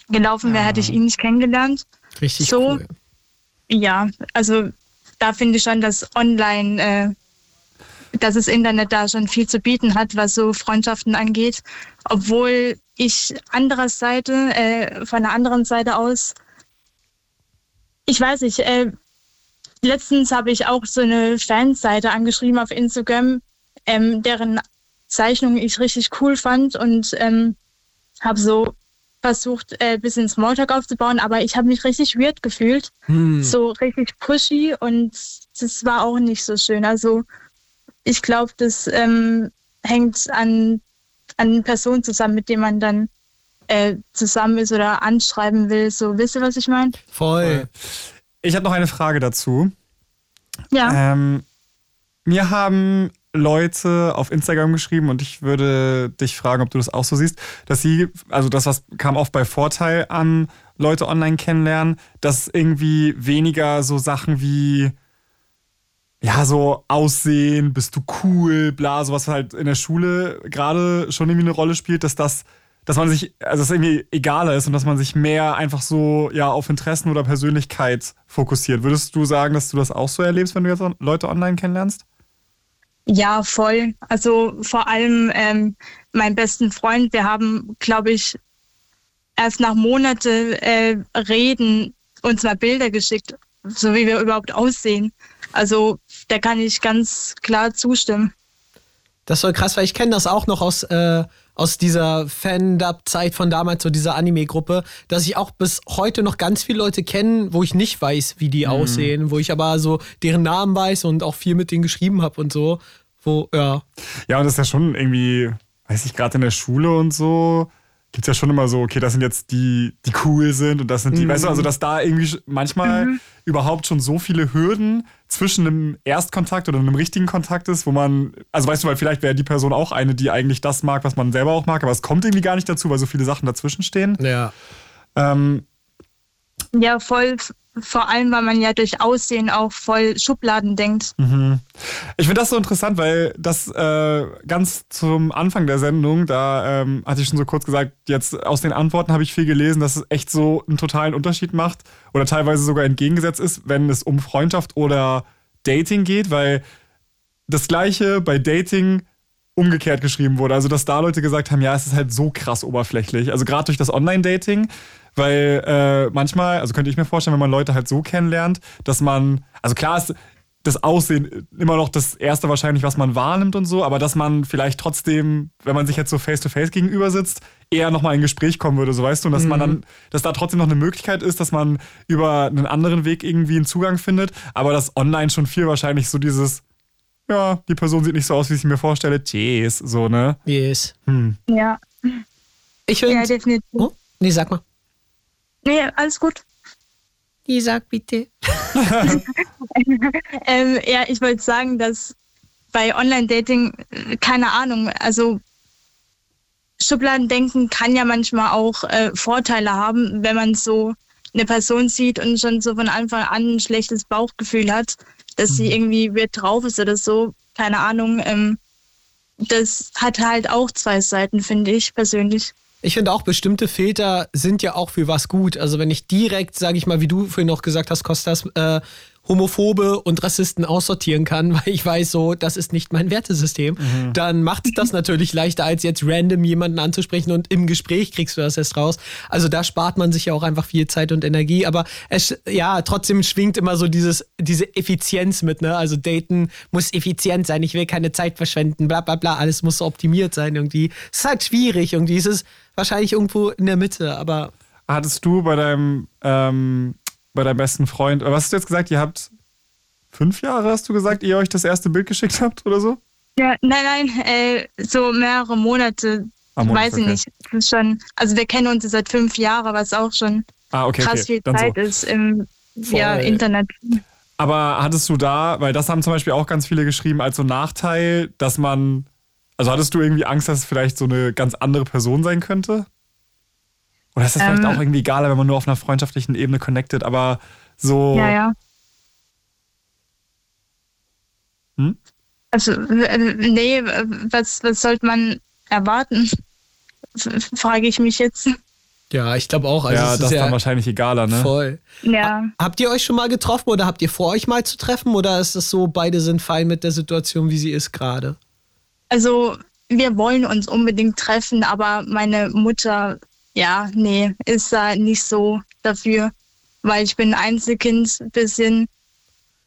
gelaufen wäre, hätte ich ihn nicht kennengelernt. Richtig So. cool. Ja, also da finde ich schon, dass online, äh, dass das Internet da schon viel zu bieten hat, was so Freundschaften angeht. Obwohl ich andererseits, äh, von der anderen Seite aus, ich weiß nicht, äh, letztens habe ich auch so eine Fanseite angeschrieben auf Instagram, ähm, deren Zeichnung ich richtig cool fand und ähm, habe so versucht, äh, ein bisschen Smalltalk aufzubauen, aber ich habe mich richtig weird gefühlt Hm. so richtig pushy und das war auch nicht so schön. Also ich glaube, das ähm, hängt an, an Personen zusammen, mit denen man dann äh, zusammen ist oder anschreiben will. So, wisst ihr, was ich meine? Voll. Ich habe noch eine Frage dazu. Ja. Ähm, mir haben Leute auf Instagram geschrieben und ich würde dich fragen, ob du das auch so siehst, dass sie, also das, was kam oft bei Vorteil an Leute online kennenlernen, dass irgendwie weniger so Sachen wie, ja, so Aussehen, bist du cool, bla, sowas halt in der Schule gerade schon irgendwie eine Rolle spielt, dass das, dass man sich, also dass irgendwie egaler ist und dass man sich mehr einfach so, ja, auf Interessen oder Persönlichkeit fokussiert. Würdest du sagen, dass du das auch so erlebst, wenn du jetzt Leute online kennenlernst? Ja, voll. Also vor allem ähm, mein besten Freund, wir haben, glaube ich, erst nach Monate äh, Reden uns mal Bilder geschickt, so wie wir überhaupt aussehen. Also da kann ich ganz klar zustimmen. Das war krass, weil ich kenne das auch noch aus, äh, aus dieser Fan-Dub-Zeit von damals, so dieser Anime-Gruppe, dass ich auch bis heute noch ganz viele Leute kenne, wo ich nicht weiß, wie die aussehen, wo ich aber so deren Namen weiß und auch viel mit denen geschrieben habe und so. Wo, ja. Ja, und das ist ja schon irgendwie, weiß ich, gerade in der Schule und so, gibt es ja schon immer so, okay, das sind jetzt die, die cool sind und das sind die, Mhm. weißt du, also dass da irgendwie manchmal überhaupt schon so viele Hürden zwischen einem Erstkontakt oder einem richtigen Kontakt ist, wo man, also weißt du, weil vielleicht wäre die Person auch eine, die eigentlich das mag, was man selber auch mag, aber es kommt irgendwie gar nicht dazu, weil so viele Sachen dazwischen stehen. Ja. Ähm, Ja, voll. Vor allem, weil man ja durch Aussehen auch voll Schubladen denkt. Mhm. Ich finde das so interessant, weil das äh, ganz zum Anfang der Sendung, da ähm, hatte ich schon so kurz gesagt, jetzt aus den Antworten habe ich viel gelesen, dass es echt so einen totalen Unterschied macht oder teilweise sogar entgegengesetzt ist, wenn es um Freundschaft oder Dating geht, weil das gleiche bei Dating umgekehrt geschrieben wurde. Also, dass da Leute gesagt haben, ja, es ist halt so krass oberflächlich. Also gerade durch das Online-Dating, weil äh, manchmal, also könnte ich mir vorstellen, wenn man Leute halt so kennenlernt, dass man, also klar ist das Aussehen immer noch das Erste wahrscheinlich, was man wahrnimmt und so, aber dass man vielleicht trotzdem, wenn man sich jetzt so face-to-face gegenüber sitzt, eher nochmal in ein Gespräch kommen würde, so weißt du, und dass man dann, dass da trotzdem noch eine Möglichkeit ist, dass man über einen anderen Weg irgendwie einen Zugang findet, aber dass online schon viel wahrscheinlich so dieses, ja, die Person sieht nicht so aus, wie ich sie mir vorstelle, tschüss, so, ne? Yes. Hm. Ja. Ich finde. Ja, definitiv. Oh, nee, sag mal. Nee, alles gut. Nee, sag bitte. ähm, ja, ich wollte sagen, dass bei Online-Dating, äh, keine Ahnung, also Schubladendenken kann ja manchmal auch äh, Vorteile haben, wenn man so eine Person sieht und schon so von Anfang an ein schlechtes Bauchgefühl hat, dass sie irgendwie weird drauf ist oder so. Keine Ahnung. Ähm, das hat halt auch zwei Seiten, finde ich persönlich. Ich finde auch, bestimmte Filter sind ja auch für was gut. Also wenn ich direkt, sage ich mal, wie du vorhin noch gesagt hast, Kostas, äh, Homophobe und Rassisten aussortieren kann, weil ich weiß so, das ist nicht mein Wertesystem, dann macht das natürlich leichter, als jetzt random jemanden anzusprechen und im Gespräch kriegst du das erst raus. Also da spart man sich ja auch einfach viel Zeit und Energie, aber es, ja, trotzdem schwingt immer so dieses, diese Effizienz mit, ne? Also daten muss effizient sein, ich will keine Zeit verschwenden, bla bla bla, alles muss so optimiert sein irgendwie. Es ist halt schwierig irgendwie, es ist wahrscheinlich irgendwo in der Mitte, aber Hattest du bei deinem, ähm, bei deinem besten Freund, oder was hast du jetzt gesagt, ihr habt fünf Jahre, hast du gesagt, ihr euch das erste Bild geschickt habt oder so? Ja, nein, nein, äh, so mehrere Monate Am Monat, weiß ich okay. nicht. Das ist schon, also wir kennen uns seit fünf Jahren, was auch schon Ah, okay, krass okay. viel Dann so. Zeit ist im ja. Internet. Aber hattest du da, weil das haben zum Beispiel auch ganz viele geschrieben, als so Nachteil, dass man, also hattest du irgendwie Angst, dass es vielleicht so eine ganz andere Person sein könnte? Oder ist das vielleicht Ähm. auch irgendwie egaler, wenn man nur auf einer freundschaftlichen Ebene connected, aber so. Ja, ja. Hm? Also, äh, nee, was, was sollte man erwarten? Frage ich mich jetzt. Ja, ich glaube auch. Also ja, es das ist ist dann ja wahrscheinlich egaler, ne? voll. Ja. Habt ihr euch schon mal getroffen oder habt ihr vor, euch mal zu treffen? Oder ist es so, beide sind fein mit der Situation, wie sie ist gerade? Also, wir wollen uns unbedingt treffen, aber meine Mutter, ja, nee, ist da nicht so dafür, weil ich bin Einzelkind, ein bisschen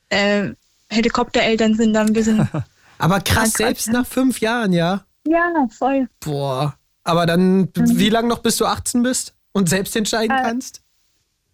äh, Helikoptereltern sind da ein bisschen. Aber krass, selbst nach fünf Jahren, ja. ja, voll. Boah. Aber dann, wie lange noch, bis du 18 bist und selbst entscheiden Äh, kannst?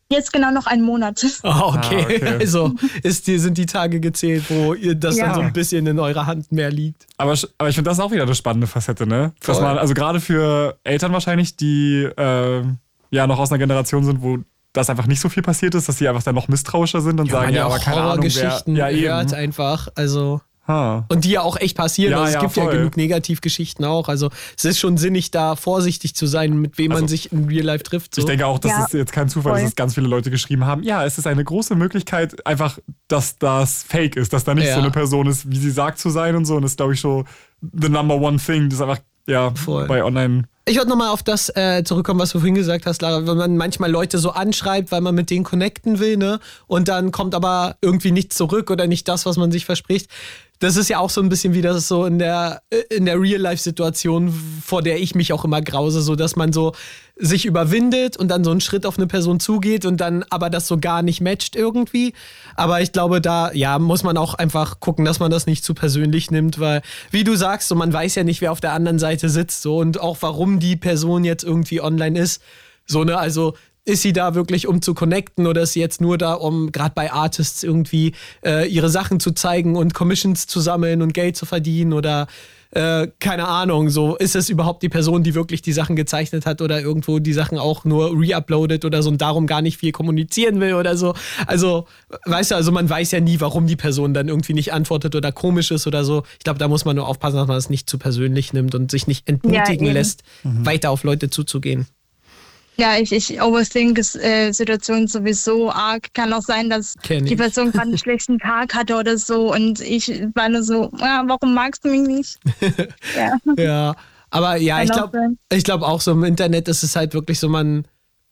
Jetzt genau noch einen Monat. Oh, okay. Ah, okay. Also ist die, sind die Tage gezählt, wo ihr das Ja. dann so ein bisschen in eurer Hand mehr liegt. Aber, aber ich finde das auch wieder eine spannende Facette, ne? Dass Voll. man, also gerade für Eltern wahrscheinlich, die äh, ja noch aus einer Generation sind, wo das einfach nicht so viel passiert ist, dass sie einfach dann noch misstrauischer sind und sagen, man ja, aber keine Ahnung, wer, ja, hört eben. einfach. Also. Ha. Und die ja auch echt passieren. Ja, also es ja, gibt ja voll. genug Negativgeschichten auch. Also es ist schon sinnig, da vorsichtig zu sein, mit wem man Also, sich in Real Life trifft. So. Ich denke auch, das Ja, ist jetzt kein Zufall, voll. dass es ganz viele Leute geschrieben haben. Ja, es ist eine große Möglichkeit, einfach, dass das fake ist, dass da nicht Ja. so eine Person ist, wie sie sagt zu sein und so. Und das ist, glaube ich, schon the number one thing. Das ist einfach, ja, Voll. bei online. Ich wollte nochmal auf das äh, zurückkommen, was du vorhin gesagt hast, Lara, wenn man manchmal Leute so anschreibt, weil man mit denen connecten will, ne? Und dann kommt aber irgendwie nichts zurück oder nicht das, was man sich verspricht. Das ist ja auch so ein bisschen wie das so in der, äh, in der Real-Life-Situation, vor der ich mich auch immer grause, so dass man so sich überwindet und dann so einen Schritt auf eine Person zugeht und dann aber das so gar nicht matcht irgendwie. Aber ich glaube, da ja, muss man auch einfach gucken, dass man das nicht zu persönlich nimmt, weil, wie du sagst, so, man weiß ja nicht, wer auf der anderen Seite sitzt so und auch warum die Person jetzt irgendwie online ist. So, ne, also ist sie da wirklich, um zu connecten oder ist sie jetzt nur da, um gerade bei Artists irgendwie äh, ihre Sachen zu zeigen und Commissions zu sammeln und Geld zu verdienen oder äh, keine Ahnung, so ist es überhaupt die Person, die wirklich die Sachen gezeichnet hat oder irgendwo die Sachen auch nur reuploadet oder so und darum gar nicht viel kommunizieren will oder so. Also, weißt du, also man weiß ja nie, warum die Person dann irgendwie nicht antwortet oder komisch ist oder so. Ich glaube, da muss man nur aufpassen, dass man es nicht zu persönlich nimmt und sich nicht entmutigen eben. lässt, weiter auf Leute zuzugehen. Ja, ich, ich overthink äh, Situationen sowieso arg. Kann auch sein, dass Kenn die. Person gerade einen schlechten Tag hatte oder so und ich war nur so, ja, warum magst du mich nicht? ja. Ja, aber ja, Kann ich glaube ich glaub auch so im Internet ist es halt wirklich so, man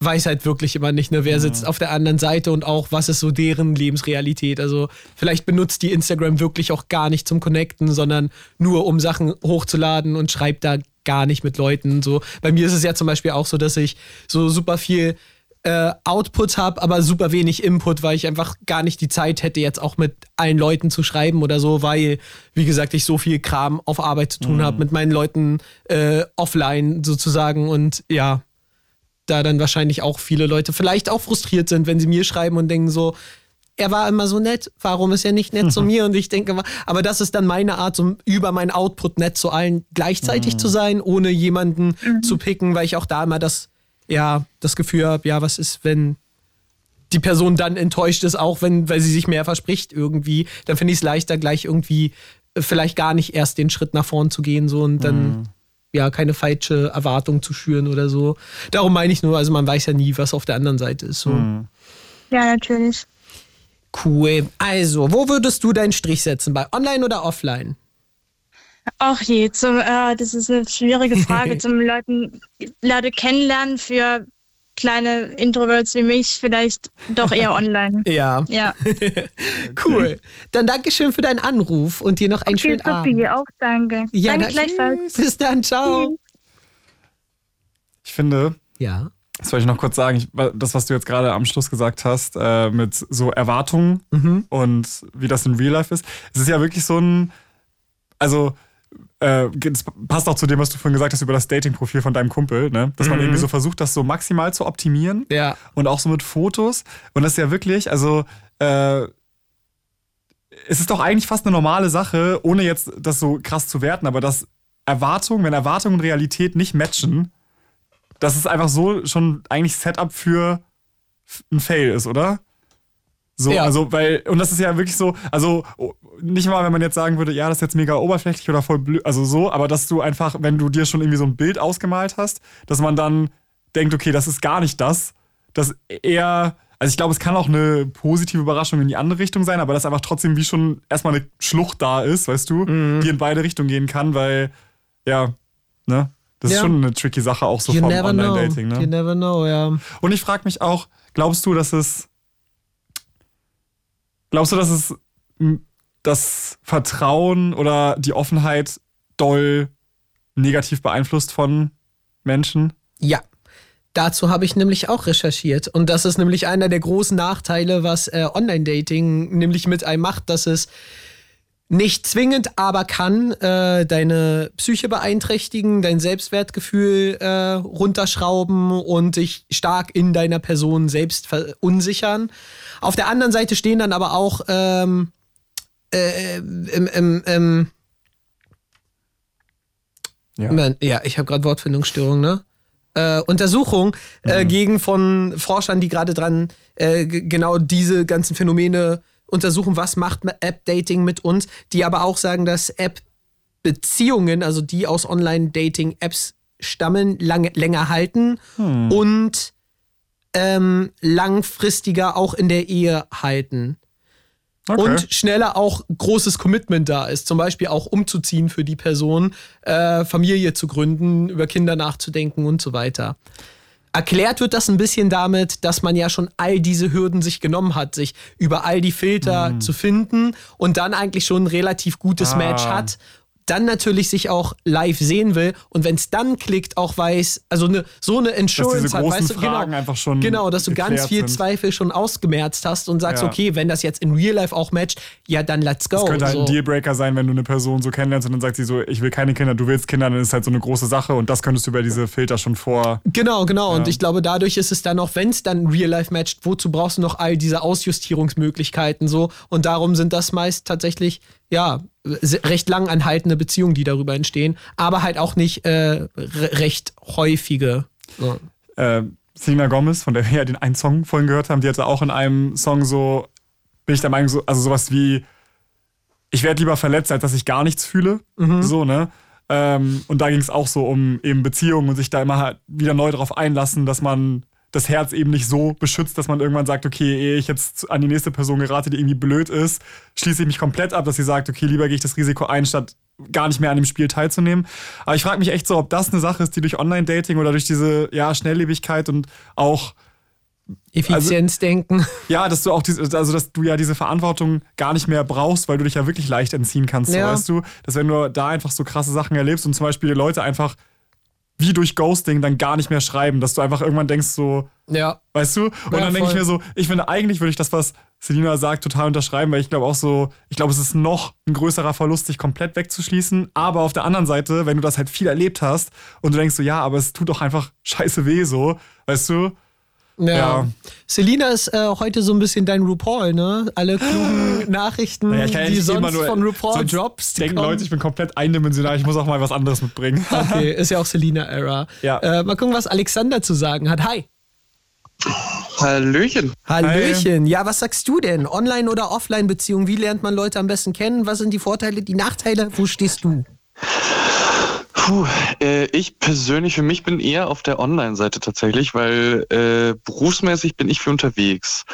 weiß halt wirklich immer nicht, ne, wer sitzt auf der anderen Seite und auch, was ist so deren Lebensrealität. Also vielleicht benutzt die Instagram wirklich auch gar nicht zum Connecten, sondern nur um Sachen hochzuladen und schreibt da gar nicht mit Leuten. So, bei mir ist es ja zum Beispiel auch so, dass ich so super viel äh, Output habe, aber super wenig Input, weil ich einfach gar nicht die Zeit hätte, jetzt auch mit allen Leuten zu schreiben oder so, weil, wie gesagt, ich so viel Kram auf Arbeit zu tun habe, mit meinen Leuten äh, offline sozusagen und ja, da dann wahrscheinlich auch viele Leute vielleicht auch frustriert sind, wenn sie mir schreiben und denken so, er war immer so nett, warum ist er nicht nett zu mir? Und ich denke immer, aber das ist dann meine Art, so über meinen Output nett zu allen gleichzeitig zu sein, ohne jemanden zu picken, weil ich auch da immer das, ja, das Gefühl habe, ja, was ist, wenn die Person dann enttäuscht ist, auch wenn, weil sie sich mehr verspricht irgendwie, dann finde ich es leichter, gleich irgendwie äh, vielleicht gar nicht erst den Schritt nach vorn zu gehen, so und dann ja keine falsche Erwartung zu schüren oder so. Darum meine ich nur, also man weiß ja nie, was auf der anderen Seite ist. So. ja, natürlich. Cool. Also, wo würdest du deinen Strich setzen? Bei online oder offline? Ach je, zum, äh, das ist eine schwierige Frage zum Leuten, Leute kennenlernen für kleine Introverts wie mich, vielleicht doch eher online. Ja. Ja, Cool. Dann Dankeschön für deinen Anruf und dir noch einen okay, schönen Abend. Sophie, auch danke. Ja, danke gleichfalls. Bis dann, ciao. Ich finde, Ja. Das wollte ich noch kurz sagen, ich, das, was du jetzt gerade am Schluss gesagt hast, äh, mit so Erwartungen Mhm. und wie das in Real Life ist, es ist ja wirklich so ein, also äh, das passt auch zu dem, was du vorhin gesagt hast über das Dating-Profil von deinem Kumpel, ne? dass man Mhm. irgendwie so versucht, das so maximal zu optimieren Ja. und auch so mit Fotos. Und das ist ja wirklich, also äh, es ist doch eigentlich fast eine normale Sache, ohne jetzt das so krass zu werten, aber dass Erwartung, wenn Erwartung und Realität nicht matchen, dass es einfach so schon eigentlich Setup für ein Fail ist, oder? So, Ja. also, weil, und das ist ja wirklich so, also oh, nicht mal, wenn man jetzt sagen würde, ja, das ist jetzt mega oberflächlich oder voll blöd, also so, aber dass du einfach, wenn du dir schon irgendwie so ein Bild ausgemalt hast, dass man dann denkt, okay, das ist gar nicht das, dass eher, also ich glaube, es kann auch eine positive Überraschung in die andere Richtung sein, aber dass einfach trotzdem wie schon erstmal eine Schlucht da ist, weißt du, Mhm. die in beide Richtungen gehen kann, weil, ja, ne? Das ist Ja. schon eine tricky Sache, auch so you vom. Online-Dating, ne? You never know, ja. Und ich frage mich auch, glaubst du, dass es. Glaubst du, dass es das Vertrauen oder die Offenheit doll negativ beeinflusst von Menschen? Ja. Dazu habe ich nämlich auch recherchiert. Und das ist nämlich einer der großen Nachteile, was äh, Online-Dating nämlich mit einem macht, dass es nicht zwingend, aber kann äh, deine Psyche beeinträchtigen, dein Selbstwertgefühl äh, runterschrauben und dich stark in deiner Person selbst verunsichern. Auf der anderen Seite stehen dann aber auch ähm, äh, im, im, im, Ja. Man, ja, ich habe gerade Wortfindungsstörung, ne? Äh, Untersuchung äh, gegen von Forschern, die gerade dran äh, genau diese ganzen Phänomene untersuchen, was macht App-Dating mit uns, die aber auch sagen, dass App-Beziehungen, also die aus Online-Dating-Apps stammen, lange, länger halten und ähm, langfristiger auch in der Ehe halten. Okay. Und schneller auch großes Commitment da ist. Zum Beispiel auch umzuziehen für die Person, äh, Familie zu gründen, über Kinder nachzudenken und so weiter. Erklärt wird das ein bisschen damit, dass man ja schon all diese Hürden sich genommen hat, sich über all die Filter zu finden und dann eigentlich schon ein relativ gutes Ah. Match hat. Dann natürlich sich auch live sehen will und wenn es dann klickt, auch weiß, also ne, so eine Insurance hat, großen weißt du, Fragen genau, einfach schon genau, dass du ganz viel sind. Zweifel schon ausgemerzt hast und sagst, Ja. okay, wenn das jetzt in Real Life auch matcht, ja, dann let's go. Das könnte halt so. ein Dealbreaker sein, wenn du eine Person so kennenlernst und dann sagt sie so, ich will keine Kinder, du willst Kinder, dann ist halt so eine große Sache und das könntest du über diese Filter schon vor. Genau, genau. Und Ja. ich glaube, dadurch ist es dann auch, wenn es dann Real Life matcht, wozu brauchst du noch all diese Ausjustierungsmöglichkeiten so? Und darum sind das meist tatsächlich, ja, recht lang anhaltende Beziehungen, die darüber entstehen, aber halt auch nicht äh, re recht häufige. So. Äh, Selena Gomez, von der wir ja den einen Song vorhin gehört haben, die hatte auch in einem Song so, bin ich der Meinung, so, also sowas wie, ich werde lieber verletzt, als dass ich gar nichts fühle. So, ne? Ähm, und da ging es auch so um eben Beziehungen und sich da immer halt wieder neu darauf einlassen, dass man das Herz eben nicht so beschützt, dass man irgendwann sagt, okay, ehe ich jetzt an die nächste Person gerate, die irgendwie blöd ist, schließe ich mich komplett ab, dass sie sagt, okay, lieber gehe ich das Risiko ein, statt gar nicht mehr an dem Spiel teilzunehmen. Aber ich frage mich echt so, ob das eine Sache ist, die durch Online-Dating oder durch diese ja, Schnelllebigkeit und auch Effizienzdenken. ja, dass du auch diese, also dass du ja diese Verantwortung gar nicht mehr brauchst, weil du dich ja wirklich leicht entziehen kannst, so, Ja. weißt du, dass wenn du da einfach so krasse Sachen erlebst und zum Beispiel die Leute einfach wie durch Ghosting dann gar nicht mehr schreiben, dass du einfach irgendwann denkst so, ja. weißt du? Und Ja, dann denke ich mir so, ich finde eigentlich würde ich das, was Selina sagt, total unterschreiben, weil ich glaube auch so, ich glaube, es ist noch ein größerer Verlust, sich komplett wegzuschließen. Aber auf der anderen Seite, wenn du das halt viel erlebt hast und du denkst so, ja, aber es tut doch einfach scheiße weh, so, weißt du? Ja. Ja. Selina ist äh, heute so ein bisschen dein RuPaul, ne? Alle klugen Nachrichten, Naja, ich kann ja die sonst nur- von RuPaul sonst Drops Denken kommen. Leute, ich bin komplett eindimensional, ich muss auch mal was anderes mitbringen. Okay, ist ja auch Selina-Era. Ja. Äh, mal gucken, was Alexander zu sagen hat. Hi. Hallöchen. Hallöchen. Ja, was sagst du denn? Online- oder Offline-Beziehung? Wie lernt man Leute am besten kennen? Was sind die Vorteile, die Nachteile? Wo stehst du? Puh, äh, ich persönlich für mich bin eher auf der Online-Seite tatsächlich, weil äh, berufsmäßig bin ich für unterwegs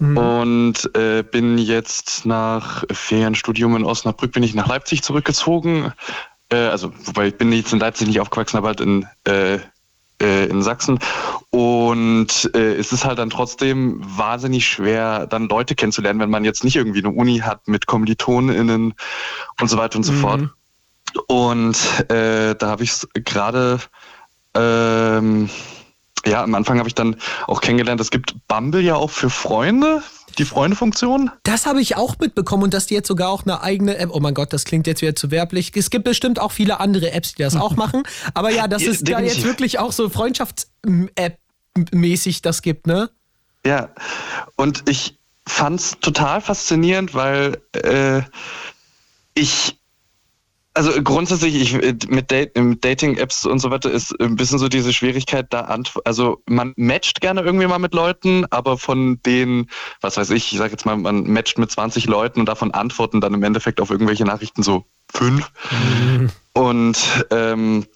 und äh, bin jetzt nach Ferienstudium in Osnabrück bin ich nach Leipzig zurückgezogen. Äh, also wobei ich bin jetzt in Leipzig nicht aufgewachsen, aber halt in äh, äh, in Sachsen. Und es ist halt dann trotzdem wahnsinnig schwer, dann Leute kennenzulernen, wenn man jetzt nicht irgendwie eine Uni hat mit KommilitonInnen und so weiter und so fort. Und äh, da habe ich es gerade, ähm, ja, am Anfang habe ich dann auch kennengelernt, es gibt Bumble ja auch für Freunde, die Freunde-Funktion. Das habe ich auch mitbekommen und dass die jetzt sogar auch eine eigene App. Oh mein Gott, das klingt jetzt wieder zu werblich. Es gibt bestimmt auch viele andere Apps, die das auch machen. Aber ja, dass Ja, es da jetzt wirklich auch so Freundschafts-App-mäßig das gibt, ne? Ja, und ich fand's total faszinierend, weil äh, ich also grundsätzlich ich, mit, Date, mit Dating-Apps und so weiter ist ein bisschen so diese Schwierigkeit da also man matcht gerne irgendwie mal mit Leuten, aber von den, was weiß ich, ich sag jetzt mal, man matcht mit 20 Leuten und davon antworten dann im Endeffekt auf irgendwelche Nachrichten so fünf. Mhm. Und ähm,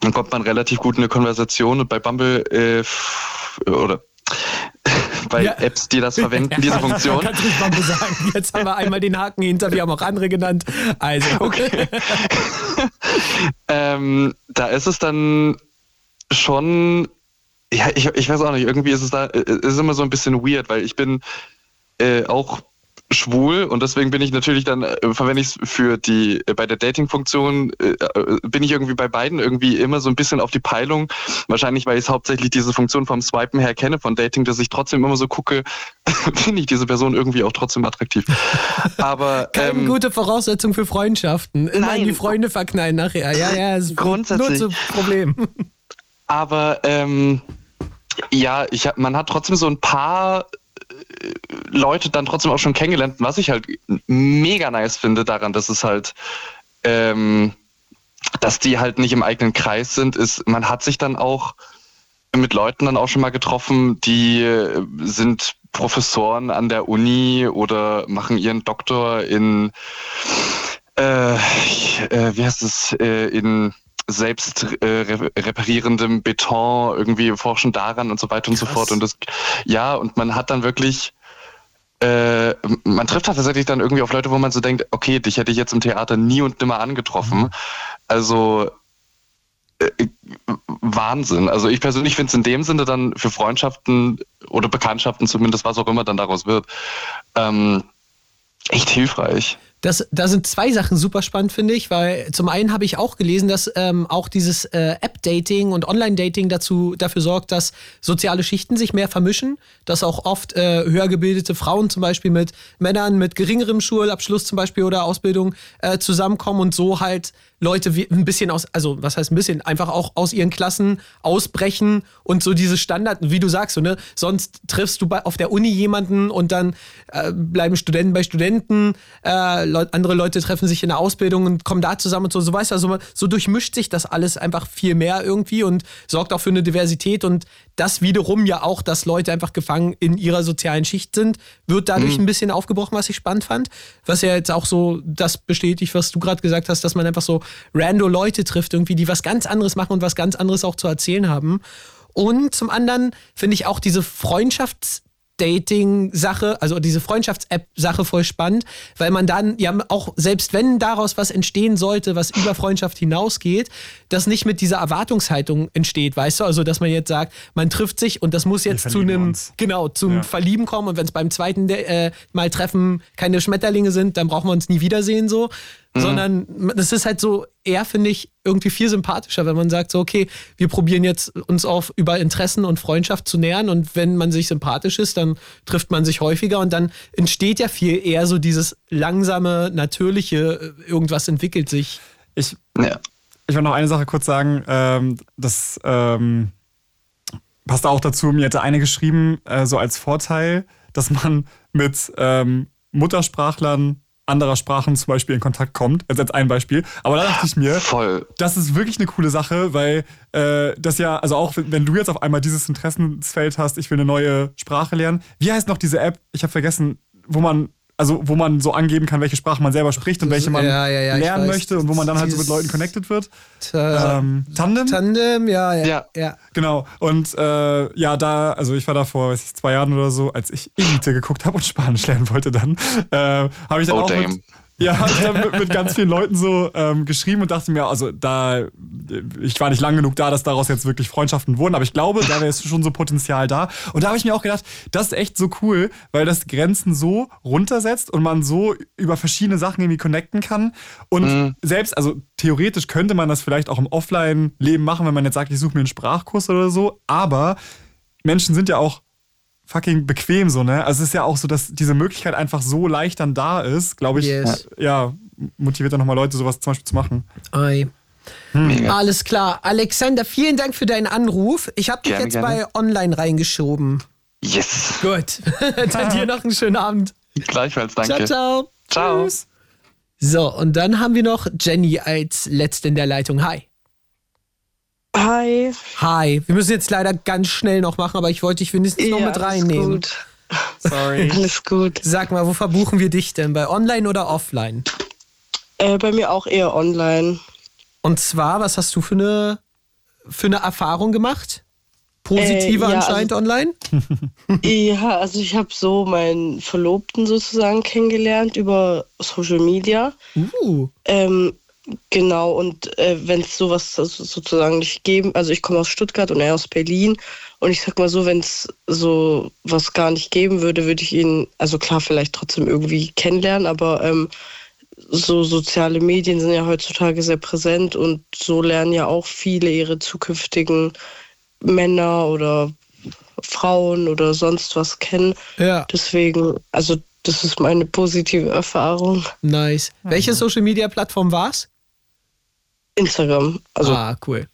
dann kommt man relativ gut in eine Konversation und bei Bumble äh, oder bei ja. Apps, die das verwenden, diese Funktion. Kannst du mal sagen. Jetzt haben wir einmal den Haken hinter, wir haben auch andere genannt. Also. Okay. ähm, da ist es dann schon, ja, ich, ich weiß auch nicht, irgendwie ist es da, äh, ist immer so ein bisschen weird, weil ich bin äh, auch schwul und deswegen bin ich natürlich dann, äh, verwende ich es für die, äh, bei der Dating-Funktion, äh, äh, bin ich irgendwie bei beiden irgendwie immer so ein bisschen auf die Peilung. Wahrscheinlich, weil ich hauptsächlich diese Funktion vom Swipen her kenne von Dating, dass ich trotzdem immer so gucke, finde ich diese Person irgendwie auch trotzdem attraktiv. Aber. Keine ähm, gute Voraussetzung für Freundschaften. Immer nein, die Freunde verknallen nachher. Ja, ja, ist grundsätzlich. Nur zu Problem. Aber, ähm, ja, ich hab, man hat trotzdem so ein paar Leute dann trotzdem auch schon kennengelernt. Was ich halt mega nice finde daran, dass es halt, ähm, dass die halt nicht im eigenen Kreis sind, ist, man hat sich dann auch mit Leuten dann auch schon mal getroffen, die sind Professoren an der Uni oder machen ihren Doktor in, äh, äh, wie heißt es, äh, in selbst äh, reparierendem Beton, irgendwie forschen daran und so weiter Krass. und so fort. Und das, ja, und man hat dann wirklich äh, man trifft tatsächlich dann irgendwie auf Leute, wo man so denkt, okay, dich hätte ich jetzt im Theater nie und nimmer angetroffen. Mhm. Also äh, Wahnsinn. Also ich persönlich finde es in dem Sinne dann für Freundschaften oder Bekanntschaften zumindest, was auch immer dann daraus wird, ähm, echt hilfreich. Das, da sind zwei Sachen super spannend, finde ich, weil zum einen habe ich auch gelesen, dass ähm, auch dieses äh, App-Dating und Online-Dating dazu dafür sorgt, dass soziale Schichten sich mehr vermischen, dass auch oft äh, höher gebildete Frauen zum Beispiel mit Männern mit geringerem Schulabschluss zum Beispiel oder Ausbildung äh, zusammenkommen und so halt Leute wie, ein bisschen aus, also was heißt ein bisschen, einfach auch aus ihren Klassen ausbrechen und so diese Standard, wie du sagst, so, ne, sonst triffst du bei, auf der Uni jemanden und dann äh, bleiben Studenten bei Studenten, äh, Leut, andere Leute treffen sich in der Ausbildung und kommen da zusammen und so, so weißt du, also so durchmischt sich das alles einfach viel mehr irgendwie und sorgt auch für eine Diversität und das wiederum ja auch, dass Leute einfach gefangen in ihrer sozialen Schicht sind, wird dadurch mhm. ein bisschen aufgebrochen, was ich spannend fand. Was ja jetzt auch so das bestätigt, was du gerade gesagt hast, dass man einfach so rando Leute trifft, irgendwie, die was ganz anderes machen und was ganz anderes auch zu erzählen haben. Und zum anderen finde ich auch diese Freundschafts- Dating-Sache, also diese Freundschafts-App-Sache voll spannend, weil man dann ja auch, selbst wenn daraus was entstehen sollte, was über Freundschaft hinausgeht, das nicht mit dieser Erwartungshaltung entsteht, weißt du? Also, dass man jetzt sagt, man trifft sich und das muss jetzt zu einem, uns. genau, zum ja. Verlieben kommen und wenn es beim zweiten äh, Mal treffen keine Schmetterlinge sind, dann brauchen wir uns nie wiedersehen, so, Mhm. Sondern das ist halt so eher, finde ich, irgendwie viel sympathischer, wenn man sagt, so, okay, wir probieren jetzt uns auf über Interessen und Freundschaft zu nähern und wenn man sich sympathisch ist, dann trifft man sich häufiger und dann entsteht ja viel eher so dieses langsame, natürliche, irgendwas entwickelt sich. Ich, ja. ich will noch eine Sache kurz sagen, ähm, das ähm, passt auch dazu, mir hätte eine geschrieben, äh, so als Vorteil, dass man mit ähm, Muttersprachlern anderer Sprachen zum Beispiel in Kontakt kommt, als, als ein Beispiel. Aber da dachte ich mir, Voll. das ist wirklich eine coole Sache, weil äh, das ja, also auch wenn du jetzt auf einmal dieses Interessensfeld hast, ich will eine neue Sprache lernen. Wie heißt noch diese App? Ich habe vergessen, wo man also wo man so angeben kann, welche Sprache man selber spricht und welche man ja, ja, ja, lernen möchte und wo man dann halt so mit Leuten connected wird. Ähm, Tandem? Tandem, ja, ja. ja. Genau. Und äh, ja, da, also ich war da vor weiß ich, zwei Jahren oder so, als ich Elite geguckt habe und Spanisch lernen wollte, dann äh, habe ich dann oh, auch damn. mit, ja, ich habe mit, mit, ganz vielen Leuten so ähm, geschrieben und dachte mir, also da, ich war nicht lang genug da, dass daraus jetzt wirklich Freundschaften wurden, aber ich glaube, da wäre schon so Potenzial da. Und da habe ich mir auch gedacht, das ist echt so cool, weil das Grenzen so runtersetzt und man so über verschiedene Sachen irgendwie connecten kann. Und mhm. selbst, also theoretisch könnte man das vielleicht auch im Offline-Leben machen, wenn man jetzt sagt, ich suche mir einen Sprachkurs oder so, aber Menschen sind ja auch fucking bequem so, ne? Also es ist ja auch so, dass diese Möglichkeit einfach so leicht dann da ist, glaube ich, yes. ja, motiviert dann nochmal Leute, sowas zum Beispiel zu machen. Ei. Hm. Alles klar. Alexander, vielen Dank für deinen Anruf. Ich habe dich gerne, jetzt gerne. bei Online reingeschoben. Yes. Gut. dann dir noch einen schönen Abend. Gleichfalls, danke. Ciao, ciao. Ciao. Tschüss. So, und dann haben wir noch Jenny als letzte in der Leitung. Hi. Hi. Hi. Wir müssen jetzt leider ganz schnell noch machen, aber ich wollte dich wenigstens noch Ja, mit alles reinnehmen. gut. Sorry. Alles gut. Sag mal, wo verbuchen wir dich denn? Bei online oder offline? Äh, bei mir auch eher online. Und zwar, was hast du für eine, für eine Erfahrung gemacht? Positive Äh, ja, anscheinend also- online? Ja, also ich habe so meinen Verlobten sozusagen kennengelernt über Social Media. Uh. Ähm, genau, und äh, wenn es sowas so- sozusagen nicht geben, also ich komme aus Stuttgart und er aus Berlin. Und ich sag mal so, wenn es so was gar nicht geben würde, würde ich ihn, also klar, vielleicht trotzdem irgendwie kennenlernen, aber ähm, so soziale Medien sind ja heutzutage sehr präsent und so lernen ja auch viele ihre zukünftigen Männer oder Frauen oder sonst was kennen. Ja. Deswegen, also das ist meine positive Erfahrung. Nice. Welche Social Media Plattform war's? Instagram, also ah, cool.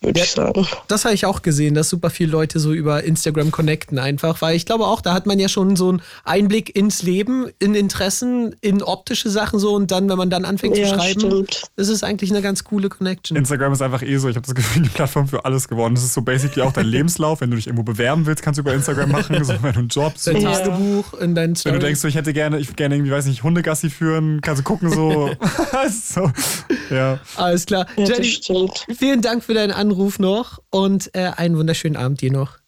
Würde ich sagen. Das habe ich auch gesehen, dass super viele Leute so über Instagram connecten einfach, weil ich glaube auch, da hat man ja schon so einen Einblick ins Leben, in Interessen, in optische Sachen so und dann, wenn man dann anfängt Ja, zu schreiben, stimmt. ist es eigentlich eine ganz coole Connection. Instagram ist einfach eh so, ich habe das Gefühl, die Plattform für alles geworden. Das ist so basically auch dein Lebenslauf. Wenn du dich irgendwo bewerben willst, kannst du über Instagram machen. So, wenn du einen Job Dein suchst. Tagebuch in deinen Wenn Story. du denkst, so, ich hätte gerne, ich gerne irgendwie, weiß nicht, Hundegassi führen, kannst du gucken, so. so ja. Alles klar. Ja, Jenny, vielen Dank für deinen Anruf noch und äh, einen wunderschönen Abend dir noch.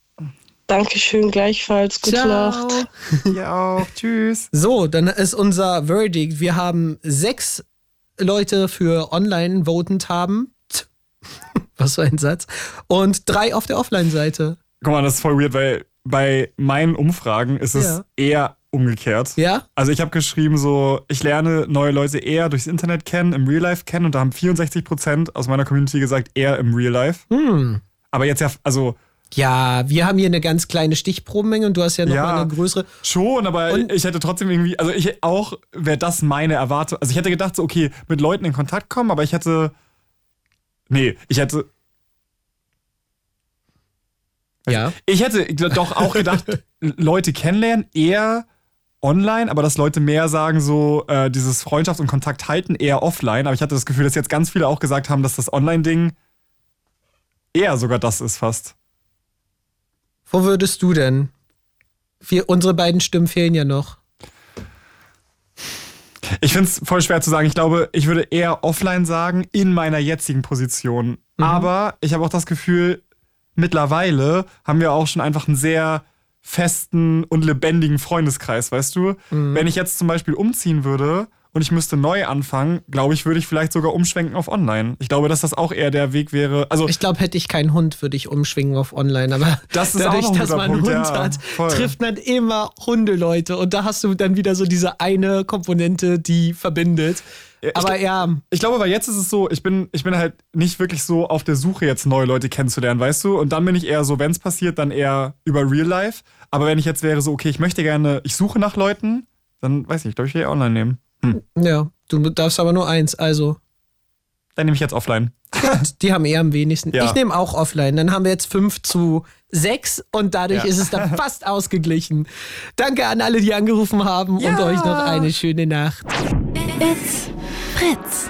Dankeschön gleichfalls. Gute Nacht. Ja auch. Tschüss. So, dann ist unser Verdict. Wir haben sechs Leute für online votend haben. Was für ein Satz. Und drei auf der Offline-Seite. Guck mal, das ist voll weird, weil bei meinen Umfragen ist es Ja. eher umgekehrt. Ja? Also ich habe geschrieben so, ich lerne neue Leute eher durchs Internet kennen, im Real Life kennen und da haben 64% aus meiner Community gesagt, eher im Real Life. Hm. Aber jetzt ja, also Ja, wir haben hier eine ganz kleine Stichprobenmenge und du hast ja noch Ja. mal eine größere. Schon, aber ich hätte trotzdem irgendwie, also ich auch, wäre das meine Erwartung. Also ich hätte gedacht, so, okay, mit Leuten in Kontakt kommen, aber ich hätte. Nee, ich hätte. Ja. Ich hätte doch auch gedacht, Leute kennenlernen, eher online, aber dass Leute mehr sagen, so äh, dieses Freundschaft und Kontakt halten, eher offline. Aber ich hatte das Gefühl, dass jetzt ganz viele auch gesagt haben, dass das Online-Ding eher sogar das ist fast. Wo würdest du denn? Wir, unsere beiden Stimmen fehlen ja noch. Ich finde es voll schwer zu sagen. Ich glaube, ich würde eher offline sagen, in meiner jetzigen Position. Aber ich habe auch das Gefühl, mittlerweile haben wir auch schon einfach einen sehr festen und lebendigen Freundeskreis, weißt du? Wenn ich jetzt zum Beispiel umziehen würde und ich müsste neu anfangen, glaube ich, würde ich vielleicht sogar umschwenken auf online. Ich glaube, dass das auch eher der Weg wäre. Also Ich glaube, hätte ich keinen Hund, würde ich umschwingen auf online. Aber Das dadurch, dass man einen Hund ja, hat, voll. trifft man immer Hundeleute. Und da hast du dann wieder so diese eine Komponente, die verbindet. Ich Aber gl- ja, Ich glaube, weil jetzt ist es so, ich bin, ich bin halt nicht wirklich so auf der Suche, jetzt neue Leute kennenzulernen, weißt du? Und dann bin ich eher so, wenn es passiert, dann eher über Real Life. Aber wenn ich jetzt wäre so, okay, ich möchte gerne, ich suche nach Leuten, dann weiß ich, glaube ich, ich online nehmen. Hm. ja, du darfst aber nur eins. Also, Dann nehme ich jetzt offline. die haben eher am wenigsten. Ja. Ich nehme auch offline. Dann haben wir jetzt 5 zu 6 und dadurch Ja. ist es dann fast ausgeglichen. Danke an alle, die angerufen haben und euch noch eine schöne Nacht. It's Fritz.